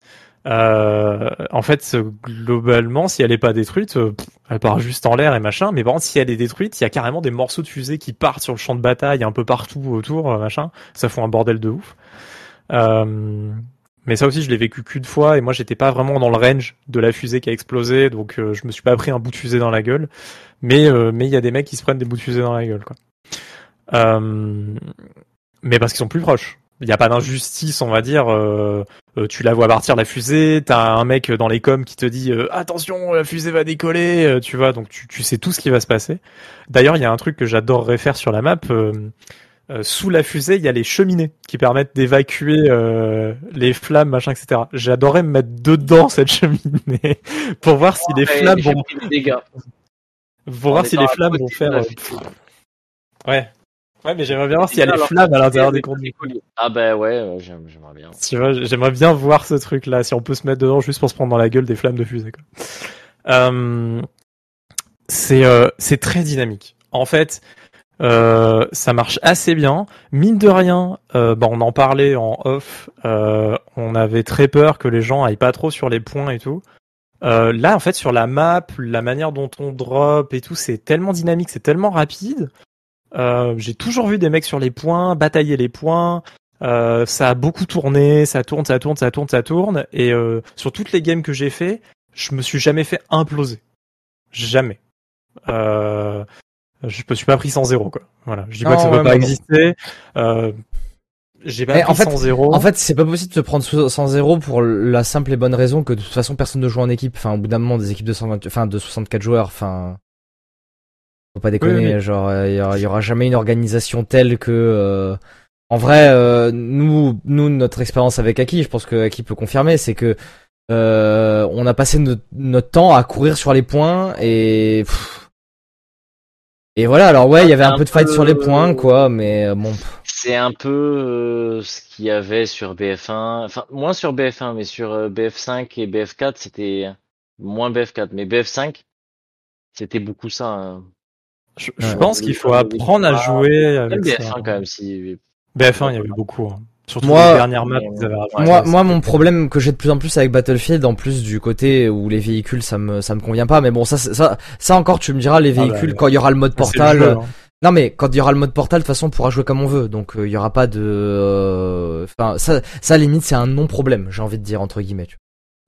Euh, en fait, euh, globalement, si elle est pas détruite, euh, elle part juste en l'air et machin. Mais par contre, si elle est détruite, il y a carrément des morceaux de fusée qui partent sur le champ de bataille un peu partout autour, euh, machin. Ça fout un bordel de ouf. Euh, mais ça aussi, je l'ai vécu qu'une fois et moi, j'étais pas vraiment dans le range de la fusée qui a explosé, donc euh, je me suis pas pris un bout de fusée dans la gueule. Mais euh, mais il y a des mecs qui se prennent des bouts de fusée dans la gueule, quoi. Euh, mais parce qu'ils sont plus proches. Il n'y a pas d'injustice, on va dire. euh, euh, tu la vois partir la fusée, t'as un mec dans les coms qui te dit attention, la fusée va décoller, tu vois. Donc tu, tu sais tout ce qui va se passer. D'ailleurs, il y a un truc que j'adorerais faire sur la map. Euh, sous la fusée, il y a les cheminées qui permettent d'évacuer euh, les flammes, machin, etc. J'adorerais me mettre dedans cette cheminée *laughs* pour voir si les *laughs* flammes vont, dégâts. pour voir si les flammes vont faire. euh. Ouais. Ouais, mais j'aimerais bien voir s'il y a les flammes à l'intérieur des conduits. Ah bah ouais, ouais, j'aime- j'aimerais bien. Tu vois, j'aimerais bien voir ce truc-là, si on peut se mettre dedans juste pour se prendre dans la gueule des flammes de fusée. Quoi. Euh, c'est euh, c'est très dynamique. En fait, euh, ça marche assez bien. Mine de rien, euh, bah, on en parlait en off. euh, on avait très peur que les gens aillent pas trop sur les points et tout. Euh, là, en fait, sur la map, la manière dont on drop et tout, c'est tellement dynamique, c'est tellement rapide. Euh, J'ai toujours vu des mecs sur les points, batailler les points. Ça a beaucoup tourné, ça tourne, ça tourne, ça tourne, ça tourne. Et sur toutes les games que j'ai fait, je me suis jamais fait imploser. Jamais. Euh, je me suis pas pris 100-0 quoi. Voilà. Je dis pas que ça peut pas exister. Euh, j'ai pas pris en fait- 100-0. En fait, c'est pas possible de se prendre sans zéro pour la simple et bonne raison que de toute façon personne ne joue en équipe. Enfin, au bout d'un moment, des équipes de 120, enfin, de 64 joueurs, enfin, faut pas déconner. Oui, Genre, euh, il y, aura, il y aura jamais une organisation telle que, euh, en vrai, euh, nous, nous, notre expérience avec Aki, je pense que Aki peut confirmer, c'est que euh, on a passé notre, notre temps à courir sur les points et pff. Et voilà. Alors ouais, il y avait un, Un peu de fight peu- sur les points, quoi, mais euh, bon. C'est un peu euh, ce qu'il y avait sur BF1, enfin moins sur BF1, mais sur euh, BF5 et BF4, c'était moins BF4, mais BF5, c'était beaucoup ça. hein. je, je Ouais. pense qu'il faut apprendre à jouer Même avec BF1 ça. quand même, si. BF1, il y avait beaucoup. hein. Surtout Moi- les dernières maps, avaient ouais. moi, moi, mon problème que j'ai de plus en plus avec Battlefield, en plus du côté où les véhicules, ça me, ça me convient pas. Mais bon, ça, ça, ça encore, tu me diras, les Ah bah, véhicules, quand il y aura le mode le portal. jeu, hein. Non, mais quand il y aura le mode portal, de toute façon, on pourra jouer comme on veut. Donc, euh, il y aura pas de, euh, enfin, ça, ça, limite, c'est un non-problème, j'ai envie de dire, entre guillemets. tu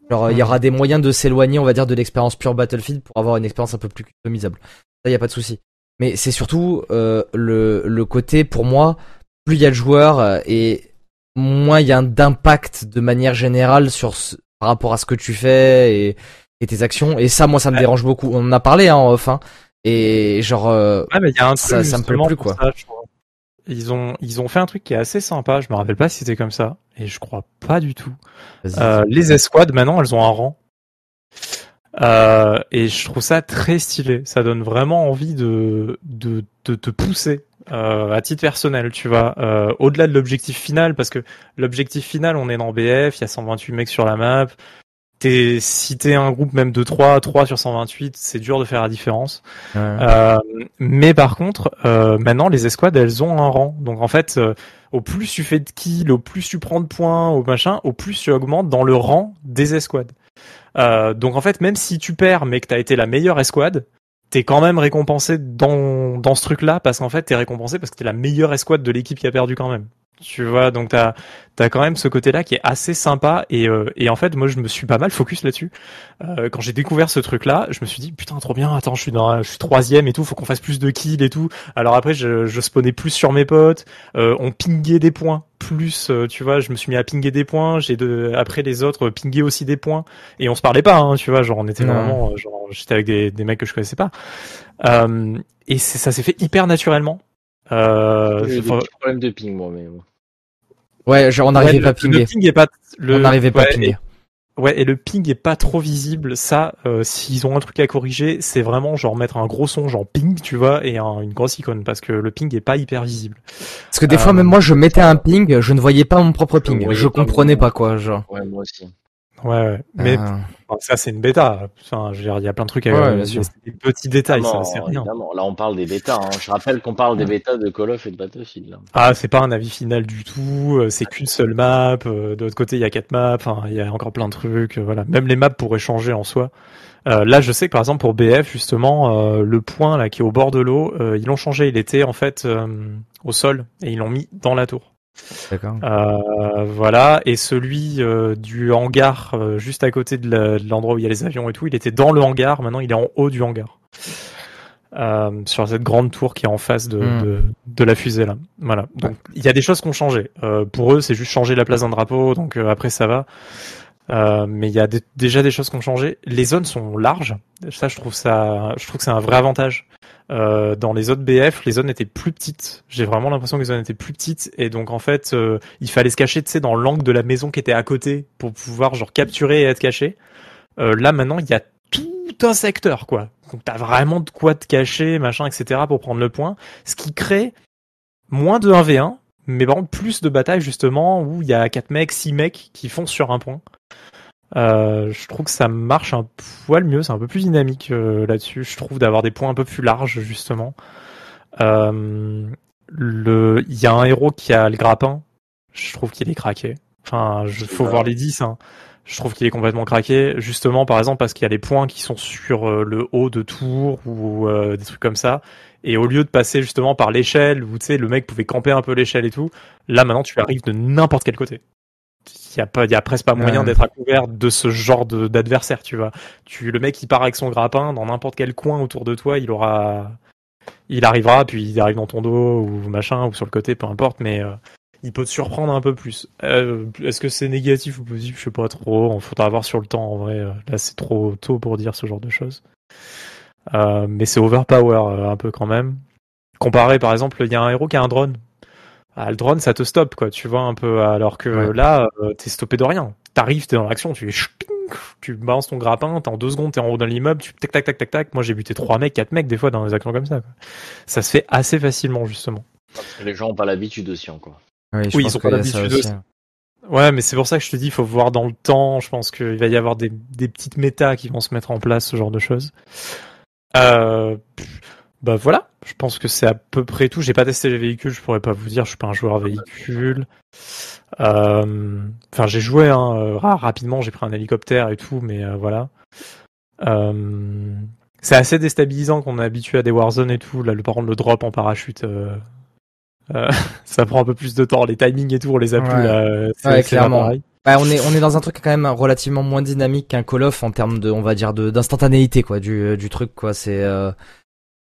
vois. Genre, il y Mhm. aura des moyens de s'éloigner, on va dire, de l'expérience pure Battlefield pour avoir une expérience un peu plus customisable. Ça, y a pas de souci. Mais c'est surtout, euh, le, le côté, pour moi, plus il y a de joueurs euh, et moins il y a d'impact de manière générale sur ce- par rapport à ce que tu fais et, et tes actions. Et ça, moi, ça me Ouais. dérange beaucoup. On en a parlé hein, en off. Hein, et genre, euh, Ouais, mais il y a un truc Ça- ça me plaît plus, quoi. ça. Ils ont, ils ont fait un truc qui est assez sympa. Je me rappelle pas si c'était comme ça. Et je crois pas du tout. Euh, les escouades, maintenant, elles ont un rang. Euh, et je trouve ça très stylé. Ça donne vraiment envie de de, de te pousser euh, à titre personnel, tu vois, euh, au-delà de l'objectif final, parce que l'objectif final, on est dans BF, il y a 128 mecs sur la map. T'es, si t'es un groupe même de 3, 3 sur 128, c'est dur de faire la différence. Euh, mais par contre, euh, maintenant, les escouades, elles ont un rang. Donc en fait, euh, au plus tu fais de kills, au plus tu prends de points, au machin, au plus tu augmentes dans le rang des escouades. Euh, donc en fait, même si tu perds, mais que t'as été la meilleure escouade, t'es quand même récompensé dans, dans ce truc-là, parce qu'en fait, t'es récompensé parce que t'es la meilleure escouade de l'équipe qui a perdu quand même. Tu vois, donc t'as as quand même ce côté-là qui est assez sympa et, euh, et en fait moi je me suis pas mal focus là-dessus. Euh, quand j'ai découvert ce truc-là, je me suis dit putain trop bien, attends je suis dans, je suis troisième et tout, faut qu'on fasse plus de kills et tout. Alors après je, je spawnais plus sur mes potes, euh, on pingait des points plus, euh, tu vois, je me suis mis à pinguer des points. J'ai de après les autres pinguaient aussi des points et on se parlait pas, hein, tu vois, genre on était vraiment, euh, genre j'étais avec des, des mecs que je connaissais pas. Euh, et ça s'est fait hyper naturellement. Euh, J'ai des problèmes de ping, moi, mais. Ouais, genre on n'arrivait Ouais, pas à pinguer. le ping est pas, le, On n'arrivait pas à pinguer. Et- ouais, et le ping est pas trop visible. Ça, euh, s'ils ont un truc à corriger, c'est vraiment genre mettre un gros son, genre ping, tu vois, et un- une grosse icône, parce que le ping est pas hyper visible. Parce que des Euh, fois, même moi, je mettais un ping, je ne voyais pas mon propre ping. Je pas comprenais mon- pas quoi, genre. Ouais, moi aussi. Ouais, ouais. mais Ah. enfin, ça c'est une bêta. Enfin, je veux dire, il y a plein de trucs à Ouais, c'est des petits détails, ça, Évidemment, c'est rien. évidemment. Là, on parle des bêtas. Hein. Je rappelle qu'on parle des bêtas de Call of et de Battlefield. Là. Ah, c'est pas un avis final du tout. euh, C'est qu'une seule map. euh, De l'autre côté, il y a quatre maps. Enfin, il y a encore plein de trucs. euh, Voilà. Même les maps pourraient changer en soi. Euh, là, je sais que par exemple pour BF, justement, euh, le point là qui est au bord de l'eau, euh, ils l'ont changé. Il était en fait euh, au sol et ils l'ont mis dans la tour. Euh, voilà. Et celui euh, du hangar euh, juste à côté de l'endroit où il y a les avions et tout, il était dans le hangar. Maintenant, il est en haut du hangar. Sur cette grande tour qui est en face de, Hmm. de, de la fusée là. Voilà. Donc il y a des choses qui ont changé. Pour eux, c'est juste changer la place d'un drapeau. Donc après ça va. Mais il y a des- déjà des choses qui ont changé. Les zones sont larges. Ça, je trouve ça, je trouve que c'est un vrai avantage. Euh, dans les autres BF, les zones étaient plus petites. J'ai vraiment l'impression que les zones étaient plus petites et donc en fait, euh, il fallait se cacher, tu sais, dans l'angle de la maison qui était à côté pour pouvoir genre capturer et être caché. Euh, là maintenant, il y a tout un secteur quoi. Donc t'as vraiment de quoi te cacher, machin, etc. pour prendre le point. Ce qui crée moins de 1v1, mais par plus de batailles justement où il y a 4 mecs, 6 mecs qui font sur un point. Euh, je trouve que ça marche un poil mieux, c'est un peu plus dynamique euh, là-dessus. Je trouve d'avoir des points un peu plus larges justement. Euh, le, il y a un héros qui a le grappin. Je trouve qu'il est craqué. Enfin, je, faut voir les 10. Hein. Je trouve qu'il est complètement craqué, justement par exemple parce qu'il y a les points qui sont sur euh, le haut de tour ou euh, des trucs comme ça. Et au lieu de passer justement par l'échelle où tu sais le mec pouvait camper un peu l'échelle et tout, là maintenant tu arrives de n'importe quel côté. Il y a pas, il y a presque pas moyen Ouais. d'être à couvert de ce genre d'adversaire, tu vois. Tu le mec il part avec son grappin dans n'importe quel coin autour de toi, il aura, il arrivera puis il arrive dans ton dos ou machin ou sur le côté, peu importe, mais euh, il peut te surprendre un peu plus. Euh, Est-ce que c'est négatif ou positif? Je sais pas trop. Il faudra voir sur le temps. En vrai, là c'est trop tôt pour dire ce genre de choses. Euh, mais c'est overpower un peu quand même. Comparé par exemple, il y a un héros qui a un drone. Ah, le drone, ça te stoppe, quoi, tu vois, un peu. Alors que Ouais. là, euh, t'es stoppé de rien. T'arrives, t'es dans l'action, tu fais chping, tu balances ton grappin, t'es en deux secondes, t'es en haut d'un immeuble, tu tac tac tac tac tac. Moi, j'ai buté trois mecs, quatre mecs des fois dans des actions comme ça. Quoi. Ça se fait assez facilement, justement. Parce que les gens ont pas l'habitude aussi encore. Oui, je Oui, pense ils ont pas l'habitude aussi. aussi. Ouais, mais c'est pour ça que je te dis, il faut voir dans le temps. Je pense qu'il va y avoir des, des petites méta qui vont se mettre en place, ce genre de choses. Euh, bah voilà, je pense que c'est à peu près tout. J'ai pas testé les véhicules, je pourrais pas vous dire, je suis pas un joueur véhicule. Euh, Enfin, j'ai joué hein, euh, ra- rapidement, j'ai pris un hélicoptère et tout, mais euh, voilà. Euh, c'est assez déstabilisant qu'on est habitué à des Warzone et tout. Là, le par contre, le drop en parachute, *laughs* ça prend un peu plus de temps. Les timings et tout, on les a plus là. Ouais, clairement. Bah, on est on est dans un truc quand même relativement moins dynamique qu'un Call of en termes de on va dire de d'instantanéité quoi du du truc quoi c'est euh,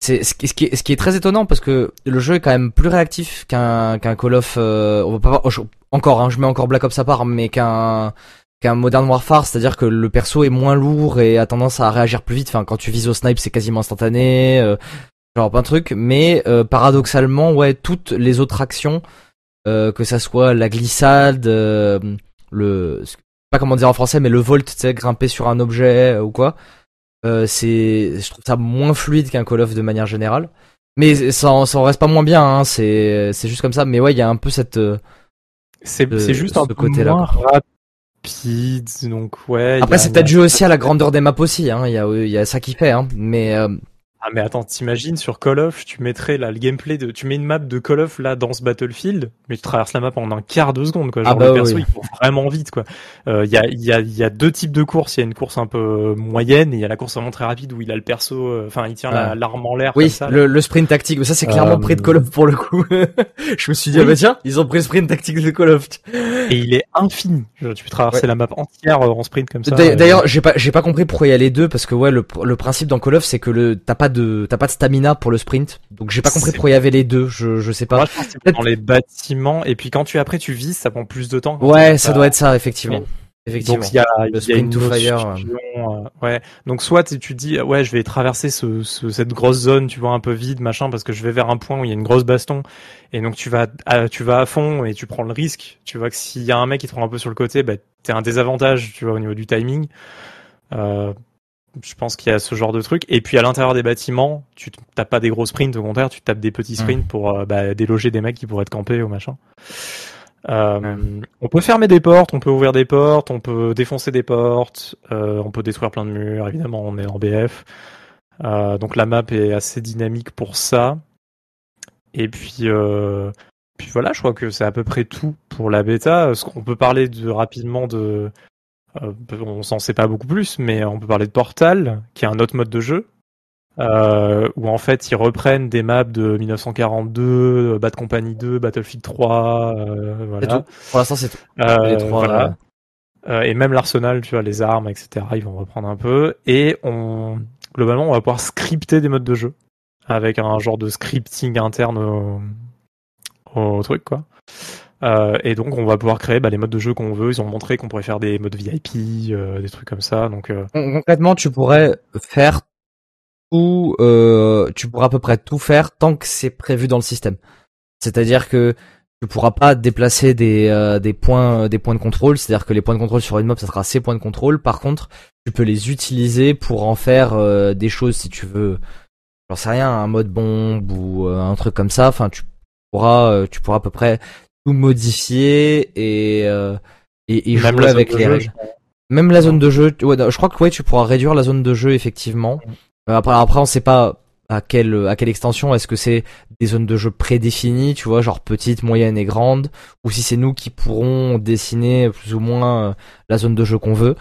c'est ce qui, est ce qui est très étonnant parce que le jeu est quand même plus réactif qu'un qu'un Call of euh, on va pas je- encore hein, je mets encore Black Ops à part mais qu'un qu'un Modern Warfare c'est-à-dire que le perso est moins lourd et a tendance à réagir plus vite. Enfin quand tu vises au snipe c'est quasiment instantané euh, genre plein de trucs. Mais euh, paradoxalement ouais toutes les autres actions euh, que ça soit la glissade euh, le pas comment dire en français mais le volt tu sais grimper sur un objet ou quoi c'est, je trouve ça moins fluide qu'un Call of de manière générale. Mais ça, en- ça en reste pas moins bien. Hein, c'est, c'est juste comme ça. Mais ouais, il y a un peu cette. euh, C'est de c'est juste ce un peu côté-là, moins rapide, donc ouais. Après, a- c'est a- peut-être dû aussi à la grandeur des maps aussi. Hein. Il y a, il y a ça qui fait. Hein. Mais euh, Ah mais attends, t'imagines sur Call of, tu mettrais là le gameplay de, tu mets une map de Call of là dans ce Battlefield, mais tu traverses la map en un quart de seconde quoi. Genre Ah bah le perso oui. il court vraiment vite quoi. Euh, Il y a il y a il y a deux types de courses. Il y a une course un peu moyenne et il y a la course vraiment très rapide où il a le perso, euh, enfin il tient l'arme en l'air oui, comme ça. le, le sprint tactique. Ça, c'est clairement Euh, pris de Call of pour le coup. *laughs* je me suis dit, Oui. ah bah tiens, ils ont pris le sprint tactique de Call of. Et il est infini. Genre, tu peux traverser Ouais. la map entière euh, en sprint comme ça. D'a- euh, D'ailleurs, j'ai pas, j'ai pas compris pourquoi il y a les deux parce que ouais, le, le principe dans Call of, c'est que le, t'as pas de, t'as pas de stamina pour le sprint. Donc j'ai pas compris pourquoi il y avait les deux. Je, je sais pas. moi, je pense dans les bâtiments et puis quand tu après tu vises, ça prend plus de temps. Ouais, ça doit être ça, effectivement. Oui. Effectivement. Donc il y a, y une to fire, notion, euh, ouais. Donc soit tu tu dis ouais je vais traverser ce, ce- cette grosse zone tu vois un peu vide machin parce que je vais vers un point où il y a une grosse baston et donc tu vas à, tu vas à fond et tu prends le risque. Tu vois que s'il y a un mec qui te prend un peu sur le côté, bah t'es un désavantage tu vois au niveau du timing. Euh, je pense qu'il y a ce genre de truc. Et puis à l'intérieur des bâtiments, tu tapes pas des gros sprints, au contraire, tu tapes des petits sprints pour euh, bah, déloger des mecs qui pourraient te camper ou machin. Euh, On peut fermer des portes, on peut ouvrir des portes, on peut défoncer des portes, euh, on peut détruire plein de murs. Évidemment, on est en BF, donc la map est assez dynamique pour ça. Et puis, puis voilà, je crois que c'est à peu près tout pour la bêta. Ce qu'on peut parler de rapidement de, on s'en sait pas beaucoup plus, mais on peut parler de Portal, qui est un autre mode de jeu. Euh, où en fait ils reprennent des maps de 1942, Bad Company 2, Battlefield 3, euh, C'est voilà. tout. Pour l'instant, c'est tout. Euh, Les trois, voilà. Euh, et même l'arsenal, tu vois, les armes, etc. Ils vont reprendre un peu. Et on, globalement, on va pouvoir scripter des modes de jeu avec un genre de scripting interne au, au truc, quoi. Euh, et donc, on va pouvoir créer bah, les modes de jeu qu'on veut. Ils ont montré qu'on pourrait faire des modes VIP, euh, des trucs comme ça. Donc, euh, Con- Concrètement, tu pourrais faire tout, euh, tu pourras à peu près tout faire tant que c'est prévu dans le système. C'est-à-dire que tu pourras pas déplacer des, euh, points, des points de contrôle. C'est-à-dire que les points de contrôle sur une map, ça sera ces points de contrôle. Par contre, tu peux les utiliser pour en faire des choses si tu veux. J'en sais rien, un mode bombe ou un truc comme ça. Enfin, tu pourras, tu pourras à peu près tout modifier et euh, et, jouer la zone avec de les jeu, règles. Même la zone de jeu, ouais, je crois que ouais, tu pourras réduire la zone de jeu effectivement. Euh, Après, après, on sait pas à quelle à quelle extension. Est-ce que c'est des zones de jeu prédéfinies, tu vois, genre petites, moyennes et grandes, ou si c'est nous qui pourrons dessiner plus ou moins euh, la zone de jeu qu'on veut.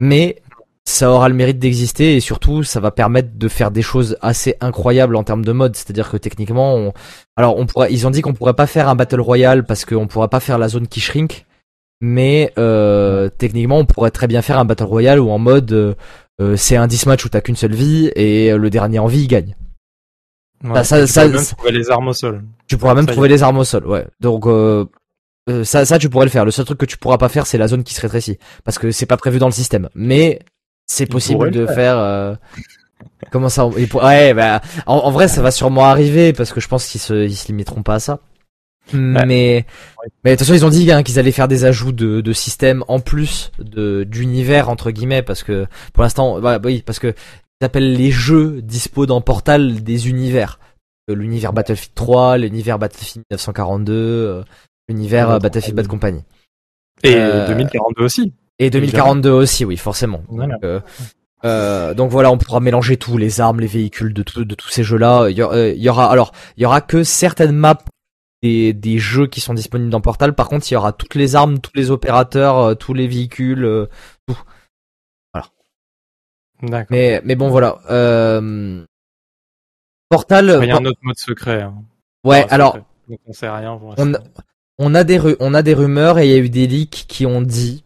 Mais ça aura le mérite d'exister et surtout, ça va permettre de faire des choses assez incroyables en termes de mode. C'est-à-dire que techniquement, on... alors on pourrait, ils ont dit qu'on pourrait pas faire un battle royale parce qu'on pourrait pas faire la zone qui shrink. Mais euh, techniquement, on pourrait très bien faire un battle royale où en mode euh, euh, c'est un 10 match où t'as qu'une seule vie et euh, le dernier en vie il gagne. ouais, ça- tu ça- peux même ça- trouver les armes au sol. Tu pourras même trouver les armes au sol, ouais. Donc euh, ça, ça tu pourrais le faire. Le seul truc que tu pourras pas faire, c'est la zone qui se rétrécit, parce que c'est pas prévu dans le système. Mais c'est possible de faire. euh, Comment ça il pour- Ouais, bah en, en vrai, ça va sûrement arriver parce que je pense qu'ils se, ils se limiteront pas à ça. Mais, mais de toute façon, ils ont dit hein, qu'ils allaient faire des ajouts de, de systèmes en plus de d'univers entre guillemets parce que pour l'instant, bah, oui, parce que ils appellent les jeux dispo dans Portal des univers. Euh, L'univers Battlefield 3, l'univers Battlefield 1942, euh, l'univers Ouais, euh, Battlefield Bad Company. Et Euh, 2042 aussi. Et 2042 aussi, oui, forcément. Voilà. Donc, euh, euh, donc voilà, on pourra mélanger tout, les armes, les véhicules de, tout- de tous ces jeux-là. Il y, aura- euh, il y aura alors, il y aura que certaines maps des, des jeux qui sont disponibles dans Portal. Par contre, il y aura toutes les armes, tous les opérateurs, euh, tous les véhicules. euh, D'accord. mais mais bon voilà. Euh, Portal. Il y a un autre mode secret. hein. ouais, alors secret. Donc on sait rien pour on, on a des ru- on a des rumeurs et il y a eu des leaks qui ont dit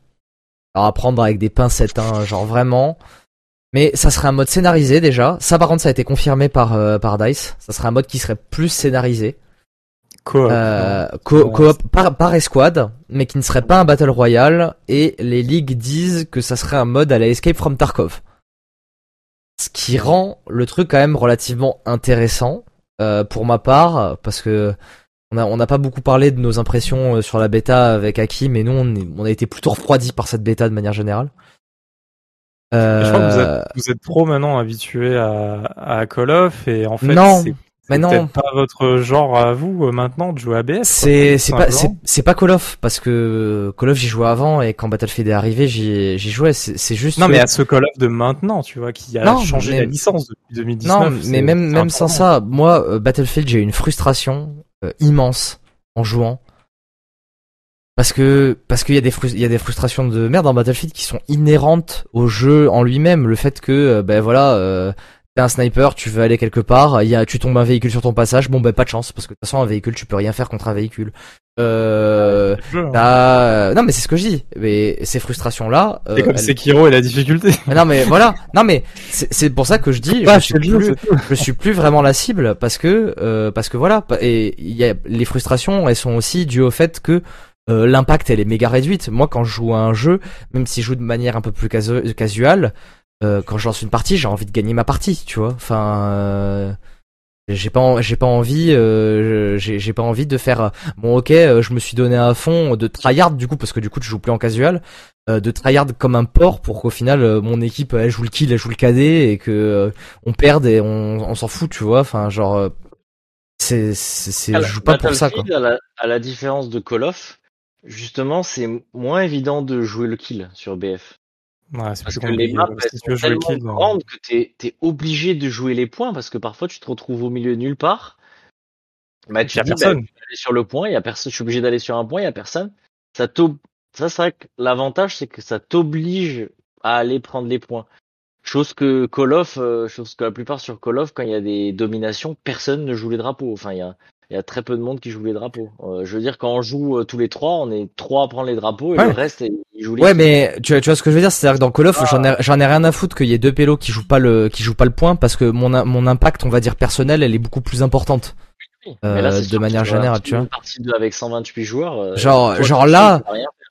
alors à prendre avec des pincettes hein, genre vraiment. Mais ça serait un mode scénarisé déjà. Ça par contre ça a été confirmé par euh, par Dice. Ça serait un mode qui serait plus scénarisé. Coop, euh, co- par, par escouade mais qui ne serait pas un battle royale. Et les ligues disent que ça serait un mode à la Escape from Tarkov. Ce qui rend le truc quand même relativement intéressant euh, pour ma part parce que on a on n'a pas beaucoup parlé de nos impressions euh, sur la bêta avec Aki mais nous on, est- on a été plutôt *laughs* refroidi par cette bêta de manière générale. Euh... Je crois que vous êtes, vous êtes trop maintenant habitué à, à Call of et en fait Non, c'est peut-être pas votre genre à vous euh, maintenant de jouer à quoi, C'est pas c'est pas Call of parce que Call of j'y jouais avant et quand Battlefield est arrivé j'y j'y jouais. C'est juste Non que- mais à ce Call of de maintenant, tu vois, qui a Non, changé mais- la licence depuis 2019. non mais même même sans ça moi euh, Battlefield j'ai une frustration euh, immense en jouant. Parce que parce qu'il y a des il y a des frustrations de merde dans Battlefield qui sont inhérentes au jeu en lui-même. Le fait que euh, ben voilà euh, T'es un sniper, tu veux aller quelque part, il y a, tu tombes un véhicule sur ton passage, bon ben pas de chance, parce que de toute façon un véhicule tu peux rien faire contre un véhicule. Euh, hein. T'as- Non mais c'est ce que je dis. Mais ces frustrations là. C'est comme Sekiro et la difficulté. Non mais voilà. Non mais c'est pour ça que je dis. Pas je, suis plus, je suis plus vraiment la cible parce que euh, parce que voilà. Et il y a les frustrations, elles sont aussi dues au fait que euh, l'impact elle est méga réduite. Moi quand je joue à un jeu, même si je joue de manière un peu plus casu- casual, euh, quand je lance une partie, j'ai envie de gagner ma partie, tu vois. Enfin. euh, j'ai pas j'ai pas envie euh, j'ai pas envie de faire euh, bon ok euh, je me suis donné à fond de tryhard du coup parce que du coup tu joues plus en casual euh, de tryhard comme un porc pour qu'au final mon équipe elle joue le kill elle joue le KD et que euh, on perde et on, on s'en fout tu vois enfin genre c'est c'est c'est- je joue pas pour ça quoi À la, à la différence de Call of, justement, c'est moins évident de jouer le kill sur BF. Ouais, c'est Parce plus que les maps, elles sont tellement kill, euh, grandes que t'es es obligé de jouer les points parce que parfois tu te retrouves au milieu de nulle part. Bah, tu y a dis, bah, personne. je aller sur le point, il y a personne, je suis obligé d'aller sur un point, il y a personne. Ça ça c'est vrai que l'avantage c'est que ça t'oblige à aller prendre les points. Chose que Call of, euh, chose que la plupart sur Call of, quand il y a des dominations, personne ne joue les drapeaux. Enfin, il y a, il y a très peu de monde qui joue les drapeaux. Euh, je veux dire, quand on joue euh, tous les trois, on est trois à prendre les drapeaux et Ouais. le reste, ils jouent les ouais mais tu vois, tu vois ce que je veux dire? C'est à dire que dans Call of j'en ai j'en ai rien à foutre qu'il y ait deux pélos qui jouent pas le qui jouent pas le point parce que mon mon impact on va dire personnel elle est beaucoup plus importante Oui, Euh, mais là, c'est de manière générale, tu vois. Une partie 2 avec 128 joueurs. euh, Genre- toi, genre là,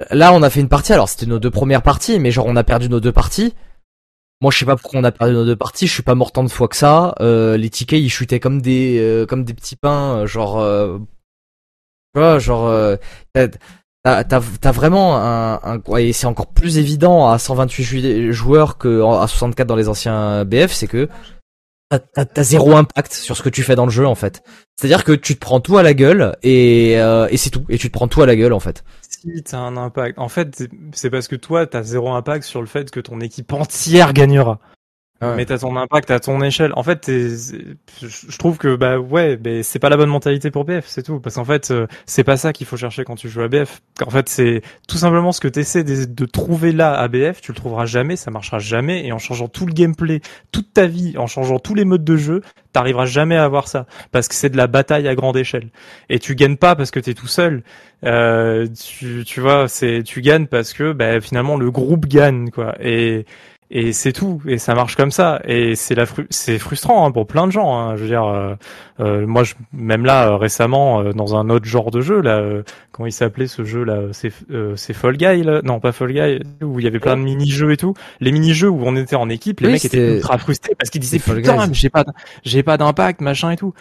Là, on a fait une partie. Alors, c'était nos deux premières parties, mais genre, on a perdu nos deux parties. Moi, je sais pas pourquoi on a perdu nos deux parties. Je suis pas mort tant de fois que ça. Euh, les tickets, ils chutaient comme des, euh, comme des petits pains, euh, genre, euh, tu vois, genre, euh, t'as, t'as, t'as- vraiment un, un, ouais, et c'est encore plus évident à 128 ju- joueurs que à 64 dans les anciens BF, c'est que t'as, t'as, t'as zéro impact sur ce que tu fais dans le jeu, en fait. C'est-à-dire que tu te prends tout à la gueule et, euh, et c'est tout. Et tu te prends tout à la gueule, en fait. Si t'as un impact. En fait, c'est- parce que toi, t'as zéro impact sur le fait que ton équipe entière gagnera. Mais t'as ton impact à ton échelle. En fait, je trouve que bah ouais, c'est pas la bonne mentalité pour BF, c'est tout. Parce qu'en fait, euh, c'est pas ça qu'il faut chercher quand tu joues à BF. En fait, c'est tout simplement ce que t'essaies de, de trouver là à BF, tu le trouveras jamais, ça marchera jamais. Et en changeant tout le gameplay, toute ta vie, en changeant tous les modes de jeu, t'arriveras jamais à avoir ça. Parce que c'est de la bataille à grande échelle. Et tu gagnes pas parce que t'es tout seul. Euh, tu, tu vois, c'est tu gagnes parce que bah, finalement le groupe gagne quoi. Et et c'est tout. Et ça marche comme ça. Et c'est la fru- c'est frustrant hein, pour plein de gens. Hein. Je veux dire, euh, euh, moi je, même là euh, récemment euh, dans un autre genre de jeu là, euh, comment il s'appelait ce jeu là C'est euh, c'est Fall Guy là Non pas Fall Guy où il y avait plein de mini-jeux et tout. Les mini-jeux où on était en équipe, les Oui, mecs étaient ultra frustrés parce qu'ils disaient putain j'ai pas j'ai pas d'impact machin et tout.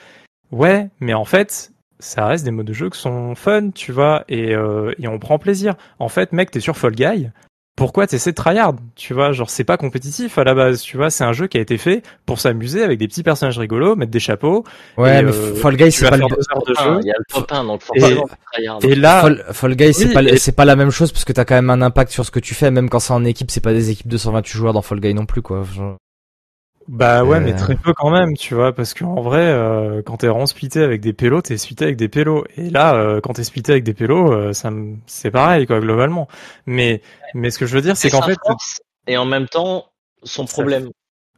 Ouais, mais en fait ça reste des modes de jeu qui sont fun, tu vois, et, euh, et on prend plaisir. En fait, mec, t'es sur Fall Guy, pourquoi t'essaies de tryhard Tu vois, genre c'est pas compétitif à la base, tu vois, c'est un jeu qui a été fait pour s'amuser avec des petits personnages rigolos, mettre des chapeaux. Ouais, Et, mais euh, Fall Guys, c'est pas le de jeu. Il y a le top 1, donc Et- là, Fall, Fall Guys, c'est Oui, pas, et- c'est pas la même chose parce que t'as quand même un impact sur ce que tu fais, même quand c'est en équipe, c'est pas des équipes de 128 joueurs dans Fall Guys non plus, quoi. Genre- bah ouais, Euh. mais très peu quand même, tu vois, parce qu'en vrai, euh, quand t'es vraiment splitté avec des pélos, t'es splitté avec des pélos. Et là, euh, quand t'es splitté avec des pélos, euh, ça me- c'est pareil, quoi, globalement. Mais, mais ce que je veux dire, c'est qu'en fait, force et en même temps son Ça problème.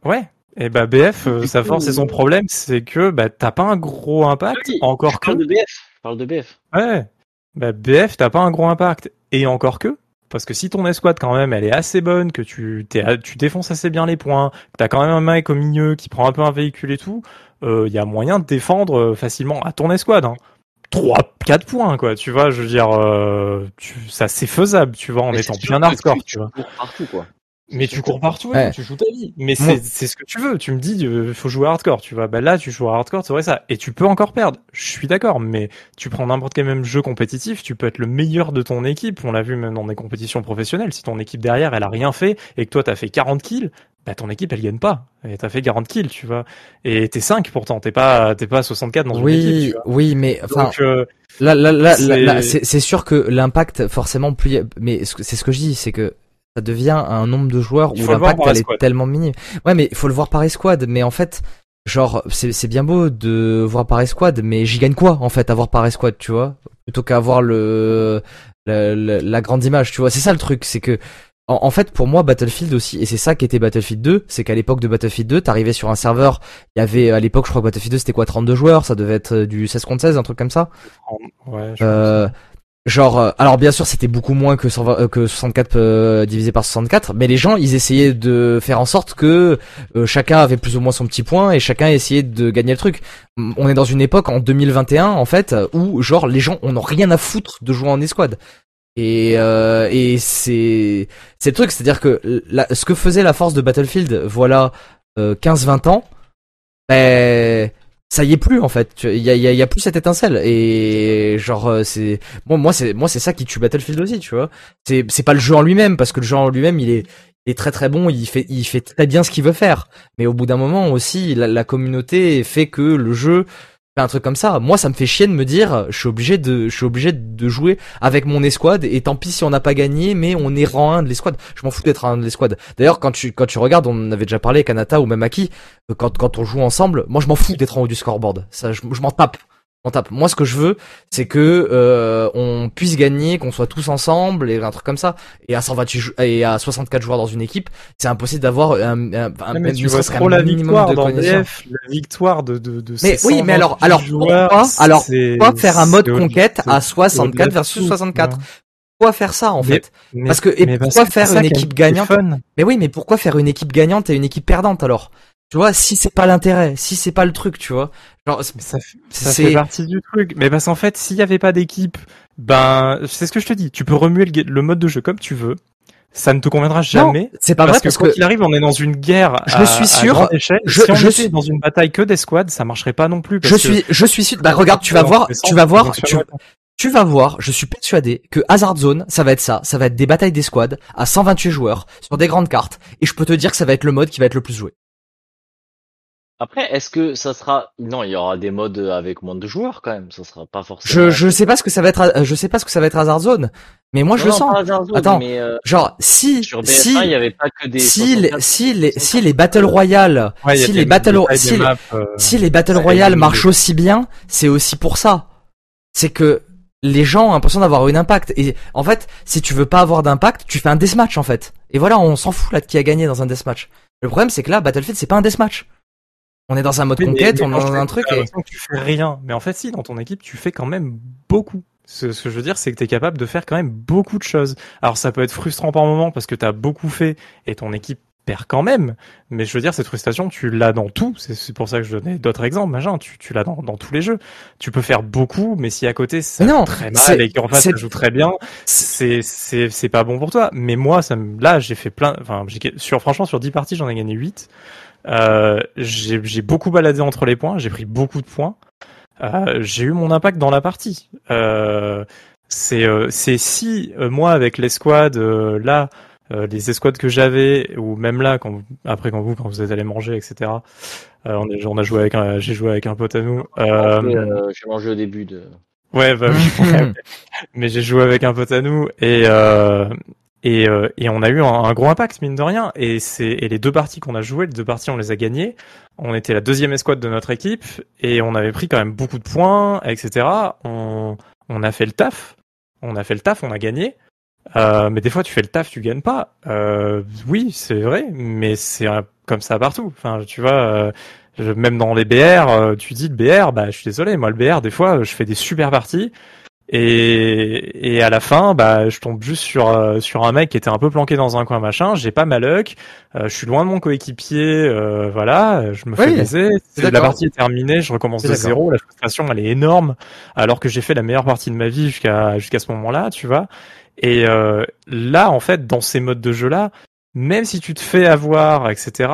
Ouais. Et bah BF, euh, sa force et son problème, c'est que bah t'as pas un gros impact, Oui, encore Je que. parle de BF. Je parle de BF. Ouais. Bah BF, t'as pas un gros impact. Et encore que. Parce que si ton escouade quand même elle est assez bonne, que tu tu défonces assez bien les points, que t'as quand même un mec au milieu qui prend un peu un véhicule et tout, il y a moyen de défendre euh, facilement à ton escouade. Hein. 3, 4 points quoi, tu vois, je veux dire, euh, tu, ça c'est faisable, tu vois, en Mais étant bien hardcore, tu- tu vois. cours partout, quoi. Mais tu cours partout, Ouais. tu joues ta vie. Mais c'est c'est ce que tu veux. Tu me dis, euh, faut jouer hardcore, tu vois. Bah là, tu joues à hardcore, c'est vrai ça. Et tu peux encore perdre. Je suis d'accord, mais tu prends n'importe quel même jeu compétitif, tu peux être le meilleur de ton équipe. On l'a vu même dans des compétitions professionnelles. Si ton équipe derrière, elle a rien fait et que toi, t'as fait 40 kills, bah ton équipe, elle gagne pas. Et t'as fait 40 kills, tu vois. Et t'es 5 pourtant, t'es pas, t'es pas à 64 dans une équipe, Oui, tu vois. oui, mais enfin, Donc, euh, là, là, là, là, c'est- là, c'est c'est sûr que l'impact, forcément, plus, mais c'est ce que je dis, c'est que ça devient un nombre de joueurs où l'impact elle est tellement minime. Ouais, mais il faut le voir par escouade. Mais en fait, genre, c'est c'est bien beau de voir par escouade, mais j'y gagne quoi en fait à voir par escouade, tu vois, plutôt qu'à avoir le la, grande image, tu vois? C'est ça le truc, c'est que en, en fait, pour moi, Battlefield aussi, et c'est ça qui était Battlefield 2, c'est qu'à l'époque de Battlefield 2, t'arrivais sur un serveur, il y avait, à l'époque, je crois que Battlefield 2, c'était quoi, 32 joueurs, ça devait être euh, du 16 contre 16, un truc comme ça? ouais, je Euh, genre, euh, alors bien sûr, c'était beaucoup moins que, 120 euh, que 64 euh, divisé par 64, mais les gens, ils essayaient de faire en sorte que euh, chacun avait plus ou moins son petit point et chacun essayait de gagner le truc. On est dans une époque en 2021 en fait où genre les gens on n'a rien à foutre de jouer en escouade. Et, euh, et c'est c'est le truc, c'est-à-dire que la, ce que faisait la force de Battlefield, voilà, euh, 15-20 ans, ben ça y est plus en fait. Il y a, plus cette étincelle et genre euh, c'est moi moi c'est moi c'est ça qui tue Battlefield aussi, tu vois. C'est c'est pas le jeu en lui-même parce que le jeu en lui-même il est est très très bon, il fait il fait très bien ce qu'il veut faire. Mais au bout d'un moment aussi la, communauté fait que le jeu un truc comme ça. Moi ça me fait chier de me dire je suis obligé de je suis obligé de jouer avec mon escouade et tant pis si on n'a pas gagné mais on est rang 1 de l'escouade. Je m'en fous d'être un de l'escouade. D'ailleurs quand tu quand tu regardes on avait déjà parlé Kanata ou même Aki euh, quand quand on joue ensemble, moi je m'en fous d'être en haut du scoreboard. Ça je m'en tape. Tape. Moi ce que je veux c'est que euh, on puisse gagner, qu'on soit tous ensemble et un truc comme ça. Et à 128 jou- et à 64 joueurs dans une équipe, c'est impossible d'avoir un, un, un, mais tu vois trop la minimum victoire de dans la victoire de, de, de Mais oui, mais alors- 128 alors, joueurs, pourquoi- alors, c'est- Pourquoi faire un mode conquête à au- 64 au-delà de versus tout, 64 tu vois. Pourquoi faire ça en Mais- fait? Mais- Parce que et pourquoi que faire une équipe gagnante? Mais oui, mais pourquoi faire une équipe gagnante et une équipe perdante alors? Tu vois, si c'est pas l'intérêt, si c'est pas le truc, tu vois. Genre, Mais ça, fait- ça c'est fait partie du truc. Mais parce qu'en fait, s'il y avait pas d'équipe, ben, c'est ce que je te dis. Tu peux remuer le, mode de jeu comme tu veux. Ça ne te conviendra jamais. c'est pas parce vrai que parce quoi que qu'il arrive, on est dans une guerre. Je à- suis à sûr- grande échelle. je- si on je était suis- dans une bataille que d'escouades, ça marcherait pas non plus. parce je que- suis je suis sûr bah regarde, tu vas voir, tu vas voir, tu, tu vas voir, je suis persuadé que Hazard Zone, ça va être ça, ça va être des batailles d'escouade à 128 joueurs sur des grandes cartes et je peux te dire que ça va être le mode qui va être le plus joué. Après, est-ce que ça sera non, il y aura des modes avec moins de joueurs quand même. Ça sera pas forcément. Je je sais pas ce que ça va être je sais pas ce que ça va être Hazard Zone, mais moi je Non, le sens. pas Hazard Zone, Attends, mais euh, Genre si sur si DS1, il y avait pas que des. si les 64. si les si les battle royale Ouais, si les battle si des les, maps, euh, si les battle royale marchent aussi bien, c'est aussi pour ça. C'est que les gens ont l'impression d'avoir un impact et en fait, si tu veux pas avoir d'impact, tu fais un deathmatch en fait. Et voilà, on s'en fout là de qui a gagné dans un deathmatch. Le problème c'est que là Battlefield c'est pas un deathmatch. On est dans un mode mais- conquête, mais on est dans un truc et tu fais rien. Mais en fait, si, dans ton équipe, tu fais quand même beaucoup. Ce, ce que je veux dire, c'est que tu es capable de faire quand même beaucoup de choses. Alors, ça peut être frustrant par moment parce que tu as beaucoup fait et ton équipe perd quand même. Mais je veux dire, cette frustration, tu l'as dans tout. C'est pour ça que je donnais d'autres exemples, machin. Tu, tu l'as dans, dans tous les jeux. Tu peux faire beaucoup, mais si à côté ça non, joue très mal et qu'en face ça joue très bien, c'est c'est c'est pas bon pour toi. Mais moi, ça me, là, j'ai fait plein. Enfin, sur franchement sur 10 parties, j'en ai gagné 8. Euh, j'ai beaucoup baladé entre les points, j'ai pris beaucoup de points. Euh, j'ai eu mon impact dans la partie. Euh, c'est euh, c'est si euh, moi avec l'escouade euh, là, euh, les escouades que j'avais ou même là quand vous- après quand vous quand vous êtes allé manger etc. Euh, on, est- on a joué avec un, j'ai joué avec un pote à nous. J'ai mangé au début de. Ouais, bah oui. *laughs* *laughs* mais j'ai joué avec un pote à nous et euh, et, euh, et on a eu un, un gros impact mine de rien. Et et les deux parties qu'on a jouées, les deux parties on les a gagnées. On était la deuxième escouade de notre équipe et on avait pris quand même beaucoup de points, etc. On on a fait le taf, on a fait le taf, on a gagné. Euh, mais des fois, tu fais le taf, tu gagnes pas. Euh, oui, c'est vrai, mais c'est comme ça partout. Enfin, tu vois, euh, je- même dans les BR, euh, tu dis le BR, bah, je suis désolé, moi le BR, des fois, je fais des super parties. Et, et à la fin, bah, je tombe juste sur euh, sur un mec qui était un peu planqué dans un coin machin. J'ai pas ma luck. euh, je suis loin de mon coéquipier. euh, voilà, je me fais Oui, baiser. La partie est terminée. Je recommence de zéro. La frustration, elle est énorme. Alors que j'ai fait la meilleure partie de ma vie jusqu'à jusqu'à ce moment-là, tu vois. Et euh, là, en fait, dans ces modes de jeu-là, même si tu te fais avoir, etc.,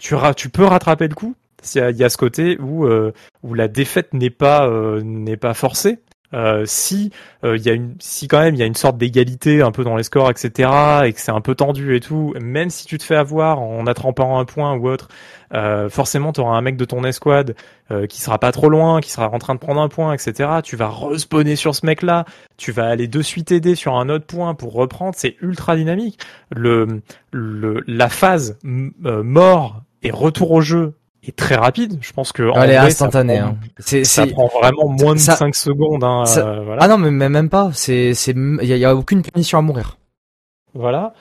tu, tu peux rattraper le coup. Il y a ce côté où, où la défaite n'est pas, n'est pas forcée. Euh, si euh, il y a une, si quand même il y a une sorte d'égalité un peu dans les scores, etc., et que c'est un peu tendu et tout, même si tu te fais avoir en attrapant un point ou autre, euh, forcément tu auras un mec de ton escouade euh, qui sera pas trop loin, qui sera en train de prendre un point, etc. Tu vas respawner sur ce mec-là, tu vas aller de suite aider sur un autre point pour reprendre, c'est ultra dynamique. Le, le la phase mort et retour au jeu est très rapide. Je pense que en elle est instantanée. Hein. C'est, ça prend vraiment moins de 5 secondes. Hein, euh, voilà. Ah non, mais même pas. C'est, c'est, il y, a aucune punition à mourir. Voilà.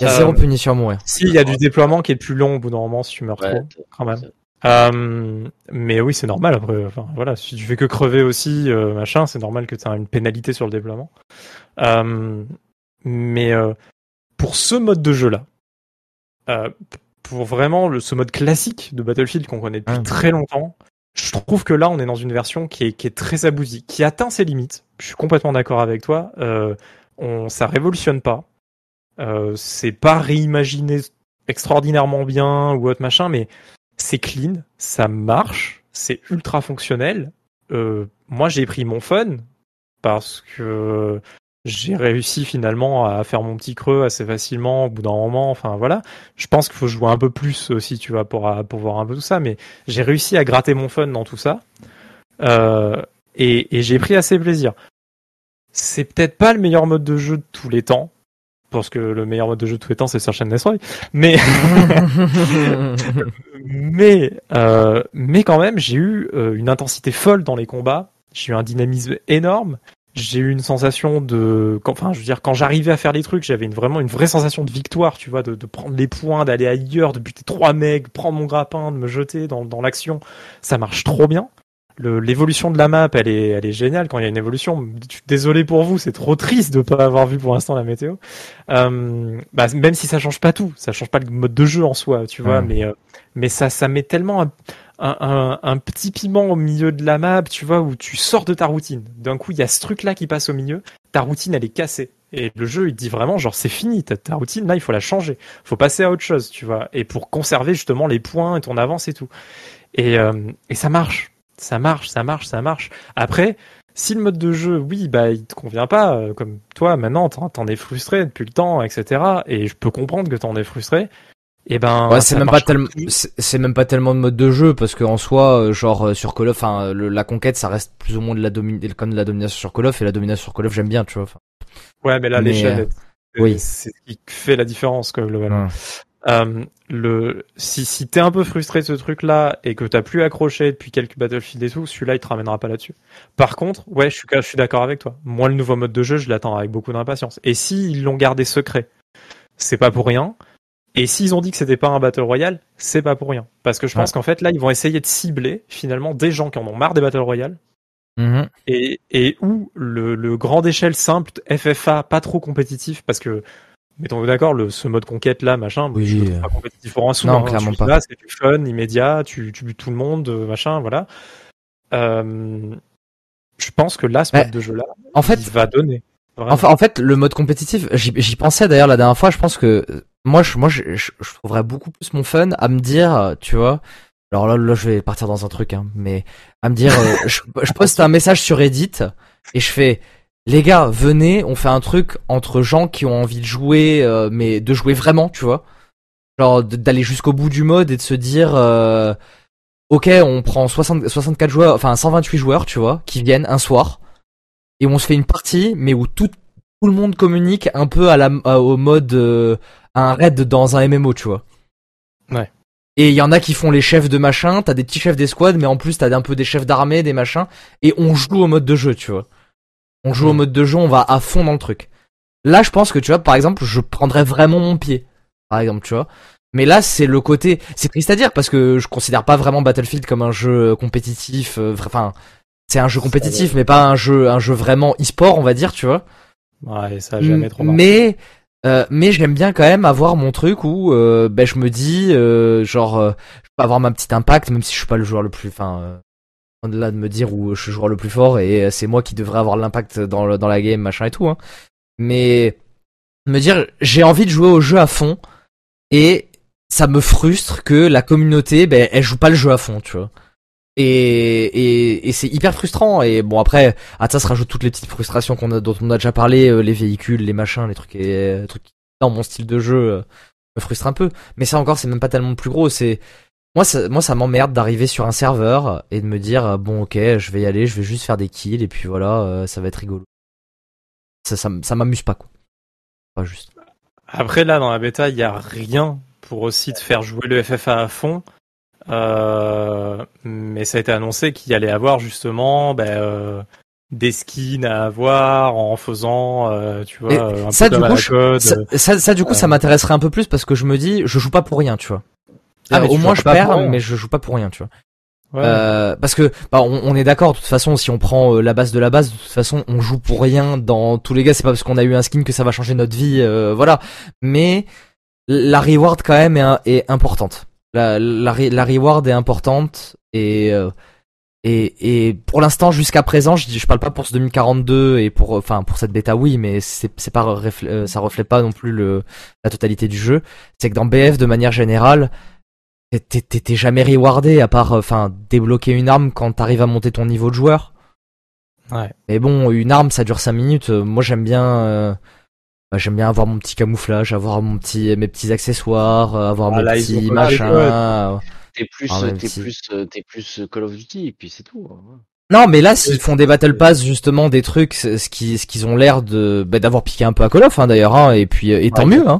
Il y a zéro euh, punition à mourir. Si, il y a du déploiement qui est plus long au bout d'un moment si tu meurs trop, quand même. Euh, mais oui, c'est normal. Après, enfin voilà, si tu fais que crever aussi, euh, machin, c'est normal que tu aies une pénalité sur le déploiement. Euh, mais pour ce mode de jeu là, pour vraiment le, ce mode classique de Battlefield qu'on connaît depuis très longtemps, je trouve que là, on est dans une version qui est, qui est très aboutie, qui atteint ses limites. Je suis complètement d'accord avec toi. Euh, on, ça révolutionne pas. Euh, c'est pas réimaginé extraordinairement bien ou autre machin, mais c'est clean, ça marche, c'est ultra fonctionnel. Euh, moi, j'ai pris mon fun parce que j'ai réussi finalement à faire mon petit creux assez facilement au bout d'un moment. Enfin voilà, je pense qu'il faut jouer un peu plus aussi, tu vois, pour, pour voir un peu tout ça. Mais j'ai réussi à gratter mon fun dans tout ça. Euh, et, et j'ai pris assez plaisir. C'est peut-être pas le meilleur mode de jeu de tous les temps. Parce que le meilleur mode de jeu de tous les temps, c'est Search and Destroy. Mais, *laughs* mais, euh, mais quand même, j'ai eu euh, une intensité folle dans les combats. J'ai eu un dynamisme énorme j'ai eu une sensation de, enfin, je veux dire, quand j'arrivais à faire les trucs, j'avais une, vraiment une vraie sensation de victoire, tu vois, de, de prendre les points, d'aller ailleurs, de buter trois mecs, prendre mon grappin, de me jeter dans, dans l'action. Ça marche trop bien. L'évolution de la map, elle est, elle est géniale quand il y a une évolution. Désolé pour vous, c'est trop triste de pas avoir vu pour l'instant la météo. Euh, bah, même si ça change pas tout, ça change pas le mode de jeu en soi, tu vois, mais euh, mais ça, ça met tellement un, petit piment au milieu de la map, tu vois, où tu sors de ta routine. D'un coup, il y a ce truc-là qui passe au milieu. Ta routine, elle est cassée. Et le jeu, il dit vraiment, genre, c'est fini. Ta, ta routine, là, il faut la changer. Faut passer à autre chose, tu vois. Et pour conserver justement les points et ton avance et tout. Et, euh, et ça marche. Ça marche, ça marche, ça marche. Après, si le mode de jeu, oui, bah, il te convient pas, euh, comme toi, maintenant, t'en es frustré depuis le temps, etc. Et je peux comprendre que t'en es frustré. Et eh ben, c'est même pas tellement, c'est même pas tellement de mode de jeu parce qu'en soi, euh, genre euh, sur Call of, enfin, la conquête, ça reste plus ou moins de la comme de la domination sur Call of et la domination sur Call of, j'aime bien, tu vois. Ouais, mais là, l'échelle, euh, oui, c'est ce qui fait la différence, quoi, globalement. Euh, le si si t'es un peu frustré de ce truc là et que t'as plus accroché depuis quelques Battlefield et tout, celui-là il te ramènera pas là-dessus. Par contre, ouais, je suis je suis d'accord avec toi. Moi, le nouveau mode de jeu, je l'attends avec beaucoup d'impatience. Et si ils l'ont gardé secret, c'est pas pour rien. Et s'ils ont dit que c'était pas un battle royale, c'est pas pour rien. Parce que je pense qu'en fait là, ils vont essayer de cibler finalement des gens qui en ont marre des battle royales. Mm-hmm. Et, et où le, le grand échelle simple FFA pas trop compétitif parce que mettons d'accord le ce mode conquête là machin oui. pas compétitif pour un sou non hein, clairement pas c'est du fun immédiat tu tu butes tout le monde machin voilà euh, je pense que là ce mode de jeu là en fait il va donner en fait, le mode compétitif, j'y pensais d'ailleurs la dernière fois. Je pense que moi, je, moi, je, je, trouverais beaucoup plus mon fun à me dire, tu vois. Alors là, là, je vais partir dans un truc, hein, mais à me dire, euh, je, *laughs* je, poste un message sur Reddit et je fais, les gars, venez, on fait un truc entre gens qui ont envie de jouer, euh, mais de jouer vraiment, tu vois. Genre d'aller jusqu'au bout du mode et de se dire, euh, ok, on prend 60, 64 joueurs, enfin 128 joueurs, tu vois, qui viennent un soir et on se fait une partie, mais où tout, tout le monde communique un peu à la, au mode euh, un raid dans un MMO, tu vois. Ouais. Et il y en a qui font les chefs de machin, t'as des petits chefs d'escouade, mais en plus t'as un peu des chefs d'armée, des machins, et on joue au mode de jeu, tu vois. On joue au mode de jeu, on va à fond dans le truc. Là, je pense que tu vois, par exemple, je prendrais vraiment mon pied, par exemple, tu vois. Mais là, c'est le côté, c'est triste à dire parce que je considère pas vraiment Battlefield comme un jeu compétitif. Euh, enfin, c'est un jeu compétitif, mais pas un jeu, un jeu vraiment e-sport, on va dire, tu vois. Ouais, ça a jamais trop marché. Mais euh, mais j'aime bien quand même avoir mon truc où euh, ben je me dis euh, genre euh, je peux avoir ma petite impact même si je suis pas le joueur le plus enfin au-delà de me dire où je suis le joueur le plus fort et c'est moi qui devrais avoir l'impact dans dans la game machin et tout hein. mais me dire j'ai envie de jouer au jeu à fond et ça me frustre que la communauté, ben, elle joue pas le jeu à fond, tu vois. Et, c'est hyper frustrant. Et bon après, à ça se rajoute toutes les petites frustrations qu'on a, dont on a déjà parlé, euh, les véhicules, les machins, les trucs, et, trucs dans mon style de jeu euh, me frustre un peu. Mais ça encore, c'est même pas tellement plus gros. C'est moi, ça, moi, ça m'emmerde d'arriver sur un serveur et de me dire euh, bon, ok, je vais y aller, je vais juste faire des kills et puis voilà, ça va être rigolo. Ça, ça, m'amuse pas quoi. Juste. Après là, dans la bêta, il y a rien pour aussi te faire jouer le FFA à fond. Euh, mais ça a été annoncé qu'il allait avoir justement ben, euh, des skins à avoir en faisant, euh, tu vois, un ça, peu du coup, ça, ça, du coup, ça m'intéresserait un peu plus parce que je me dis, je joue pas pour rien, tu vois. Ah, au moins je perds, mais je joue pas pour rien, tu vois. Ouais. parce que bah, on, est d'accord de toute façon si on prend la base de la base de toute façon on joue pour rien dans tous les cas c'est pas parce qu'on a eu un skin que ça va changer notre vie voilà mais la reward quand même est, est importante la, la, la, reward est importante et euh, et, et pour l'instant jusqu'à présent je, je parle pas pour ce 2042 et pour enfin pour cette bêta oui mais c'est c'est pas euh, ça reflète pas non plus le la totalité du jeu. C'est que dans BF de manière générale t'es jamais rewardé à part enfin débloquer une arme quand t'arrives à monter ton niveau de joueur. Ouais. Mais bon une arme ça dure 5 minutes. Moi j'aime bien euh, j'aime bien avoir mon petit camouflage, avoir mon petit, mes petits accessoires, euh, avoir ah, mes petits machins. T'es plus, ah, t'es plus, euh, t'es plus Call of Duty et puis c'est tout. Hein. Non, mais là, s'ils font des battle pass justement, des trucs, ce qui, ce qu'ils ont l'air de, bah, d'avoir piqué un peu à Call of, hein, d'ailleurs, hein, et puis, et tant mieux, hein.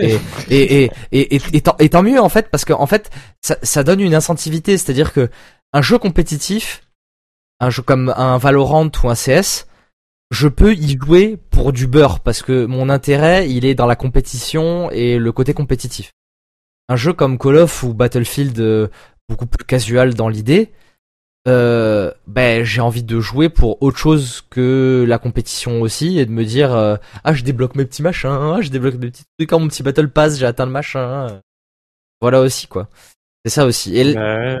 Et, et, et, et, et, tant, et, tant, mieux en fait, parce que en fait, ça, ça donne une incentivité, c'est-à-dire que un jeu compétitif, un jeu comme un Valorant ou un CS, je peux y jouer pour du beurre parce que mon intérêt il est dans la compétition et le côté compétitif. Un jeu comme Call of ou Battlefield euh, beaucoup plus casual dans l'idée, euh, ben j'ai envie de jouer pour autre chose que la compétition aussi et de me dire euh, ah je débloque mes petits machins, ah, je débloque mes petits trucs, mon petit battle pass j'ai atteint le machin. Voilà aussi quoi. C'est ça aussi. Et là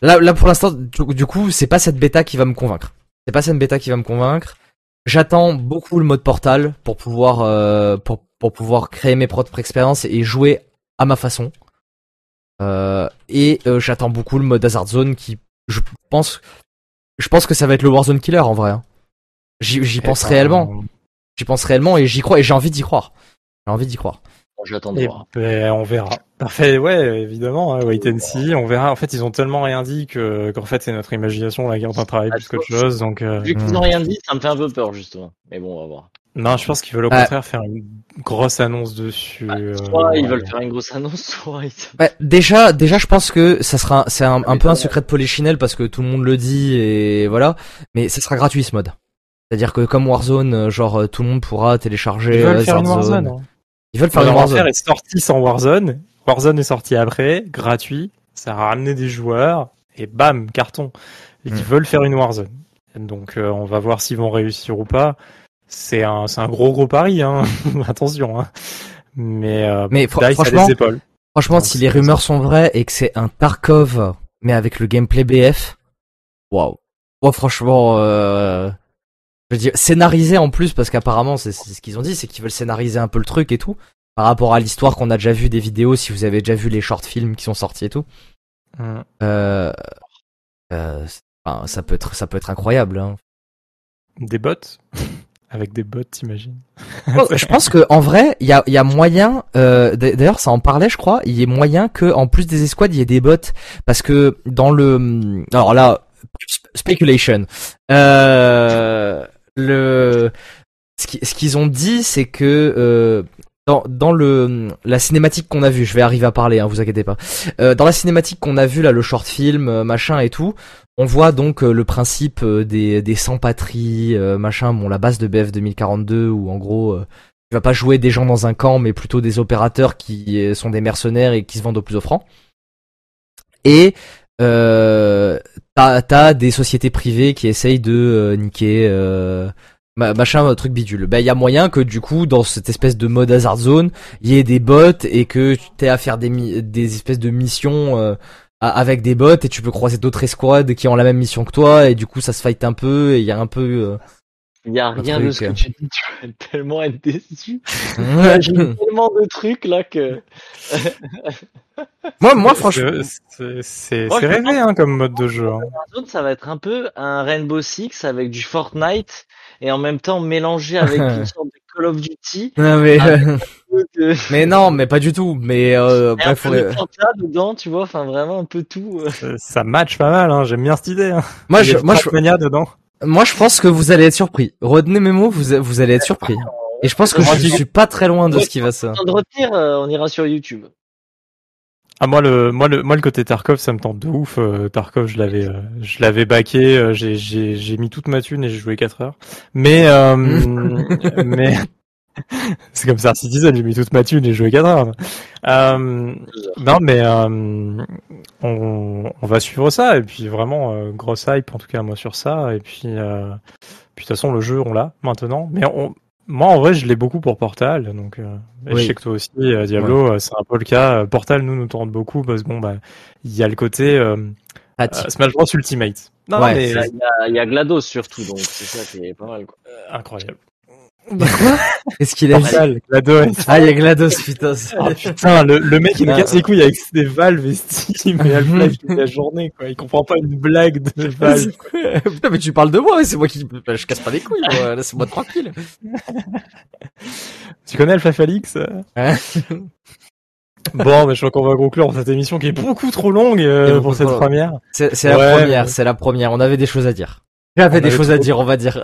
là pour l'instant du coup c'est pas cette bêta qui va me convaincre. C'est pas cette bêta qui va me convaincre. J'attends beaucoup le mode Portal pour pouvoir euh, pour, pour pouvoir créer mes propres expériences et jouer à ma façon. Euh, et euh, j'attends beaucoup le mode Hazard Zone qui, je pense, je pense que ça va être le Warzone Killer en vrai. Hein. J'y pense réellement. J'y pense réellement et j'y crois et j'ai envie d'y croire. J'ai envie d'y croire. J'attends de eh voir. Ben, on verra. Parfait, ouais, évidemment, hein, wait and see, on verra. En fait, ils ont tellement rien dit que qu'en fait, c'est notre imagination là qui est en train de travailler plus qu'autre chose. Donc, euh... vu qu'ils n'ont rien dit, ça me fait un peu peur justement. Mais bon, on va voir. Non, je pense qu'ils veulent au contraire faire une grosse annonce dessus. Euh, soit ils veulent faire une grosse annonce, *laughs* soit ils... déjà, déjà, je pense que ça sera, c'est un, un peu un secret de polichinelle parce que tout le monde le dit et voilà. Mais ça sera gratuit ce mode. C'est-à-dire que comme Warzone, euh, genre tout le monde pourra télécharger. Ils veulent faire une Warzone. Hein. Ils veulent faire une Warzone. est sorti sans Warzone. Warzone est sorti après, gratuit. Ça a ramené des joueurs et bam, carton. Ils hmm. veulent faire une Warzone. Donc euh, on va voir s'ils vont réussir ou pas. C'est un, c'est un gros gros pari, hein. *laughs* Attention. Hein. Mais, euh, mais franchement, franchement, si les rumeurs sont vraies et que c'est un Tarkov, mais avec le gameplay BF, waouh. Wow. franchement, euh, je veux dire, scénarisé en plus parce qu'apparemment c'est ce qu'ils ont dit, c'est qu'ils veulent scénariser un peu le truc et tout par rapport à l'histoire qu'on a déjà vu des vidéos, si vous avez déjà vu les short films qui sont sortis et tout. Mm. Euh, euh, ça peut être ça peut être incroyable. Hein. Des bots? *laughs* Avec des bots, t'imagines? Oh, Je pense que en vrai, il y a, y a moyen. Euh, D'ailleurs, ça en parlait, je crois. Il y a moyen que en plus des escouades, il y ait des bots parce que dans le alors là speculation. Euh, le ce qu'ils ont dit, c'est que euh, dans, dans le la cinématique qu'on a vue, je vais arriver à parler, hein, vous inquiétez pas. Euh, dans la cinématique qu'on a vue là, le short film, euh, machin et tout, on voit donc le principe des des sans patries, machin, bon la base de BF 2042 où en gros tu vas pas jouer des gens dans un camp, mais plutôt des opérateurs qui sont des mercenaires et qui se vendent au plus offrant. Et euh, t'as des sociétés privées qui essayent de euh, niquer euh, machin truc bidule. Ben il y a moyen que du coup dans cette espèce de mode hazard zone, il y ait des bots et que tu t'aies à faire des des espèces de missions euh, avec des bots et tu peux croiser d'autres escouades qui ont la même mission que toi et du coup ça se fight un peu et il y a un peu Il y a rien de ce que truc. tu dis, tu vas tellement être déçu. *laughs* J'ai tellement de trucs là que. moi, moi, franchement, C'est- rêvé hein, comme mode de jeu. hein. Ça va être un peu un Rainbow Six avec du Fortnite et en même temps mélangé avec une *laughs* sorte de Call of Duty. non, mais, Ah, *laughs* euh, Euh, mais non, mais pas du tout. Mais euh, et un bref, peu de ouais. Forza dedans, tu vois, enfin vraiment un peu tout. euh. Ça- Ça match pas mal, hein. j'aime bien cette idée. Hein. moi, Il y je, moi, je, dedans. Moi, je pense que vous allez être surpris. Retenez mes mots, vous, vous allez être surpris. Et je pense que je je- suis pas très loin de ce qui va se. En train de retenir, euh, on ira sur YouTube. Ah moi le moi le moi le côté Tarkov ça me tente de ouf. Euh, Tarkov je l'avais euh, je l'avais baqué, euh, j'ai j'ai j'ai mis toute ma thune et j'ai joué 4 heures. Mais euh, *laughs* mais *laughs* c'est comme ça Citizen, j'ai mis toute ma thune et j'ai joué 4 heures. Euh, non mais euh, on on va suivre ça et puis vraiment euh, grosse hype en tout cas moi sur ça et puis euh, puis de toute façon le jeu on l'a maintenant. Mais on moi en vrai je l'ai beaucoup pour Portal donc euh, et Oui. je sais que toi aussi euh, Diablo c'est un peu le cas. Portal nous nous tente beaucoup parce que bon bah il y a le côté euh, Ah, euh, Smash Bros Ultimate. Non Ouais. mais Il y, a, il y GLaDOS surtout, donc c'est ça qui est pas mal. Quoi. euh, incroyable. Qu'est-ce qu'il a dit GLaDOS. Ah, il y a GLaDOS, putain. Ah putain, le, le mec il nous Ah. casse les couilles avec des Valve et Steam et Half-Life toute la journée quoi. Il comprend pas une blague de Valve. Putain, mais tu parles de moi, c'est moi qui, bah, je casse pas les couilles, moi. Laisse-moi tranquille. Tu connais Alpha Falix euh Bon, mais je crois qu'on va conclure cette émission qui est beaucoup trop longue euh, beaucoup pour cette première. C'est, c'est la Ouais, première, mais- c'est la première. On avait des choses à dire. J'avais des choses à dire, on va dire.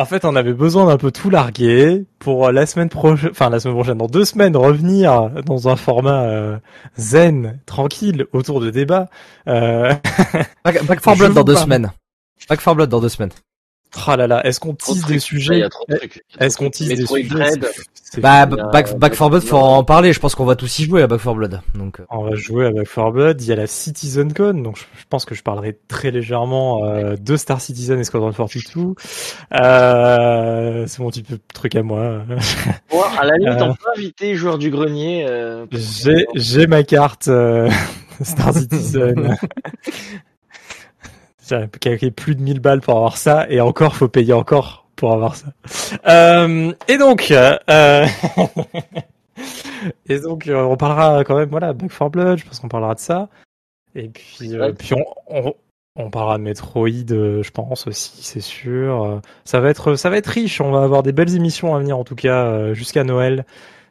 En fait, on avait besoin d'un peu tout larguer pour euh, la semaine prochaine, enfin la semaine prochaine, dans deux semaines, revenir dans un format euh, zen, tranquille, autour de débats. Euh... Back, Back 4 *laughs* Je Blood dans deux semaines. Back 4 Blood dans deux semaines. Oh là là, est-ce qu'on tease des sujets Il y a trop de trucs. Est-ce qu'on tease des sujets Bah, Back, Back 4 Blood, faut en parler. Je pense qu'on va tous y jouer à Back 4 Blood. Donc, euh, On va jouer à Back 4 Blood. Il y a la CitizenCon, donc je, je pense que je parlerai très légèrement euh, de Star Citizen et Squadron 42. Euh, c'est mon petit peu truc à moi. Bon, à la limite, Euh. on peut inviter joueur du grenier. Euh, J'ai j'ai ma carte euh, *laughs* Star Citizen. *laughs* J'ai claqué plus de 1000 balles pour avoir ça et encore faut payer encore pour avoir ça. Euh, et donc euh, *laughs* et donc euh, on parlera quand même voilà Back 4 Blood, je pense qu'on parlera de ça. Et puis euh, puis on, on on parlera de Metroid, euh, je pense aussi, c'est sûr. Euh, Ça va être ça va être riche, on va avoir des belles émissions à venir en tout cas euh, jusqu'à Noël.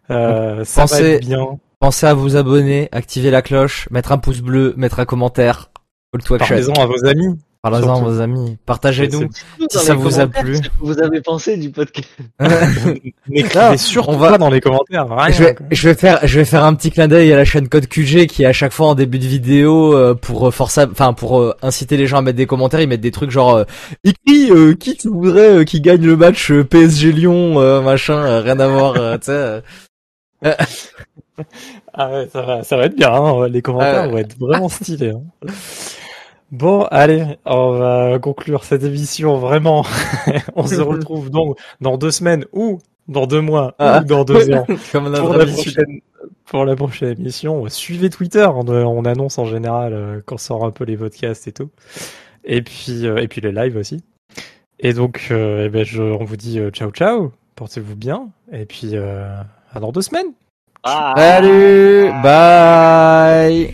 Euh, ça va Pensez- être bien. pensez à vous abonner, activer la cloche, mettre un pouce bleu, mettre un commentaire. Call to action. Parlez-en à vos amis. Parlez-en à vos amis. Partagez-nous. Si ça vous a plu. ce que vous avez pensé du podcast. *laughs* N'écrivez surtout on va- pas dans les commentaires. Rien, Je vais, quoi. je vais faire, je vais faire un petit clin d'œil à la chaîne Code QG qui à chaque fois en début de vidéo euh, pour euh, forcer, enfin pour euh, inciter les gens à mettre des commentaires, ils mettent des trucs genre euh, écrit euh, qui tu voudrais euh, qui gagne le match euh, PSG Lyon euh, machin, euh, rien à voir, euh, tu sais. euh. *laughs* Ah ouais, ça va, ça va être bien. hein. Les commentaires vont être vraiment stylés. hein. *laughs* Bon, allez, on va conclure cette émission. Vraiment, *laughs* on se retrouve donc dans deux semaines ou dans deux mois Ah. ou dans deux ans *laughs* Comme pour la prochaine pour la prochaine émission. Suivez Twitter, on, on annonce en général euh, quand sort un peu les podcasts et tout. Et puis euh, et puis les lives aussi. Et donc, euh, eh ben, je, on vous dit ciao ciao, portez-vous bien, et puis euh, à dans deux semaines. Ah. Salut, bye.